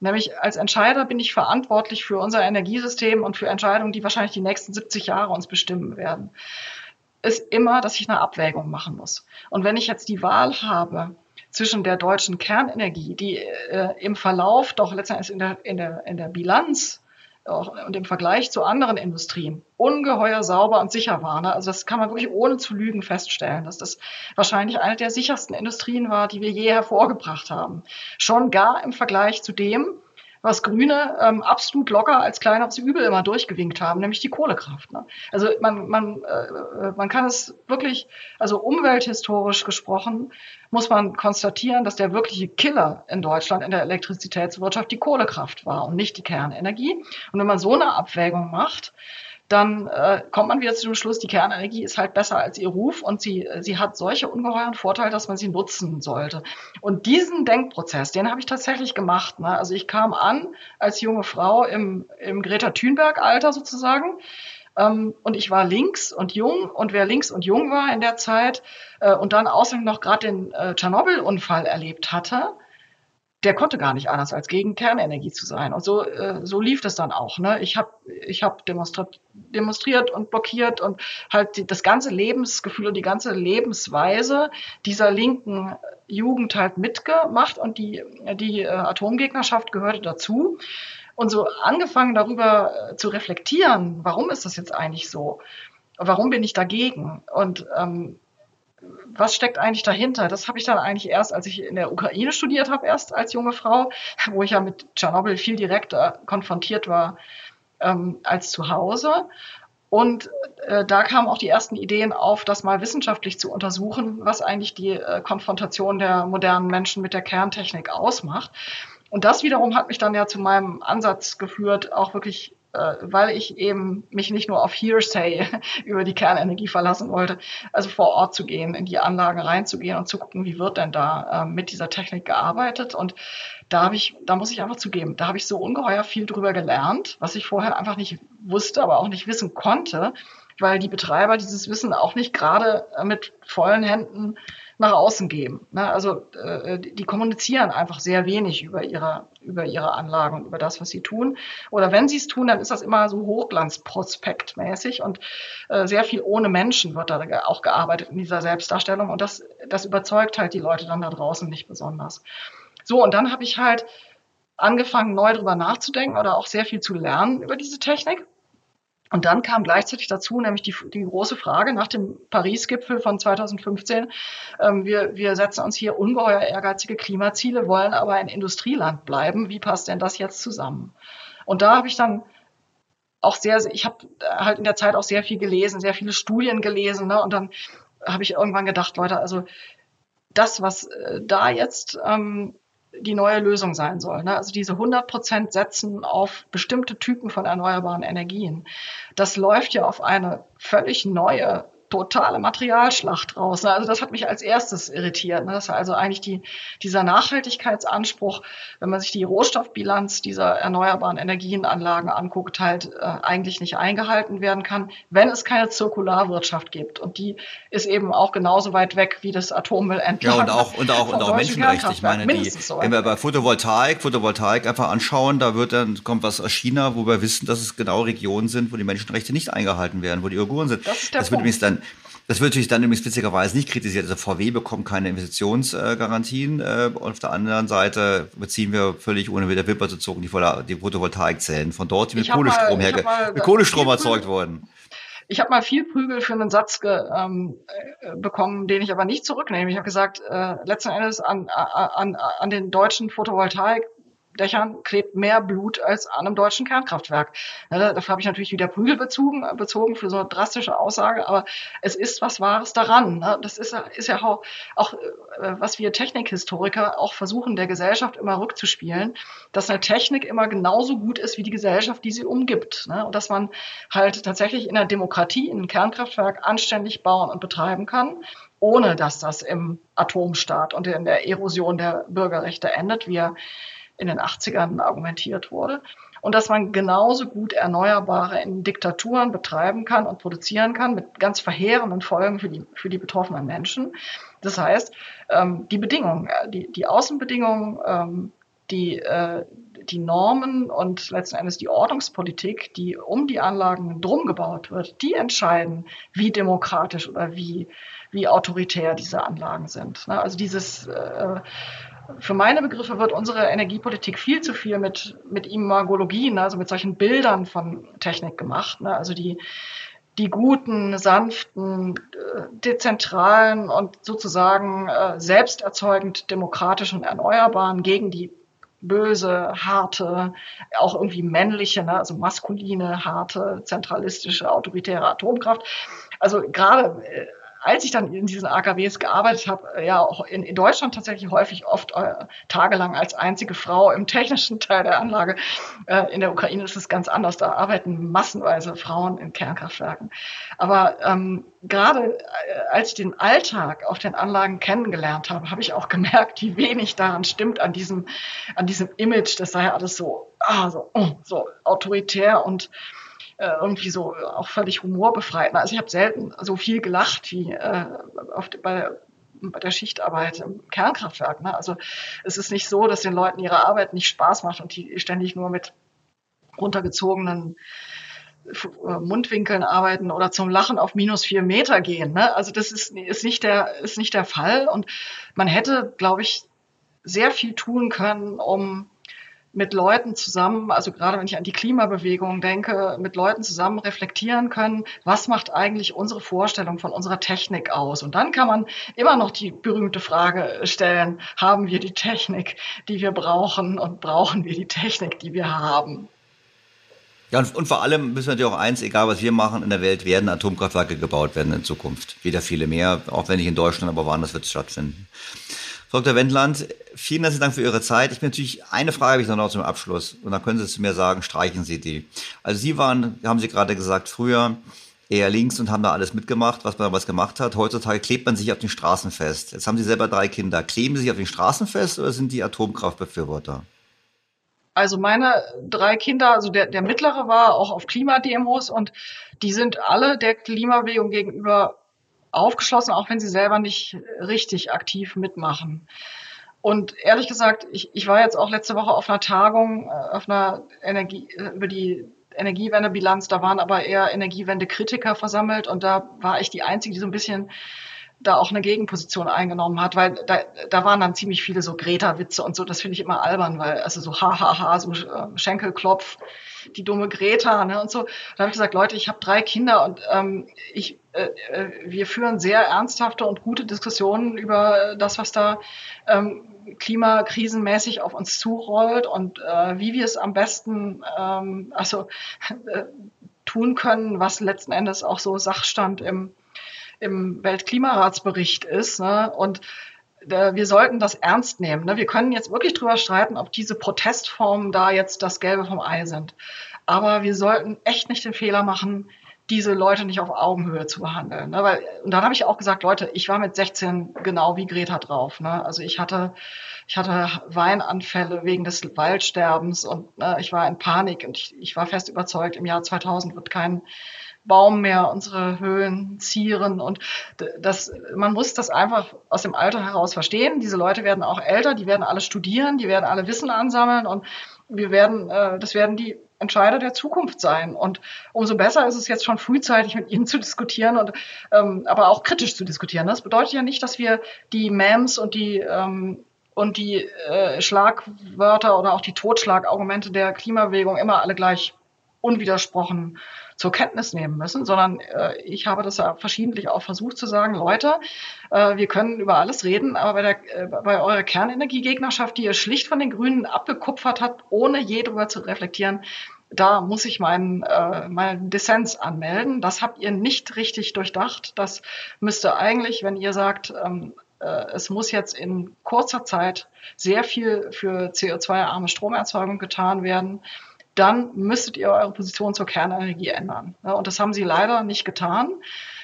Nämlich als Entscheider bin ich verantwortlich für unser Energiesystem und für Entscheidungen, die wahrscheinlich die nächsten 70 Jahre uns bestimmen werden. Ist immer, dass ich eine Abwägung machen muss. Und wenn ich jetzt die Wahl habe zwischen der deutschen Kernenergie, die äh, im Verlauf doch letztendlich in der, in der, in der Bilanz und im Vergleich zu anderen Industrien ungeheuer sauber und sicher war. Ne? Also das kann man wirklich ohne zu lügen feststellen, dass das wahrscheinlich eine der sichersten Industrien war, die wir je hervorgebracht haben. Schon gar im Vergleich zu dem, was Grüne ähm, absolut locker als kleineres Übel immer durchgewinkt haben, nämlich die Kohlekraft. Ne? Also man, man, äh, man kann es wirklich, also umwelthistorisch gesprochen, muss man konstatieren, dass der wirkliche Killer in Deutschland in der Elektrizitätswirtschaft die Kohlekraft war und nicht die Kernenergie. Und wenn man so eine Abwägung macht, dann äh, kommt man wieder zu dem Schluss, die Kernenergie ist halt besser als ihr Ruf und sie, sie hat solche ungeheuren Vorteile, dass man sie nutzen sollte. Und diesen Denkprozess, den habe ich tatsächlich gemacht. Ne? Also ich kam an als junge Frau im, im Greta Thunberg-Alter sozusagen. Ähm, und ich war links und jung und wer links und jung war in der Zeit äh, und dann außerdem noch gerade den äh, Tschernobyl-Unfall erlebt hatte, der konnte gar nicht anders als gegen Kernenergie zu sein. Und so, äh, so lief das dann auch. Ne? Ich habe ich hab demonstriert, demonstriert und blockiert und halt die, das ganze Lebensgefühl und die ganze Lebensweise dieser linken Jugend halt mitgemacht und die, die äh, Atomgegnerschaft gehörte dazu. Und so angefangen darüber äh, zu reflektieren, warum ist das jetzt eigentlich so? Warum bin ich dagegen? Und ähm, was steckt eigentlich dahinter? Das habe ich dann eigentlich erst, als ich in der Ukraine studiert habe, erst als junge Frau, wo ich ja mit Tschernobyl viel direkter konfrontiert war ähm, als zu Hause. Und äh, da kamen auch die ersten Ideen auf, das mal wissenschaftlich zu untersuchen, was eigentlich die äh, Konfrontation der modernen Menschen mit der Kerntechnik ausmacht. Und das wiederum hat mich dann ja zu meinem Ansatz geführt, auch wirklich weil ich eben mich nicht nur auf Hearsay über die Kernenergie verlassen wollte, also vor Ort zu gehen, in die Anlagen reinzugehen und zu gucken, wie wird denn da äh, mit dieser Technik gearbeitet. Und da habe ich, da muss ich einfach zugeben, da habe ich so ungeheuer viel drüber gelernt, was ich vorher einfach nicht wusste, aber auch nicht wissen konnte, weil die Betreiber dieses Wissen auch nicht gerade mit vollen Händen nach außen geben. Ne? Also äh, die kommunizieren einfach sehr wenig über ihre, über ihre Anlagen und über das, was sie tun. Oder wenn sie es tun, dann ist das immer so Hochglanzprospektmäßig und äh, sehr viel ohne Menschen wird da auch gearbeitet in dieser Selbstdarstellung. Und das, das überzeugt halt die Leute dann da draußen nicht besonders. So, und dann habe ich halt angefangen, neu drüber nachzudenken oder auch sehr viel zu lernen über diese Technik. Und dann kam gleichzeitig dazu nämlich die, die große Frage nach dem Paris-Gipfel von 2015. Ähm, wir, wir setzen uns hier ungeheuer ehrgeizige Klimaziele, wollen aber ein Industrieland bleiben. Wie passt denn das jetzt zusammen? Und da habe ich dann auch sehr, ich habe halt in der Zeit auch sehr viel gelesen, sehr viele Studien gelesen. Ne? Und dann habe ich irgendwann gedacht, Leute, also das, was äh, da jetzt ähm, die neue Lösung sein soll. Ne? Also diese 100 Prozent setzen auf bestimmte Typen von erneuerbaren Energien. Das läuft ja auf eine völlig neue totale Materialschlacht raus. Ne? Also das hat mich als erstes irritiert. Ne? Das ist also eigentlich die, dieser Nachhaltigkeitsanspruch, wenn man sich die Rohstoffbilanz dieser erneuerbaren Energienanlagen anguckt, halt äh, eigentlich nicht eingehalten werden kann, wenn es keine Zirkularwirtschaft gibt. Und die ist eben auch genauso weit weg wie das Atommüll Ja, und auch, und auch, und auch Menschenrechte. Ich meine, die, so wenn wir bei Photovoltaik, Photovoltaik einfach anschauen, da wird dann, kommt was aus China, wo wir wissen, dass es genau Regionen sind, wo die Menschenrechte nicht eingehalten werden, wo die Uiguren sind. Das, das wird übrigens dann das wird natürlich dann übrigens witzigerweise nicht kritisiert. Also VW bekommt keine Investitionsgarantien. Äh, und auf der anderen Seite beziehen wir völlig ohne wieder Wipper zu zucken die, die Photovoltaikzellen von dort, die mit Kohlestrom, mal, mal, mit Kohlestrom erzeugt wurden. Ich habe mal viel Prügel für einen Satz ge, ähm, äh, bekommen, den ich aber nicht zurücknehme. Ich habe gesagt, äh, letzten Endes an, an, an den deutschen Photovoltaik Dächern klebt mehr Blut als an einem deutschen Kernkraftwerk. Ja, dafür habe ich natürlich wieder Prügel bezogen, bezogen für so eine drastische Aussage, aber es ist was Wahres daran. Ne? Das ist, ist ja auch, auch, äh, was wir Technikhistoriker auch versuchen, der Gesellschaft immer rückzuspielen, dass eine Technik immer genauso gut ist wie die Gesellschaft, die sie umgibt. Ne? Und dass man halt tatsächlich in der Demokratie ein Kernkraftwerk anständig bauen und betreiben kann ohne dass das im Atomstaat und in der Erosion der Bürgerrechte endet, wie in den 80ern argumentiert wurde. Und dass man genauso gut Erneuerbare in Diktaturen betreiben kann und produzieren kann mit ganz verheerenden Folgen für die, für die betroffenen Menschen. Das heißt, ähm, die Bedingungen, äh, die, die Außenbedingungen, ähm, die, äh, die Normen und letzten Endes die Ordnungspolitik, die um die Anlagen drum gebaut wird, die entscheiden, wie demokratisch oder wie, wie autoritär diese Anlagen sind. Ne? Also dieses äh, für meine Begriffe wird unsere Energiepolitik viel zu viel mit, mit Imagologien, also mit solchen Bildern von Technik gemacht. Ne? Also die, die guten, sanften, äh, dezentralen und sozusagen äh, selbsterzeugend demokratischen Erneuerbaren gegen die böse, harte, auch irgendwie männliche, ne, also maskuline, harte, zentralistische, autoritäre Atomkraft. Also gerade äh, als ich dann in diesen AKWs gearbeitet habe, äh, ja in, in Deutschland tatsächlich häufig oft äh, tagelang als einzige Frau im technischen Teil der Anlage. Äh, in der Ukraine ist es ganz anders. Da arbeiten massenweise Frauen in Kernkraftwerken. Aber ähm, gerade äh, als ich den Alltag auf den Anlagen kennengelernt habe, habe ich auch gemerkt, wie wenig daran stimmt an diesem, an diesem Image. Das sei alles so, ah, so, oh, so autoritär und äh, irgendwie so auch völlig humorbefreit. Also ich habe selten so viel gelacht wie äh, auf, bei, bei der Schichtarbeit im Kernkraftwerk. Ne? Also es ist nicht so, dass den Leuten ihre Arbeit nicht Spaß macht und die ständig nur mit runtergezogenen äh, Mundwinkeln arbeiten oder zum Lachen auf minus vier Meter gehen. Ne? Also das ist, ist, nicht der, ist nicht der Fall. Und man hätte, glaube ich, sehr viel tun können, um mit Leuten zusammen, also gerade wenn ich an die Klimabewegung denke, mit Leuten zusammen reflektieren können, was macht eigentlich unsere Vorstellung von unserer Technik aus? Und dann kann man immer noch die berühmte Frage stellen, haben wir die Technik, die wir brauchen und brauchen wir die Technik, die wir haben? Ja, und, vor allem müssen wir natürlich auch eins, egal was wir machen in der Welt, werden Atomkraftwerke gebaut werden in Zukunft. Wieder viele mehr, auch wenn nicht in Deutschland, aber woanders wird es stattfinden. Dr. Wendland, vielen herzlichen Dank für Ihre Zeit. Ich bin natürlich, eine Frage habe ich noch zum Abschluss. Und dann können Sie zu mir sagen, streichen Sie die. Also Sie waren, haben Sie gerade gesagt, früher eher links und haben da alles mitgemacht, was man was gemacht hat. Heutzutage klebt man sich auf den Straßen fest. Jetzt haben Sie selber drei Kinder. Kleben Sie sich auf den Straßen fest oder sind die Atomkraftbefürworter? Also meine drei Kinder, also der, der mittlere war auch auf Klimademos und die sind alle der Klimabewegung gegenüber aufgeschlossen, auch wenn sie selber nicht richtig aktiv mitmachen. Und ehrlich gesagt, ich, ich war jetzt auch letzte Woche auf einer Tagung, äh, auf einer Energie, äh, über die Energiewendebilanz, da waren aber eher Energiewendekritiker versammelt und da war ich die Einzige, die so ein bisschen da auch eine Gegenposition eingenommen hat, weil da, da waren dann ziemlich viele so Greta-Witze und so, das finde ich immer albern, weil, also so hahaha, so äh, Schenkelklopf, die dumme Greta, ne, und so. Da habe ich gesagt, Leute, ich habe drei Kinder und ähm, ich, äh, äh, wir führen sehr ernsthafte und gute Diskussionen über das, was da ähm, klimakrisenmäßig auf uns zurollt und äh, wie wir es am besten ähm, also äh, tun können, was letzten Endes auch so Sachstand im im Weltklimaratsbericht ist. Ne? Und äh, wir sollten das ernst nehmen. Ne? Wir können jetzt wirklich drüber streiten, ob diese Protestformen da jetzt das Gelbe vom Ei sind. Aber wir sollten echt nicht den Fehler machen, diese Leute nicht auf Augenhöhe zu behandeln. Ne? Weil, und dann habe ich auch gesagt, Leute, ich war mit 16 genau wie Greta drauf. Ne? Also ich hatte, ich hatte Weinanfälle wegen des Waldsterbens und ich war in Panik und ich war fest überzeugt, im Jahr 2000 wird kein Baum mehr unsere Höhlen zieren und das, man muss das einfach aus dem Alter heraus verstehen. Diese Leute werden auch älter, die werden alle studieren, die werden alle Wissen ansammeln und wir werden, äh, das werden die Entscheider der Zukunft sein. Und umso besser ist es jetzt schon frühzeitig mit ihnen zu diskutieren und ähm, aber auch kritisch zu diskutieren. Das bedeutet ja nicht, dass wir die Memes und die ähm, und die äh, Schlagwörter oder auch die Totschlagargumente der Klimabewegung immer alle gleich unwidersprochen zur Kenntnis nehmen müssen, sondern äh, ich habe das ja verschiedentlich auch versucht zu sagen, Leute, äh, wir können über alles reden, aber bei, der, äh, bei eurer Kernenergiegegnerschaft, die ihr schlicht von den Grünen abgekupfert habt, ohne je darüber zu reflektieren, da muss ich meinen, äh, meinen Dissens anmelden. Das habt ihr nicht richtig durchdacht. Das müsste eigentlich, wenn ihr sagt, ähm, äh, es muss jetzt in kurzer Zeit sehr viel für CO2-arme Stromerzeugung getan werden, dann müsstet ihr eure Position zur Kernenergie ändern. Und das haben sie leider nicht getan.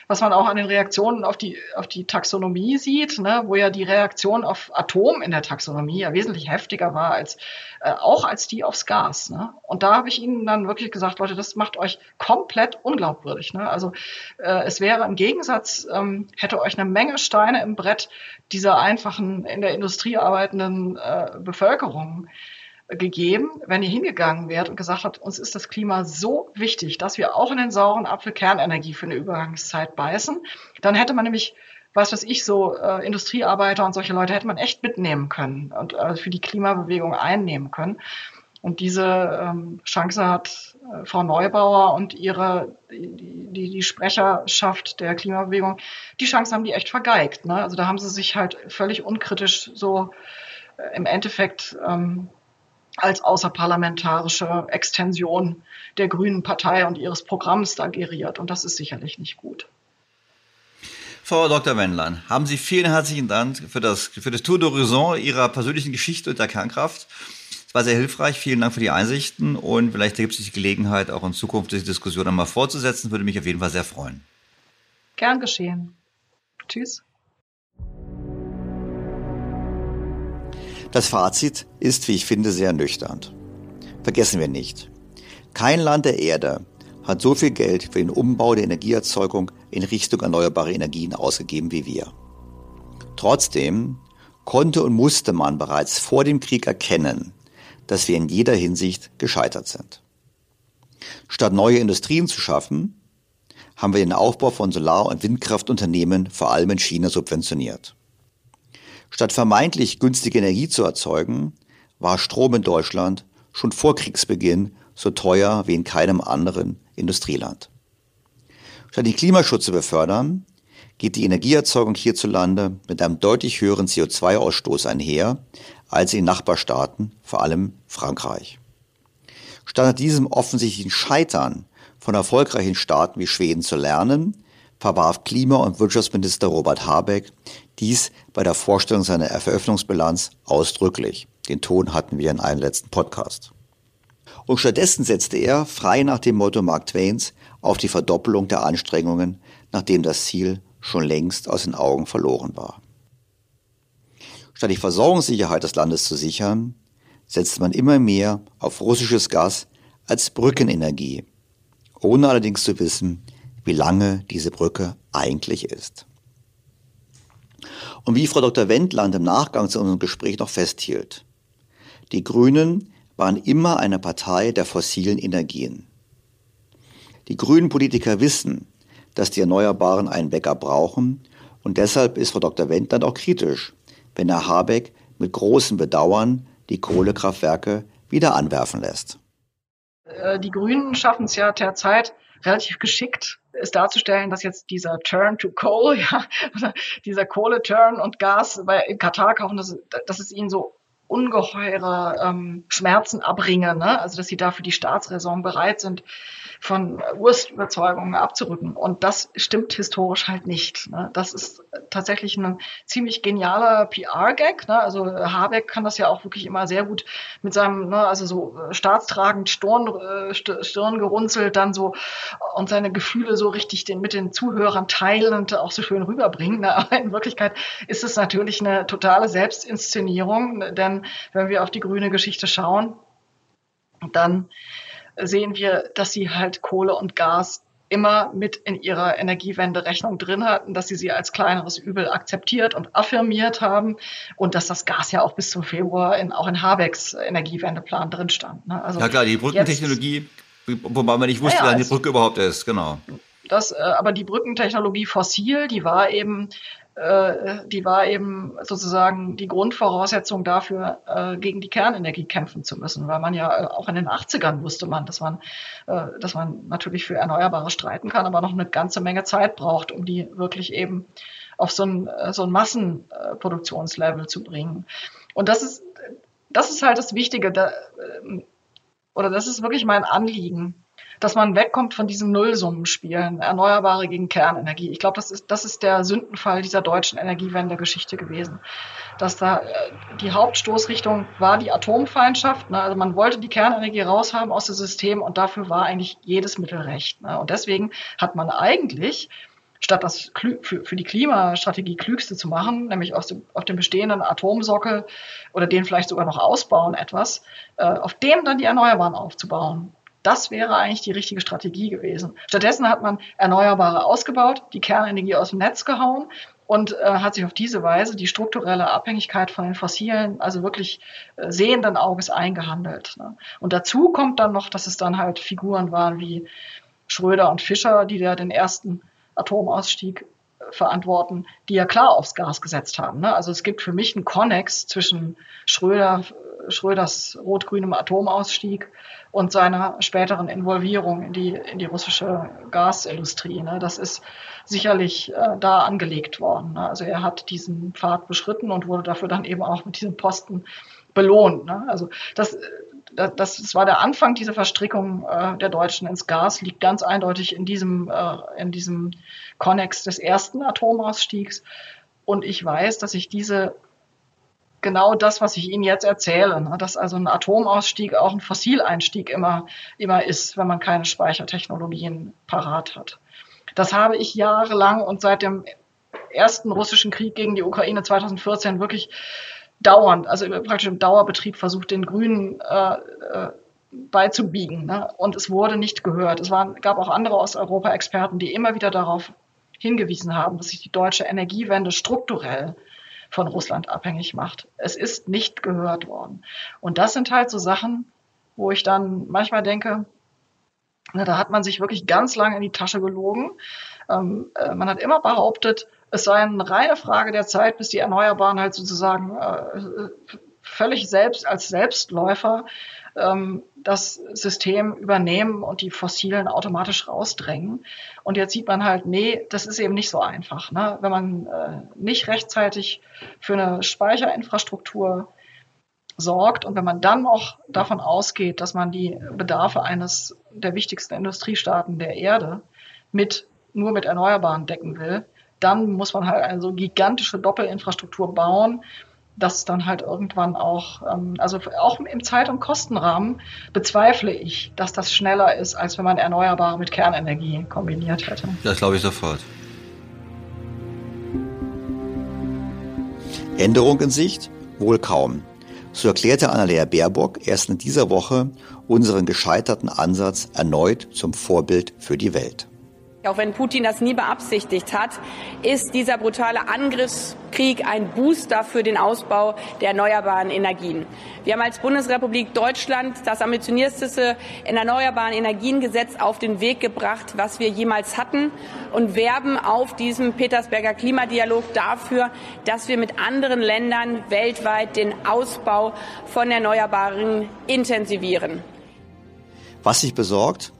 Was man auch an den Reaktionen auf die, auf die Taxonomie sieht, ne, wo ja die Reaktion auf Atom in der Taxonomie ja wesentlich heftiger war als äh, auch als die aufs Gas. Ne? Und da habe ich ihnen dann wirklich gesagt, Leute, das macht euch komplett unglaubwürdig. Ne? Also äh, es wäre im Gegensatz, ähm, hätte euch eine Menge Steine im Brett dieser einfachen in der Industrie arbeitenden äh, Bevölkerung gegeben, wenn ihr hingegangen wärt und gesagt habt, uns ist das Klima so wichtig, dass wir auch in den sauren Apfel Kernenergie für eine Übergangszeit beißen, dann hätte man nämlich was weiß ich, so äh, Industriearbeiter und solche Leute hätte man echt mitnehmen können und äh, für die Klimabewegung einnehmen können. Und diese ähm, Chance hat äh, Frau Neubauer und ihre die, die, die Sprecherschaft der Klimabewegung, die Chance haben die echt vergeigt. Ne? Also da haben sie sich halt völlig unkritisch so äh, im Endeffekt ähm, als außerparlamentarische Extension der Grünen Partei und ihres Programms da geriert. Und das ist sicherlich nicht gut. Frau Dr. Wendland, haben Sie vielen herzlichen Dank für das, für das Tour d'Horizon Ihrer persönlichen Geschichte und der Kernkraft. Es war sehr hilfreich. Vielen Dank für die Einsichten und vielleicht gibt es die Gelegenheit, auch in Zukunft diese Diskussion einmal fortzusetzen. Würde mich auf jeden Fall sehr freuen. Gern geschehen. Tschüss. Das Fazit ist, wie ich finde, sehr nüchtern. Vergessen wir nicht. Kein Land der Erde hat so viel Geld für den Umbau der Energieerzeugung in Richtung erneuerbare Energien ausgegeben wie wir. Trotzdem konnte und musste man bereits vor dem Krieg erkennen, dass wir in jeder Hinsicht gescheitert sind. Statt neue Industrien zu schaffen, haben wir den Aufbau von Solar- und Windkraftunternehmen vor allem in China subventioniert. Statt vermeintlich günstige Energie zu erzeugen, war Strom in Deutschland schon vor Kriegsbeginn so teuer wie in keinem anderen Industrieland. Statt den Klimaschutz zu befördern, geht die Energieerzeugung hierzulande mit einem deutlich höheren CO2-Ausstoß einher als in Nachbarstaaten, vor allem Frankreich. Statt diesem offensichtlichen Scheitern von erfolgreichen Staaten wie Schweden zu lernen, verwarf Klima- und Wirtschaftsminister Robert Habeck dies bei der Vorstellung seiner Eröffnungsbilanz ausdrücklich. Den Ton hatten wir in einem letzten Podcast. Und stattdessen setzte er, frei nach dem Motto Mark Twains, auf die Verdoppelung der Anstrengungen, nachdem das Ziel schon längst aus den Augen verloren war. Statt die Versorgungssicherheit des Landes zu sichern, setzte man immer mehr auf russisches Gas als Brückenenergie, ohne allerdings zu wissen, wie lange diese Brücke eigentlich ist. Und wie Frau Dr. Wendland im Nachgang zu unserem Gespräch noch festhielt, die Grünen waren immer eine Partei der fossilen Energien. Die grünen Politiker wissen, dass die Erneuerbaren einen Backup brauchen Und deshalb ist Frau Dr. Wendt dann auch kritisch, wenn Herr Habeck mit großem Bedauern die Kohlekraftwerke wieder anwerfen lässt. Äh, die Grünen schaffen es ja derzeit relativ geschickt, es darzustellen, dass jetzt dieser Turn to Coal, ja, dieser Kohle-Turn und Gas bei, in Katar kaufen, dass, dass es ihnen so ungeheure ähm, Schmerzen abbringen, ne? also dass sie dafür die Staatsräson bereit sind, von Urstüberzeugungen abzurücken. Und das stimmt historisch halt nicht. Ne? Das ist tatsächlich ein ziemlich genialer PR-Gag. Ne? Also Habeck kann das ja auch wirklich immer sehr gut mit seinem, ne, also so äh, staatstragend Stirn, äh, Stirn gerunzelt, dann so und seine Gefühle so richtig den, mit den Zuhörern teilen und auch so schön rüberbringen. Ne? Aber in Wirklichkeit ist es natürlich eine totale Selbstinszenierung, denn wenn wir auf die grüne Geschichte schauen, dann sehen wir, dass sie halt Kohle und Gas immer mit in ihrer Energiewende-Rechnung drin hatten, dass sie sie als kleineres Übel akzeptiert und affirmiert haben und dass das Gas ja auch bis zum Februar in, auch in Habecks Energiewendeplan drin stand. Ne? Also ja klar, die Brückentechnologie, wobei man nicht wusste, ja, dass die Brücke überhaupt ist, genau. Das, äh, aber die Brückentechnologie fossil, die war eben äh, die war eben sozusagen die Grundvoraussetzung dafür, äh, gegen die Kernenergie kämpfen zu müssen, weil man ja äh, auch in den 80ern wusste man, dass man, dass man natürlich für Erneuerbare streiten kann, aber noch eine ganze Menge Zeit braucht, um die wirklich eben auf so ein, so ein Massenproduktionslevel zu bringen. Und das ist, das ist halt das Wichtige, da, oder das ist wirklich mein Anliegen, dass man wegkommt von diesen Nullsummenspielen, Erneuerbare gegen Kernenergie. Ich glaube, das ist, das ist der Sündenfall dieser deutschen Energiewende-Geschichte gewesen. Dass da äh, die Hauptstoßrichtung war die Atomfeindschaft. Ne? Also man wollte die Kernenergie raushaben aus dem System und dafür war eigentlich jedes Mittel recht. Ne? Und deswegen hat man eigentlich statt das für, die Klimastrategie klügste zu machen, nämlich aus dem, auf dem bestehenden Atomsockel oder den vielleicht sogar noch ausbauen etwas, äh, auf dem dann die Erneuerbaren aufzubauen. Das wäre eigentlich die richtige Strategie gewesen. Stattdessen hat man Erneuerbare ausgebaut, die Kernenergie aus dem Netz gehauen und äh, hat sich auf diese Weise die strukturelle Abhängigkeit von den fossilen, also wirklich äh, sehenden Auges eingehandelt. Ne? Und dazu kommt dann noch, dass es dann halt Figuren waren wie Schröder und Fischer, die ja den ersten Atomausstieg äh, verantworten, die ja klar aufs Gas gesetzt haben. Ne? Also es gibt für mich einen Konnex zwischen Schröder, Schröders rot-grünem Atomausstieg und seiner späteren Involvierung in die, in die russische Gasindustrie. Ne? Das ist sicherlich äh, da angelegt worden. Ne? Also er hat diesen Pfad beschritten und wurde dafür dann eben auch mit diesem Posten belohnt. Ne? Also das, das, das war der Anfang dieser Verstrickung äh, der Deutschen ins Gas, liegt ganz eindeutig in diesem, äh, in diesem Konnex des ersten Atomausstiegs. Und ich weiß, dass ich diese genau das, was ich Ihnen jetzt erzähle, ne? dass also ein Atomausstieg auch ein Fossileinstieg immer, immer ist, wenn man keine Speichertechnologien parat hat. Das habe ich jahrelang und seit dem ersten russischen Krieg gegen die Ukraine 2014 wirklich dauernd, also praktisch im Dauerbetrieb versucht, den Grünen äh, äh, beizubiegen. Ne? Und es wurde nicht gehört. Es waren, gab auch andere Osteuropa-Experten, die immer wieder darauf hingewiesen haben, dass sich die deutsche Energiewende strukturell von Russland abhängig macht. Es ist nicht gehört worden. Und das sind halt so Sachen, wo ich dann manchmal denke, na, da hat man sich wirklich ganz lange in die Tasche gelogen. Ähm, äh, man hat immer behauptet, es sei eine reine Frage der Zeit, bis die Erneuerbaren halt sozusagen äh, völlig selbst als Selbstläufer ähm, das System übernehmen und die Fossilen automatisch rausdrängen. Und jetzt sieht man halt, nee, das ist eben nicht so einfach. Ne? Wenn man äh, nicht rechtzeitig für eine Speicherinfrastruktur sorgt und wenn man dann noch davon ausgeht, dass man die Bedarfe eines der wichtigsten Industriestaaten der Erde mit nur mit Erneuerbaren decken will, dann muss man halt eine so gigantische Doppelinfrastruktur bauen, dass dann halt irgendwann auch, ähm, also auch im Zeit- und Kostenrahmen bezweifle ich, dass das schneller ist, als wenn man Erneuerbare mit Kernenergie kombiniert hätte. Das glaube ich sofort. Änderung in Sicht? Wohl kaum. So erklärte Annalena Baerbock erst in dieser Woche unseren gescheiterten Ansatz erneut zum Vorbild für die Welt. Auch wenn Putin das nie beabsichtigt hat, ist dieser brutale Angriffskrieg ein Booster für den Ausbau der erneuerbaren Energien. Wir haben als Bundesrepublik Deutschland das ambitionierteste erneuerbaren Energiengesetz auf den Weg gebracht, was wir jemals hatten und werben auf diesem Petersberger Klimadialog dafür, dass wir mit anderen Ländern weltweit den Ausbau von Erneuerbaren intensivieren. Was sich besorgt?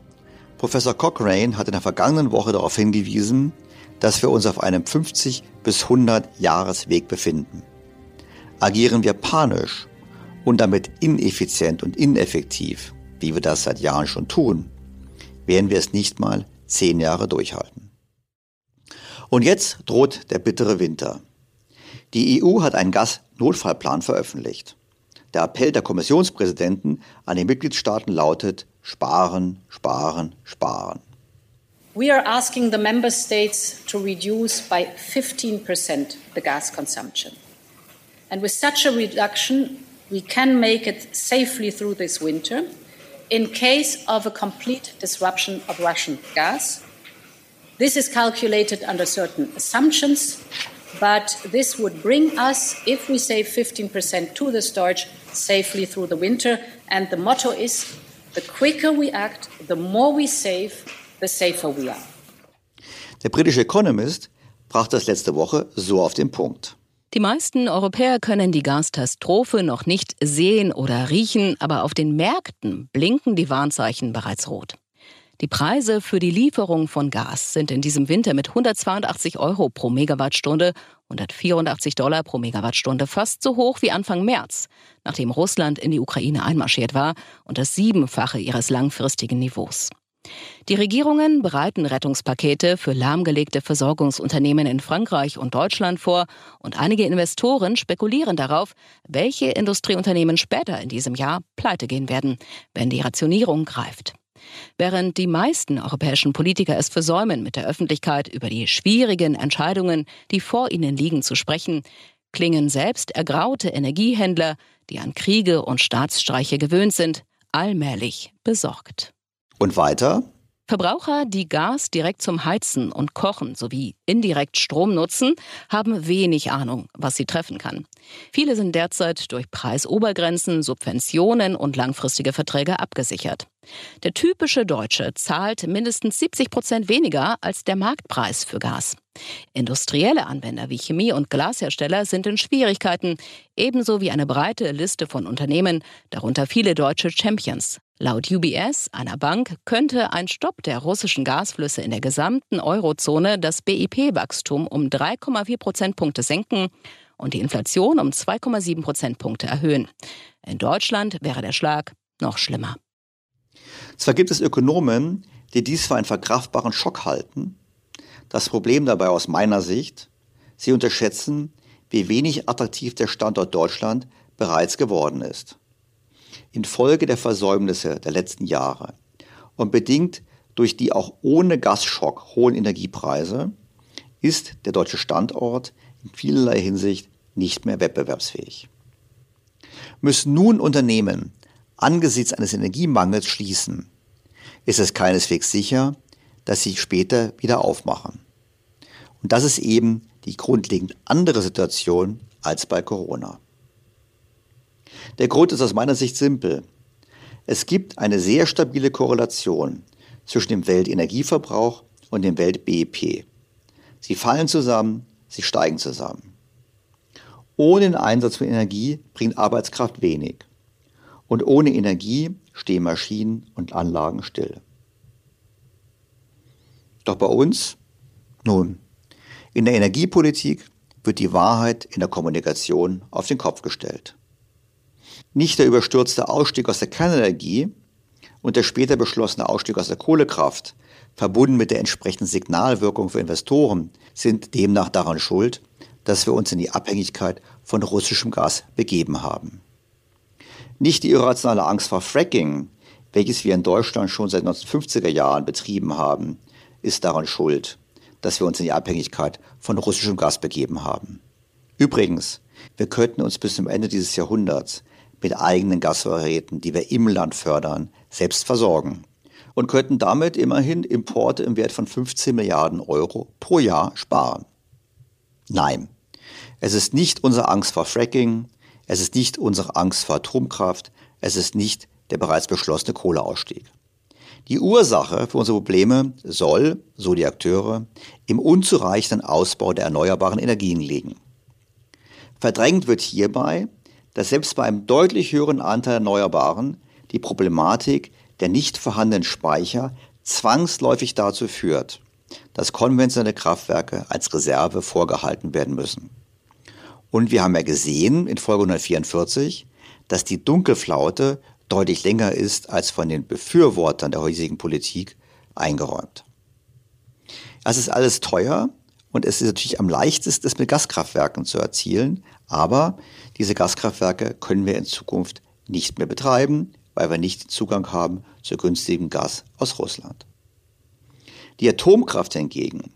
Professor Cochrane hat in der vergangenen Woche darauf hingewiesen, dass wir uns auf einem 50 bis 100 Jahresweg befinden. Agieren wir panisch und damit ineffizient und ineffektiv, wie wir das seit Jahren schon tun, werden wir es nicht mal zehn Jahre durchhalten. Und jetzt droht der bittere Winter. Die EU hat einen Gasnotfallplan veröffentlicht. Der Appell der Kommissionspräsidenten an die Mitgliedstaaten lautet, sparen, sparen, sparen. We are asking the member states to reduce by 15% the gas consumption. And with such a reduction, we can make it safely through this winter in case of a complete disruption of Russian gas. This is calculated under certain assumptions, but this would bring us, if we save 15% to the storage, safely through the winter. And the motto is The quicker we act, the more we save, the safer we are. Der britische Economist brachte das letzte Woche so auf den Punkt. Die meisten Europäer können die Gaskatastrophe noch nicht sehen oder riechen, aber auf den Märkten blinken die Warnzeichen bereits rot. Die Preise für die Lieferung von Gas sind in diesem Winter mit 182 Euro pro Megawattstunde, 184 Dollar pro Megawattstunde fast so hoch wie Anfang März, nachdem Russland in die Ukraine einmarschiert war und das Siebenfache ihres langfristigen Niveaus. Die Regierungen bereiten Rettungspakete für lahmgelegte Versorgungsunternehmen in Frankreich und Deutschland vor und einige Investoren spekulieren darauf, welche Industrieunternehmen später in diesem Jahr pleite gehen werden, wenn die Rationierung greift. Während die meisten europäischen Politiker es versäumen, mit der Öffentlichkeit über die schwierigen Entscheidungen, die vor ihnen liegen, zu sprechen, klingen selbst ergraute Energiehändler, die an Kriege und Staatsstreiche gewöhnt sind, allmählich besorgt. Und weiter? Verbraucher, die Gas direkt zum Heizen und Kochen sowie indirekt Strom nutzen, haben wenig Ahnung, was sie treffen kann. Viele sind derzeit durch Preisobergrenzen, Subventionen und langfristige Verträge abgesichert. Der typische Deutsche zahlt mindestens 70 Prozent weniger als der Marktpreis für Gas. Industrielle Anwender wie Chemie- und Glashersteller sind in Schwierigkeiten, ebenso wie eine breite Liste von Unternehmen, darunter viele deutsche Champions. Laut UBS, einer Bank, könnte ein Stopp der russischen Gasflüsse in der gesamten Eurozone das BIP-Wachstum um 3,4 Prozentpunkte senken und die Inflation um 2,7 Prozentpunkte erhöhen. In Deutschland wäre der Schlag noch schlimmer. Zwar gibt es Ökonomen, die dies für einen verkraftbaren Schock halten. Das Problem dabei aus meiner Sicht, sie unterschätzen, wie wenig attraktiv der Standort Deutschland bereits geworden ist. Infolge der Versäumnisse der letzten Jahre und bedingt durch die auch ohne Gasschock hohen Energiepreise ist der deutsche Standort in vielerlei Hinsicht nicht mehr wettbewerbsfähig. Müssen nun Unternehmen angesichts eines Energiemangels schließen, ist es keineswegs sicher, dass sie später wieder aufmachen. Und das ist eben die grundlegend andere Situation als bei Corona. Der Grund ist aus meiner Sicht simpel. Es gibt eine sehr stabile Korrelation zwischen dem Weltenergieverbrauch und dem Welt-BIP. Sie fallen zusammen, sie steigen zusammen. Ohne den Einsatz von Energie bringt Arbeitskraft wenig. Und ohne Energie stehen Maschinen und Anlagen still. Doch bei uns? Nun, in der Energiepolitik wird die Wahrheit in der Kommunikation auf den Kopf gestellt. Nicht der überstürzte Ausstieg aus der Kernenergie und der später beschlossene Ausstieg aus der Kohlekraft, verbunden mit der entsprechenden Signalwirkung für Investoren, sind demnach daran schuld, dass wir uns in die Abhängigkeit von russischem Gas begeben haben. Nicht die irrationale Angst vor Fracking, welches wir in Deutschland schon seit 1950er Jahren betrieben haben, ist daran schuld, dass wir uns in die Abhängigkeit von russischem Gas begeben haben. Übrigens, wir könnten uns bis zum Ende dieses Jahrhunderts mit eigenen Gasvorräten, die wir im Land fördern, selbst versorgen. und könnten damit immerhin Importe im Wert von 15 Milliarden Euro pro Jahr sparen. Nein, es ist nicht unsere Angst vor Fracking, es ist nicht unsere Angst vor Atomkraft, es ist nicht der bereits beschlossene Kohleausstieg. Die Ursache für unsere Probleme soll, so die Akteure, im unzureichenden Ausbau der erneuerbaren Energien liegen. Verdrängt wird hierbei, dass selbst bei einem deutlich höheren Anteil Erneuerbaren die Problematik der nicht vorhandenen Speicher zwangsläufig dazu führt, dass konventionelle Kraftwerke als Reserve vorgehalten werden müssen. Und wir haben ja gesehen in Folge 144, dass die Dunkelflaute deutlich länger ist als von den Befürwortern der heutigen Politik eingeräumt. Es ist alles teuer und es ist natürlich am leichtesten, es mit Gaskraftwerken zu erzielen, aber diese Gaskraftwerke können wir in Zukunft nicht mehr betreiben, weil wir nicht Zugang haben zu günstigem Gas aus Russland. Die Atomkraft hingegen,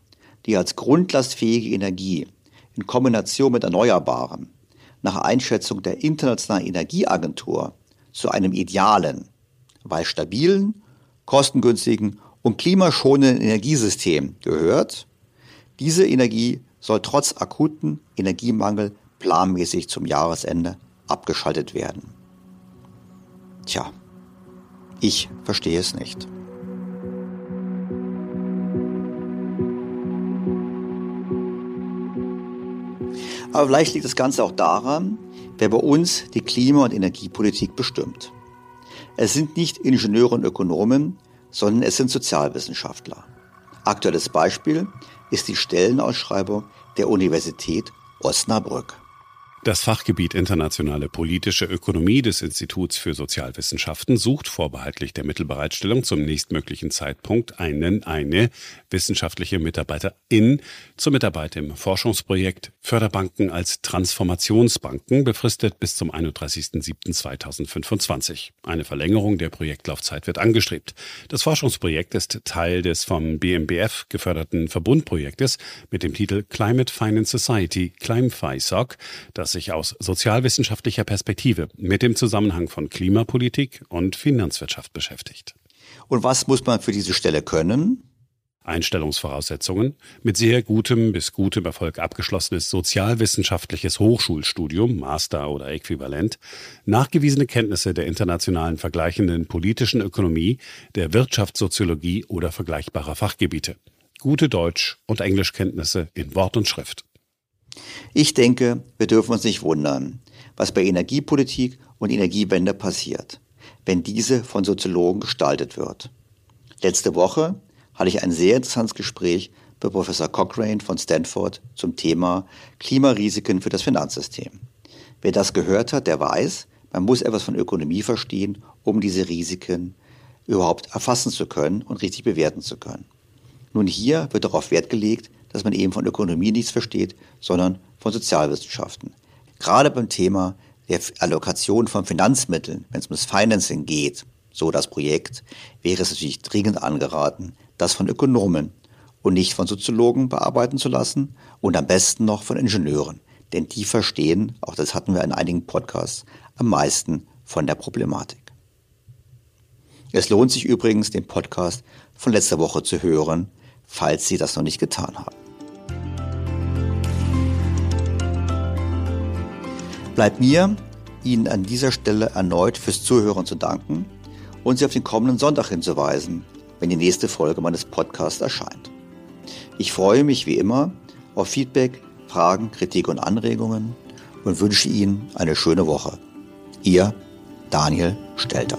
die als grundlastfähige Energie in Kombination mit Erneuerbaren nach Einschätzung der Internationalen Energieagentur zu einem idealen, weil stabilen, kostengünstigen und klimaschonenden Energiesystem gehört, diese Energie soll trotz akuten Energiemangel planmäßig zum Jahresende abgeschaltet werden. Tja, ich verstehe es nicht. Aber vielleicht liegt das Ganze auch daran, wer bei uns die Klima- und Energiepolitik bestimmt. Es sind nicht Ingenieure und Ökonomen, sondern es sind Sozialwissenschaftler. Aktuelles Beispiel ist die Stellenausschreibung der Universität Osnabrück. Das Fachgebiet Internationale politische Ökonomie des Instituts für Sozialwissenschaften sucht vorbehaltlich der Mittelbereitstellung zum nächstmöglichen Zeitpunkt einen, eine wissenschaftliche Mitarbeiterin zur Mitarbeit im Forschungsprojekt Förderbanken als Transformationsbanken befristet bis zum 31.07.2025. Eine Verlängerung der Projektlaufzeit wird angestrebt. Das Forschungsprojekt ist Teil des vom BMBF geförderten Verbundprojektes mit dem Titel Climate Finance Society, ClimeFi-SOC, das sich aus sozialwissenschaftlicher Perspektive mit dem Zusammenhang von Klimapolitik und Finanzwirtschaft beschäftigt. Und was muss man für diese Stelle können? Einstellungsvoraussetzungen, mit sehr gutem bis gutem Erfolg abgeschlossenes sozialwissenschaftliches Hochschulstudium, Master oder Äquivalent, nachgewiesene Kenntnisse der internationalen vergleichenden politischen Ökonomie, der Wirtschaftssoziologie oder vergleichbarer Fachgebiete, gute Deutsch- und Englischkenntnisse in Wort und Schrift. Ich denke, wir dürfen uns nicht wundern, was bei Energiepolitik und Energiewende passiert, wenn diese von Soziologen gestaltet wird. Letzte Woche hatte ich ein sehr interessantes Gespräch bei Professor Cochrane von Stanford zum Thema Klimarisiken für das Finanzsystem. Wer das gehört hat, der weiß, man muss etwas von Ökonomie verstehen, um diese Risiken überhaupt erfassen zu können und richtig bewerten zu können. Nun hier wird darauf Wert gelegt, dass man eben von Ökonomie nichts versteht, sondern von Sozialwissenschaften. Gerade beim Thema der Allokation von Finanzmitteln, wenn es um das Financing geht, so das Projekt, wäre es natürlich dringend angeraten, das von Ökonomen und nicht von Soziologen bearbeiten zu lassen und am besten noch von Ingenieuren. Denn die verstehen, auch das hatten wir in einigen Podcasts, am meisten von der Problematik. Es lohnt sich übrigens, den Podcast von letzter Woche zu hören, falls Sie das noch nicht getan haben. Bleibt mir, Ihnen an dieser Stelle erneut fürs Zuhören zu danken und Sie auf den kommenden Sonntag hinzuweisen, wenn die nächste Folge meines Podcasts erscheint. Ich freue mich wie immer auf Feedback, Fragen, Kritik und Anregungen und wünsche Ihnen eine schöne Woche. Ihr Daniel Stelter.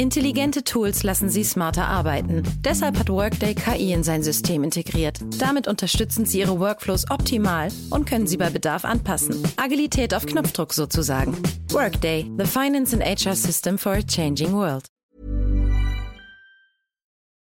Intelligente Tools lassen Sie smarter arbeiten. Deshalb hat Workday KI in sein System integriert. Damit unterstützen Sie Ihre Workflows optimal und können sie bei Bedarf anpassen. Agilität auf Knopfdruck sozusagen. Workday, the finance and HR system for a changing world.